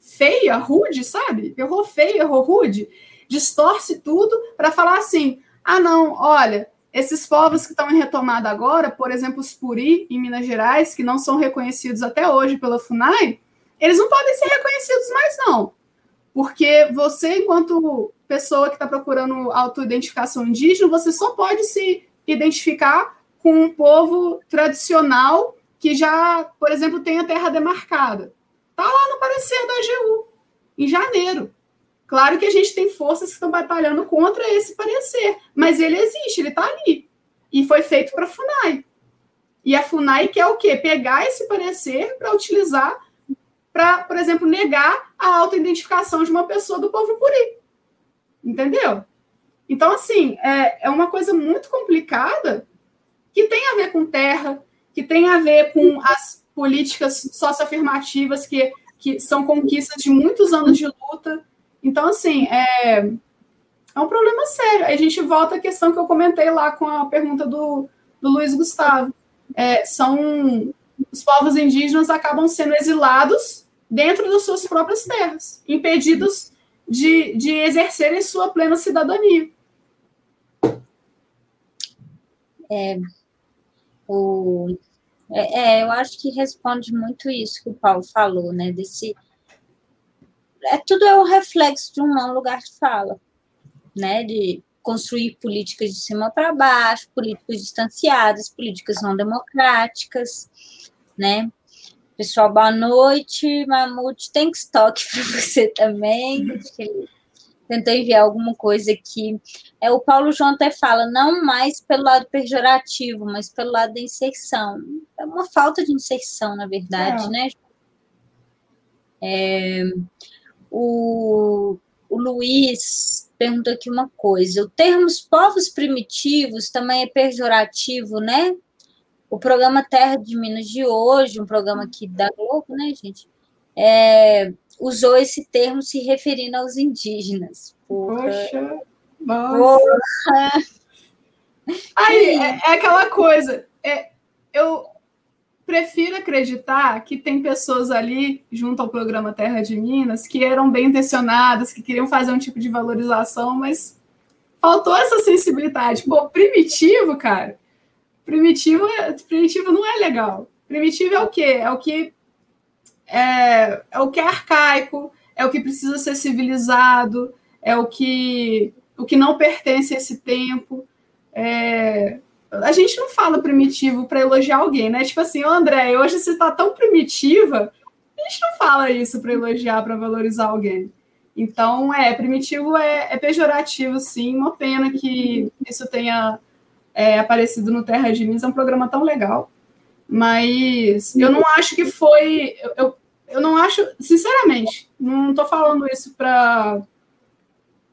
feia, rude, sabe? Errou feio, errou rude, distorce tudo para falar assim: ah, não, olha, esses povos que estão em retomada agora, por exemplo, os Puri, em Minas Gerais, que não são reconhecidos até hoje pela FUNAI, eles não podem ser reconhecidos mais, não. Porque você, enquanto pessoa que está procurando autoidentificação indígena, você só pode se identificar com um povo tradicional que já, por exemplo, tem a terra demarcada. Está lá no parecer da AGU, em janeiro. Claro que a gente tem forças que estão batalhando contra esse parecer, mas ele existe, ele está ali. E foi feito para a FUNAI. E a FUNAI quer o quê? Pegar esse parecer para utilizar para, por exemplo, negar a autoidentificação de uma pessoa do povo puri. Entendeu? Então, assim, é, é uma coisa muito complicada que tem a ver com terra, que tem a ver com as políticas socioafirmativas que, que são conquistas de muitos anos de luta. Então, assim, é, é um problema sério. Aí a gente volta à questão que eu comentei lá com a pergunta do, do Luiz Gustavo. É, são os povos indígenas acabam sendo exilados dentro das suas próprias terras, impedidos de, de exercerem sua plena cidadania. É, o, é, é, eu acho que responde muito isso que o Paulo falou, né? Desse, é, tudo é um reflexo de um lugar de fala, né? De construir políticas de cima para baixo, políticas distanciadas, políticas não democráticas, né? Pessoal, boa noite. Mamute tem estoque para você também. tentou enviar alguma coisa aqui. É, o Paulo João até fala, não mais pelo lado pejorativo, mas pelo lado da inserção. É uma falta de inserção, na verdade, é. né? É, o, o Luiz pergunta aqui uma coisa. O termo povos primitivos também é pejorativo, né? O programa Terra de Minas de hoje, um programa aqui da Globo, né, gente? É, usou esse termo se referindo aos indígenas. Porra. Poxa, nossa. Porra. Aí, é, é, aquela coisa. É, eu prefiro acreditar que tem pessoas ali, junto ao programa Terra de Minas, que eram bem intencionadas, que queriam fazer um tipo de valorização, mas faltou essa sensibilidade. Pô, primitivo, cara. Primitivo, é, primitivo não é legal. Primitivo é o quê? É o que é, é o que é arcaico, é o que precisa ser civilizado, é o que, o que não pertence a esse tempo. É, a gente não fala primitivo para elogiar alguém, né? Tipo assim, oh, André, hoje você está tão primitiva, a gente não fala isso para elogiar, para valorizar alguém. Então, é, primitivo é, é, pejorativo, sim. Uma pena que isso tenha é, aparecido no Terra de Minas, é um programa tão legal. Mas eu não acho que foi. Eu, eu não acho, sinceramente, não estou falando isso para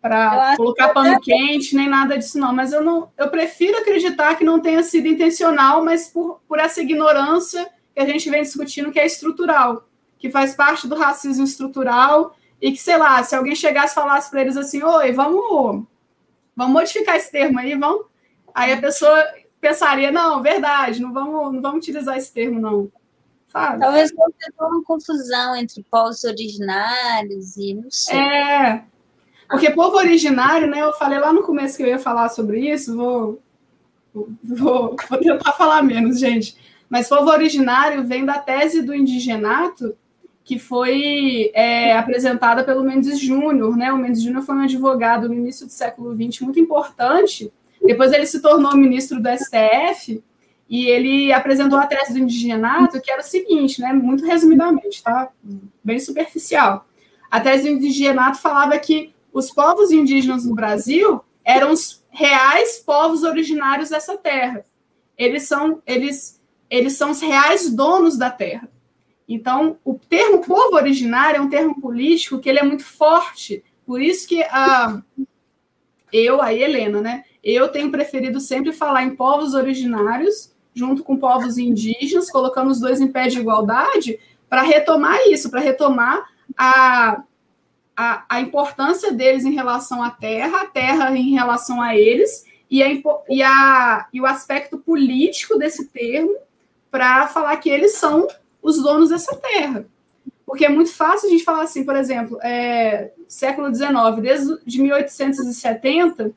para colocar pano quente nem nada disso não, mas eu não, eu prefiro acreditar que não tenha sido intencional, mas por, por essa ignorância que a gente vem discutindo que é estrutural, que faz parte do racismo estrutural e que sei lá, se alguém chegasse e falasse para eles assim, oi, vamos vamos modificar esse termo aí, vamos, aí a pessoa pensaria, não, verdade, não vamos, não vamos utilizar esse termo, não. Sabe? Talvez tenha uma confusão entre povos originários e não sei. É, porque povo originário, né? Eu falei lá no começo que eu ia falar sobre isso, vou, vou, vou tentar falar menos, gente. Mas povo originário vem da tese do indigenato, que foi é, apresentada pelo Mendes Júnior, né? O Mendes Júnior foi um advogado no início do século XX muito importante depois ele se tornou ministro do STF e ele apresentou a tese do indigenato, que era o seguinte, né, muito resumidamente, tá? Bem superficial. A tese do indigenato falava que os povos indígenas no Brasil eram os reais povos originários dessa terra. Eles são eles eles são os reais donos da terra. Então, o termo povo originário é um termo político que ele é muito forte. Por isso que a eu, a Helena, né? Eu tenho preferido sempre falar em povos originários, junto com povos indígenas, colocando os dois em pé de igualdade, para retomar isso, para retomar a, a, a, importância deles em relação à terra, a terra em relação a eles, e, a, e, a, e o aspecto político desse termo, para falar que eles são os donos dessa terra. Porque é muito fácil a gente falar assim, por exemplo, é, século XIX, desde de 1870,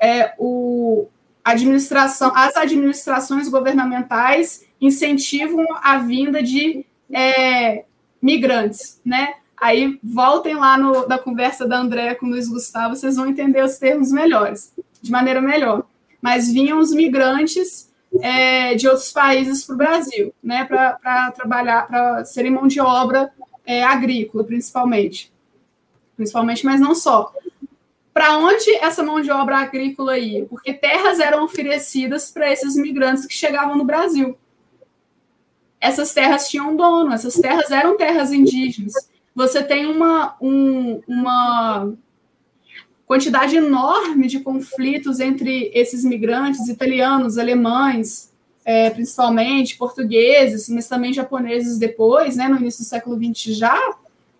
é, o, administração, as administrações governamentais incentivam a vinda de é, migrantes, né? Aí voltem lá no, da conversa da Andréa com o Luiz Gustavo, vocês vão entender os termos melhores, de maneira melhor. Mas vinham os migrantes é, de outros países para o Brasil, né? Para trabalhar, para serem mão de obra é, agrícola, principalmente. Principalmente, mas não só para onde essa mão de obra agrícola ia? Porque terras eram oferecidas para esses imigrantes que chegavam no Brasil. Essas terras tinham dono, essas terras eram terras indígenas. Você tem uma, um, uma quantidade enorme de conflitos entre esses migrantes italianos, alemães, é, principalmente portugueses, mas também japoneses depois, né, no início do século XX já,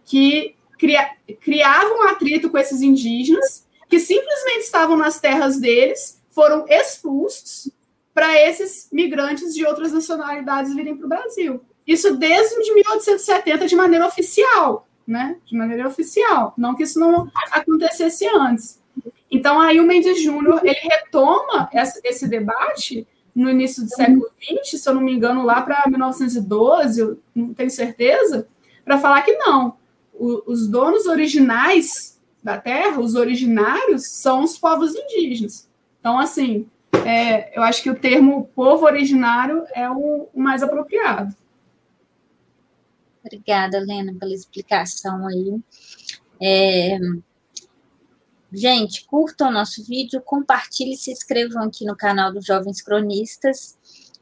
que cria, criavam atrito com esses indígenas, que simplesmente estavam nas terras deles, foram expulsos para esses migrantes de outras nacionalidades virem para o Brasil. Isso desde 1870, de maneira oficial, né? De maneira oficial. Não que isso não acontecesse antes. Então, aí o Mendes Júnior, ele retoma essa, esse debate no início do século XX, se eu não me engano, lá para 1912, eu não tenho certeza, para falar que não, o, os donos originais da terra, os originários, são os povos indígenas. Então, assim, é, eu acho que o termo povo originário é o, o mais apropriado. Obrigada, Helena, pela explicação aí. É, Gente, curtam o nosso vídeo, compartilhem, se inscrevam aqui no canal dos Jovens Cronistas.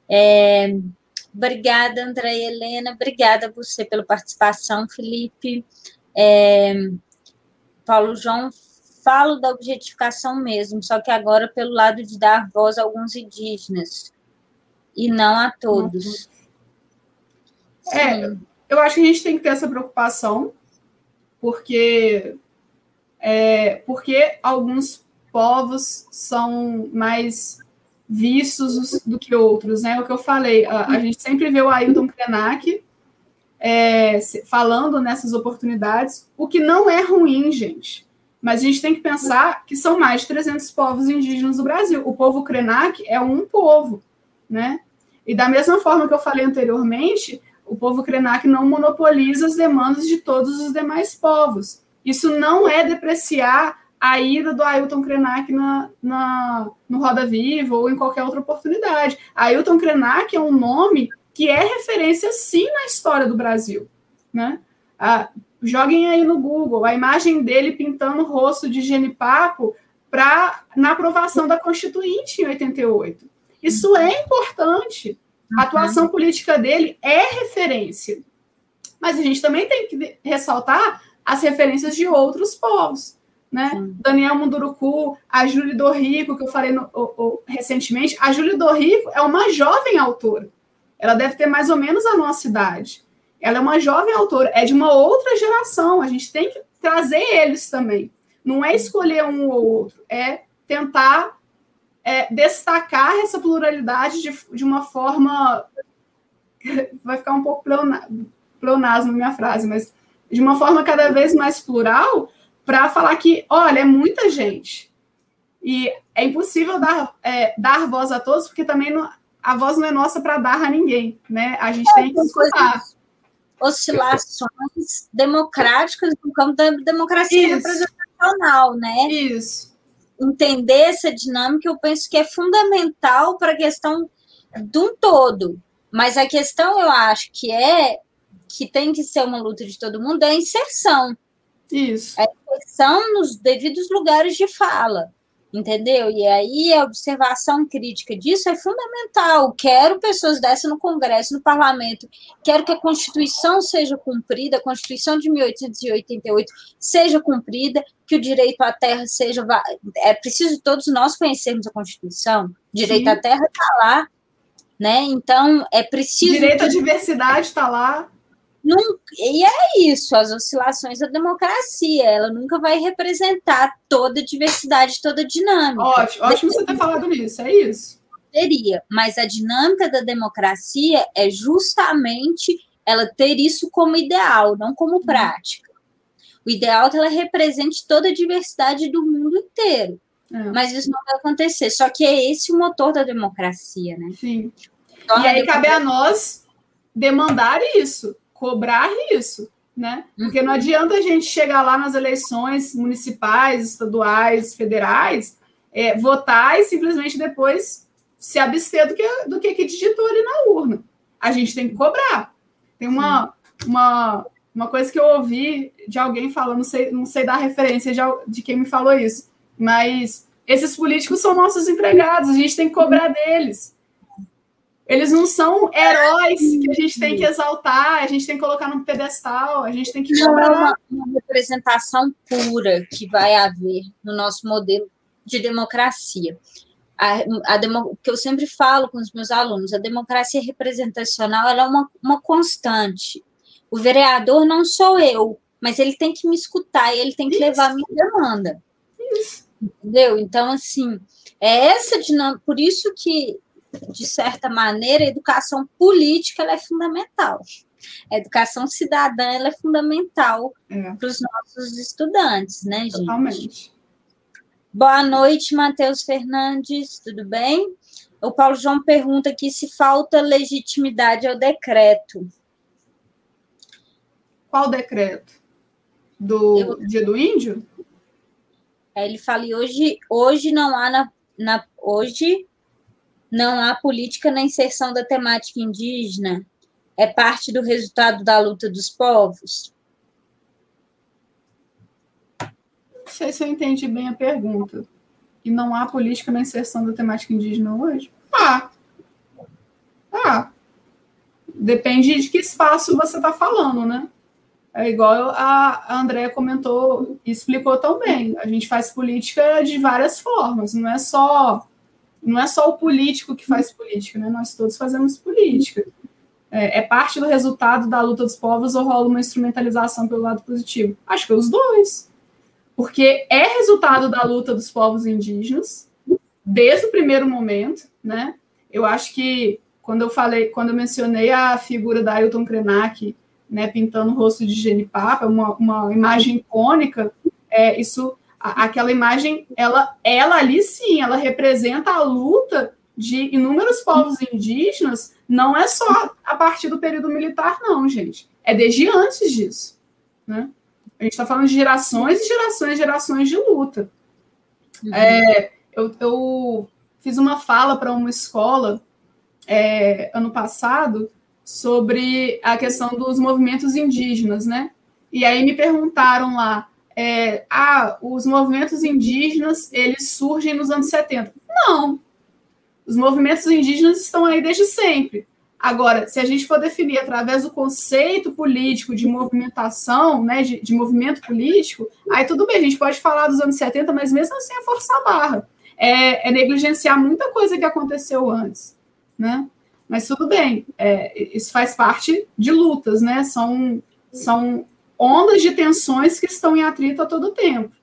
É, obrigada, André e Helena. Obrigada a você pela participação, Felipe. É, Paulo João, falo da objetificação mesmo, só que agora pelo lado de dar voz a alguns indígenas e não a todos. É, eu acho que a gente tem que ter essa preocupação, porque é, porque alguns povos são mais vistos do que outros, né? O que eu falei, a, a gente sempre vê o Ailton Krenak é, falando nessas oportunidades, o que não é ruim, gente. Mas a gente tem que pensar que são mais de 300 povos indígenas no Brasil. O povo Krenak é um povo, né? E da mesma forma que eu falei anteriormente, o povo Krenak não monopoliza as demandas de todos os demais povos. Isso não é depreciar a ida do Ailton Krenak na, na, no Roda Viva ou em qualquer outra oportunidade. Ailton Krenak é um nome que é referência, sim, na história do Brasil. Né? Ah, joguem aí no Google a imagem dele pintando o rosto de Genipapo pra, na aprovação da Constituinte em 88. Isso é importante. A atuação política dele é referência. Mas a gente também tem que ressaltar as referências de outros povos. Né? Daniel Munduruku, a Júlia Dorrico, que eu falei no, o, o, recentemente. A Júlia Dorrico é uma jovem autora. Ela deve ter mais ou menos a nossa idade. Ela é uma jovem autora, é de uma outra geração. A gente tem que trazer eles também. Não é escolher um ou outro, é tentar é, destacar essa pluralidade de, de uma forma. Vai ficar um pouco pleonasmo minha frase, mas de uma forma cada vez mais plural, para falar que, olha, é muita gente. E é impossível dar, é, dar voz a todos, porque também não, a voz não é nossa para dar a ninguém, né? A gente tem que escutar. Oscilações democráticas no campo da democracia Isso. representacional, né? Isso. Entender essa dinâmica, eu penso que é fundamental para a questão de um todo. Mas a questão, eu acho que é que tem que ser uma luta de todo mundo é a inserção. Isso. A inserção nos devidos lugares de fala, entendeu? E aí a observação crítica disso é fundamental. Quero pessoas dessas no Congresso, no Parlamento, quero que a Constituição seja cumprida, a Constituição de 1888 seja cumprida, que o direito à terra seja. É preciso todos nós conhecermos a Constituição. Direito Sim. à terra está lá. Né? Então, é preciso. Direito à diversidade está lá. Nunca, e é isso, as oscilações da democracia, ela nunca vai representar toda a diversidade, toda a dinâmica. Ótimo, ótimo você ter falado nisso, é isso. Teria, mas a dinâmica da democracia é justamente ela ter isso como ideal, não como uhum. prática. O ideal é que ela represente toda a diversidade do mundo inteiro. É. Mas isso não vai acontecer. Só que é esse o motor da democracia, né? Sim. e aí cabe a nós demandar isso cobrar isso, né? Porque não adianta a gente chegar lá nas eleições municipais, estaduais, federais, é, votar e simplesmente depois se abster do que, do que, que digitou ali na urna. A gente tem que cobrar. Tem uma, uma, uma coisa que eu ouvi de alguém falando, não sei, não sei dar referência de, de quem me falou isso, mas esses políticos são nossos empregados, a gente tem que cobrar deles. Eles não são heróis que a gente tem que exaltar, a gente tem que colocar no pedestal, a gente tem que cobrar. Não é uma, uma representação pura que vai haver no nosso modelo de democracia. A, a demo, que eu sempre falo com os meus alunos, a democracia representacional ela é uma, uma constante. O vereador não sou eu, mas ele tem que me escutar, ele tem que Isso. levar a minha demanda. Isso. Entendeu? Então, assim, é essa dinâmica, por isso que de certa maneira, a educação política é fundamental. A educação cidadã é fundamental é. para os nossos estudantes, né, gente? Totalmente. Boa noite, Matheus Fernandes, tudo bem? O Paulo João pergunta aqui se falta legitimidade ao decreto. Qual decreto? Do Eu... dia do índio? ele fala, hoje, hoje não há na, na hoje não há política na inserção da temática indígena? É parte do resultado da luta dos povos? sei se eu entendi bem a pergunta. E não há política na inserção da temática indígena hoje? Ah. Ah. Depende de que espaço você está falando, né? É igual a Andrea comentou e explicou tão bem. A gente faz política de várias formas, não é só não é só o político que faz política, né? Nós todos fazemos política. É, é parte do resultado da luta dos povos ou rola uma instrumentalização pelo lado positivo? Acho que é os dois. Porque é resultado da luta dos povos indígenas, desde o primeiro momento, né? Eu acho que quando eu falei, quando eu mencionei a figura da Ailton Krenak né, pintando o rosto de Genipapo, uma, uma imagem icônica, é, isso, a, aquela imagem, ela, ela ali sim, ela representa a luta de inúmeros povos indígenas, não é só a partir do período militar, não, gente. É desde antes disso. Né? A gente está falando de gerações e gerações e gerações de luta. Uhum. É, eu, eu, fiz uma fala para uma escola é, ano passado sobre a questão dos movimentos indígenas, né? E aí me perguntaram lá, é, ah, os movimentos indígenas, eles surgem nos anos 70. Não, os movimentos indígenas estão aí desde sempre. Agora, se a gente for definir através do conceito político de movimentação, né, de, de, movimento político, aí tudo bem, a gente pode falar dos anos 70, mas mesmo assim é forçar a barra. É, é negligenciar muita coisa que aconteceu antes, né? Mas tudo bem, é, isso faz parte de lutas, né? São, são ondas de tensões que estão em atrito a todo tempo.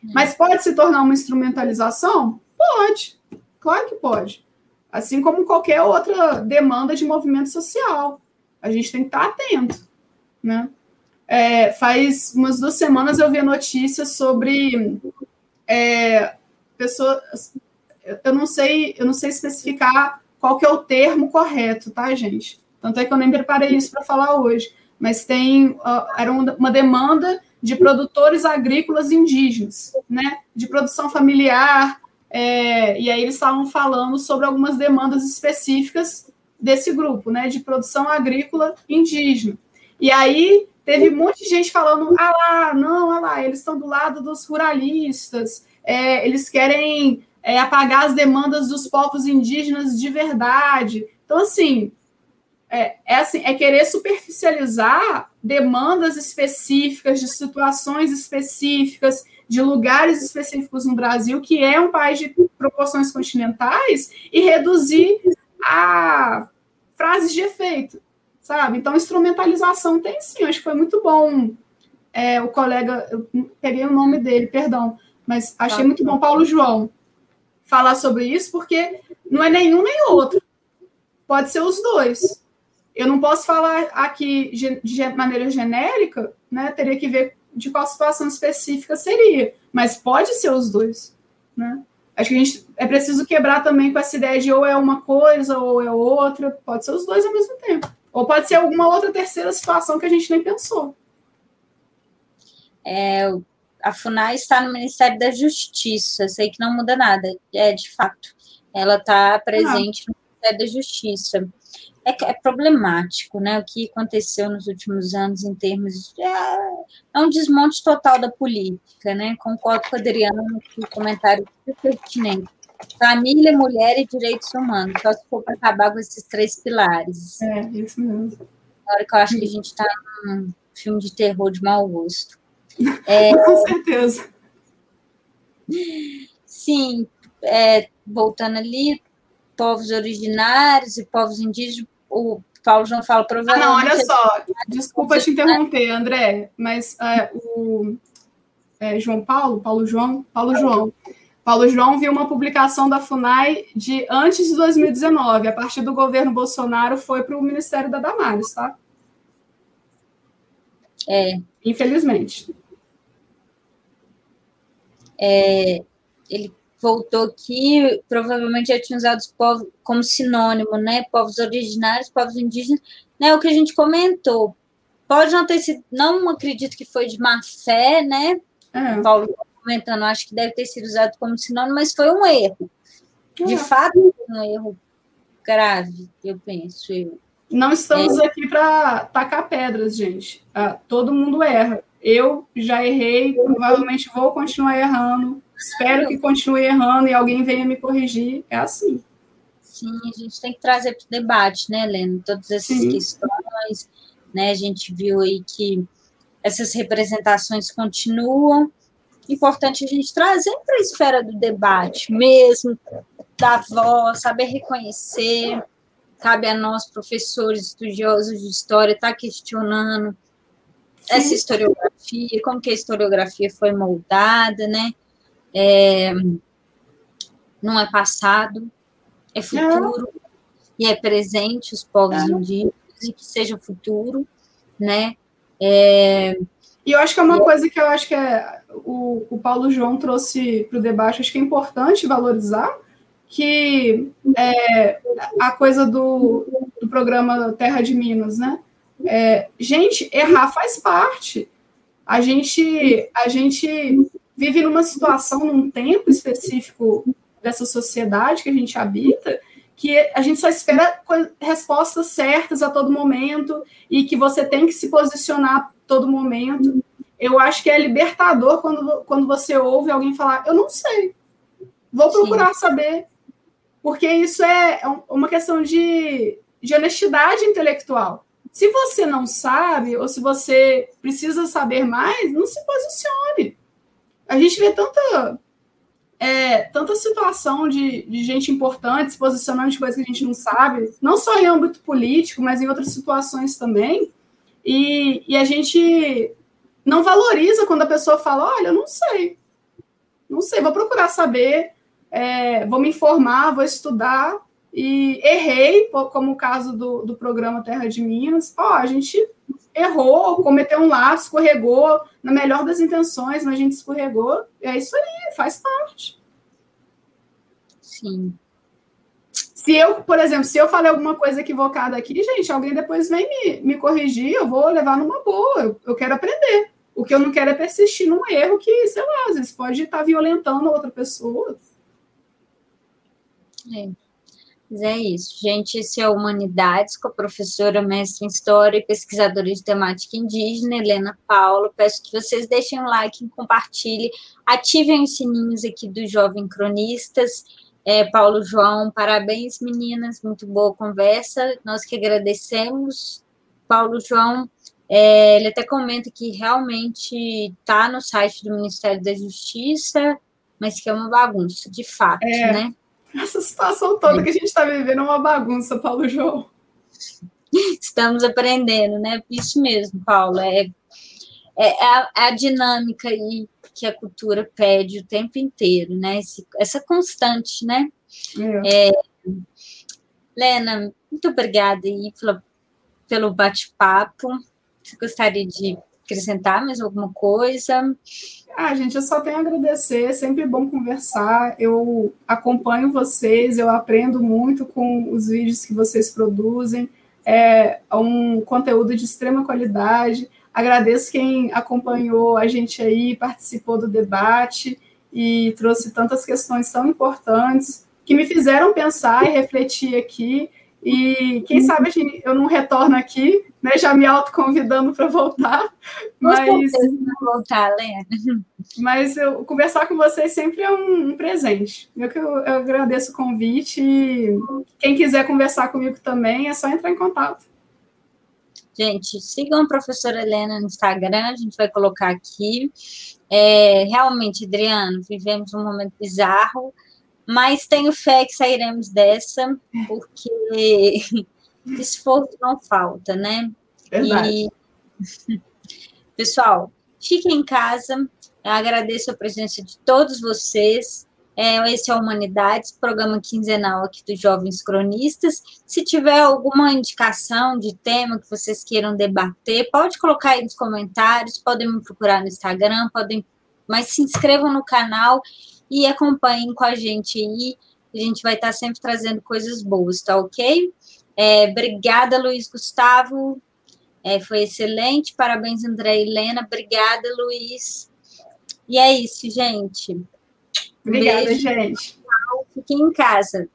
Mas pode se tornar uma instrumentalização? Pode, claro que pode. Assim como qualquer outra demanda de movimento social. A gente tem que estar atento, né? É, faz umas duas semanas eu vi a notícia sobre é, pessoas. Eu não sei, eu não sei especificar qual que é o termo correto, tá, gente? Tanto é que eu nem preparei isso para falar hoje. Mas tem uh, era uma demanda de produtores agrícolas indígenas, né? De produção familiar. É, e aí eles estavam falando sobre algumas demandas específicas desse grupo, né? De produção agrícola indígena. E aí teve um monte de gente falando: ah lá, não, ah lá, eles estão do lado dos ruralistas, é, eles querem é, apagar as demandas dos povos indígenas de verdade. Então, assim, é, é, assim, é querer superficializar demandas específicas, de situações específicas, de lugares específicos no Brasil, que é um país de proporções continentais, e reduzir a frases de efeito, sabe? Então, instrumentalização tem sim, acho que foi muito bom. É, o colega, eu peguei o nome dele, perdão, mas achei tá, muito bom, Paulo João falar sobre isso, porque não é nenhum nem outro. Pode ser os dois. Eu não posso falar aqui de maneira genérica, né? Teria que ver de qual situação específica seria, mas pode ser os dois, né? Acho que a gente é preciso quebrar também com essa ideia de ou é uma coisa ou é outra, pode ser os dois ao mesmo tempo. Ou pode ser alguma outra terceira situação que a gente nem pensou. É, a FUNAI está no Ministério da Justiça, sei que não muda nada, é de fato. Ela está presente no Ministério da Justiça. É, é, problemático, né? O que aconteceu nos últimos anos em termos de. É, é um desmonte total da política, né? Concordo com o Adriano no comentário pertinente. Família, mulher e direitos humanos, só se for para acabar com esses três pilares. É, isso mesmo. Na hora que eu acho que a gente está num filme de terror de mau gosto. É, Com certeza. Sim, é, voltando ali, povos originários e povos indígenas, o Paulo João fala provavelmente. Ah, não, olha só, desculpa te interromper, André, mas é, o é, João Paulo, Paulo João, Paulo João. Paulo João viu uma publicação da FUNAI de antes de 2019, a partir do governo Bolsonaro foi para o Ministério da Damares, tá? É. Infelizmente é, ele voltou aqui, provavelmente já tinha usado os povos como sinônimo, né? Povos originários, povos indígenas, né? O que a gente comentou. Pode não ter sido, não acredito que foi de má fé, né? É. Paulo comentando, acho que deve ter sido usado como sinônimo, mas foi um erro. De é. fato, um erro grave, eu penso. Eu. Não estamos é. aqui para tacar pedras, gente. Ah, todo mundo erra. Eu já errei, provavelmente vou continuar errando. Espero que continue errando e alguém venha me corrigir. É assim. Sim, a gente tem que trazer para o debate, né, Helena? Todas essas Sim. questões, né? A gente viu aí que essas representações continuam. Importante a gente trazer para a esfera do debate mesmo, dar voz, saber reconhecer. Cabe a nós, professores, estudiosos de história, estar tá questionando Sim. essa historiografia, como que a historiografia foi moldada, né? É, não é passado, é futuro, é. e é presente os povos é. indígenas, e que seja futuro, né? É, e eu acho que é uma coisa que eu acho que é, o, o Paulo João trouxe para o debate, acho que é importante valorizar, que é, a coisa do, do programa Terra de Minas, né? É, gente, errar faz parte. A gente, a gente vive numa situação, num tempo específico dessa sociedade que a gente habita, que a gente só espera respostas certas a todo momento e que você tem que se posicionar a todo momento. Eu acho que é libertador quando, quando você ouve alguém falar, eu não sei, vou procurar Sim. saber, porque isso é, é uma questão de, de honestidade intelectual. Se você não sabe, ou se você precisa saber mais, não se posicione. A gente vê tanta, é, tanta situação de, de gente importante se posicionando de coisas que a gente não sabe, não só em âmbito político, mas em outras situações também. E, e a gente não valoriza quando a pessoa fala: olha, eu não sei. Não sei, vou procurar saber, é, vou me informar, vou estudar e errei, como o caso do, do programa Terra de Minas. Ó, a gente errou, cometeu um lapso, escorregou, na melhor das intenções, mas a gente escorregou. É isso aí, faz parte. Sim. Se eu, por exemplo, se eu falei alguma coisa equivocada aqui, gente, alguém depois vem me, me corrigir, eu vou levar numa boa, eu, eu quero aprender. O que eu não quero é persistir num erro que, sei lá, às vezes pode estar violentando a outra pessoa. É. Mas é isso, gente. Esse é Humanidades com a professora, mestre em História e pesquisadora de temática indígena, Helena Paula. Peço que vocês deixem um like, compartilhem, ativem os sininhos aqui do Jovem Cronistas. É, Paulo João, parabéns, meninas, muito boa conversa. Nós que agradecemos. Paulo João, é, ele até comenta que realmente está no site do Ministério da Justiça, mas que é uma bagunça, de fato, é. né? Essa situação toda que a gente está vivendo é uma bagunça, Paulo João. Estamos aprendendo, né? Isso mesmo, Paulo. É, é, a, é a dinâmica aí que a cultura pede o tempo inteiro, né? Esse, essa constante, né? É. É, Lena, muito obrigada aí pela, pelo bate-papo. Você gostaria de acrescentar mais alguma coisa? Ah, gente, eu só tenho a agradecer, é sempre bom conversar. Eu acompanho vocês, eu aprendo muito com os vídeos que vocês produzem. É um conteúdo de extrema qualidade. Agradeço quem acompanhou a gente aí, participou do debate e trouxe tantas questões tão importantes que me fizeram pensar e refletir aqui. E quem sabe eu não retorno aqui, né? Já me autoconvidando para voltar. Mas voltar, Lena. Mas eu, conversar com vocês sempre é um, um presente. Eu, eu, eu agradeço o convite. E quem quiser conversar comigo também, é só entrar em contato. Gente, sigam a professora Helena no Instagram, a gente vai colocar aqui. É, realmente, Adriano, vivemos um momento bizarro mas tenho fé que sairemos dessa, porque esforço não falta, né? Verdade. E, pessoal, fiquem em casa. Eu agradeço a presença de todos vocês. É, esse é o Humanidades, programa quinzenal aqui dos Jovens Cronistas. Se tiver alguma indicação de tema que vocês queiram debater, pode colocar aí nos comentários, podem me procurar no Instagram, podem, mas se inscrevam no canal e acompanhem com a gente aí. A gente vai estar sempre trazendo coisas boas, tá ok? É, obrigada, Luiz Gustavo. É, foi excelente. Parabéns, André e Helena. Obrigada, Luiz. E é isso, gente. Obrigada, Beijo. gente. Fiquem em casa.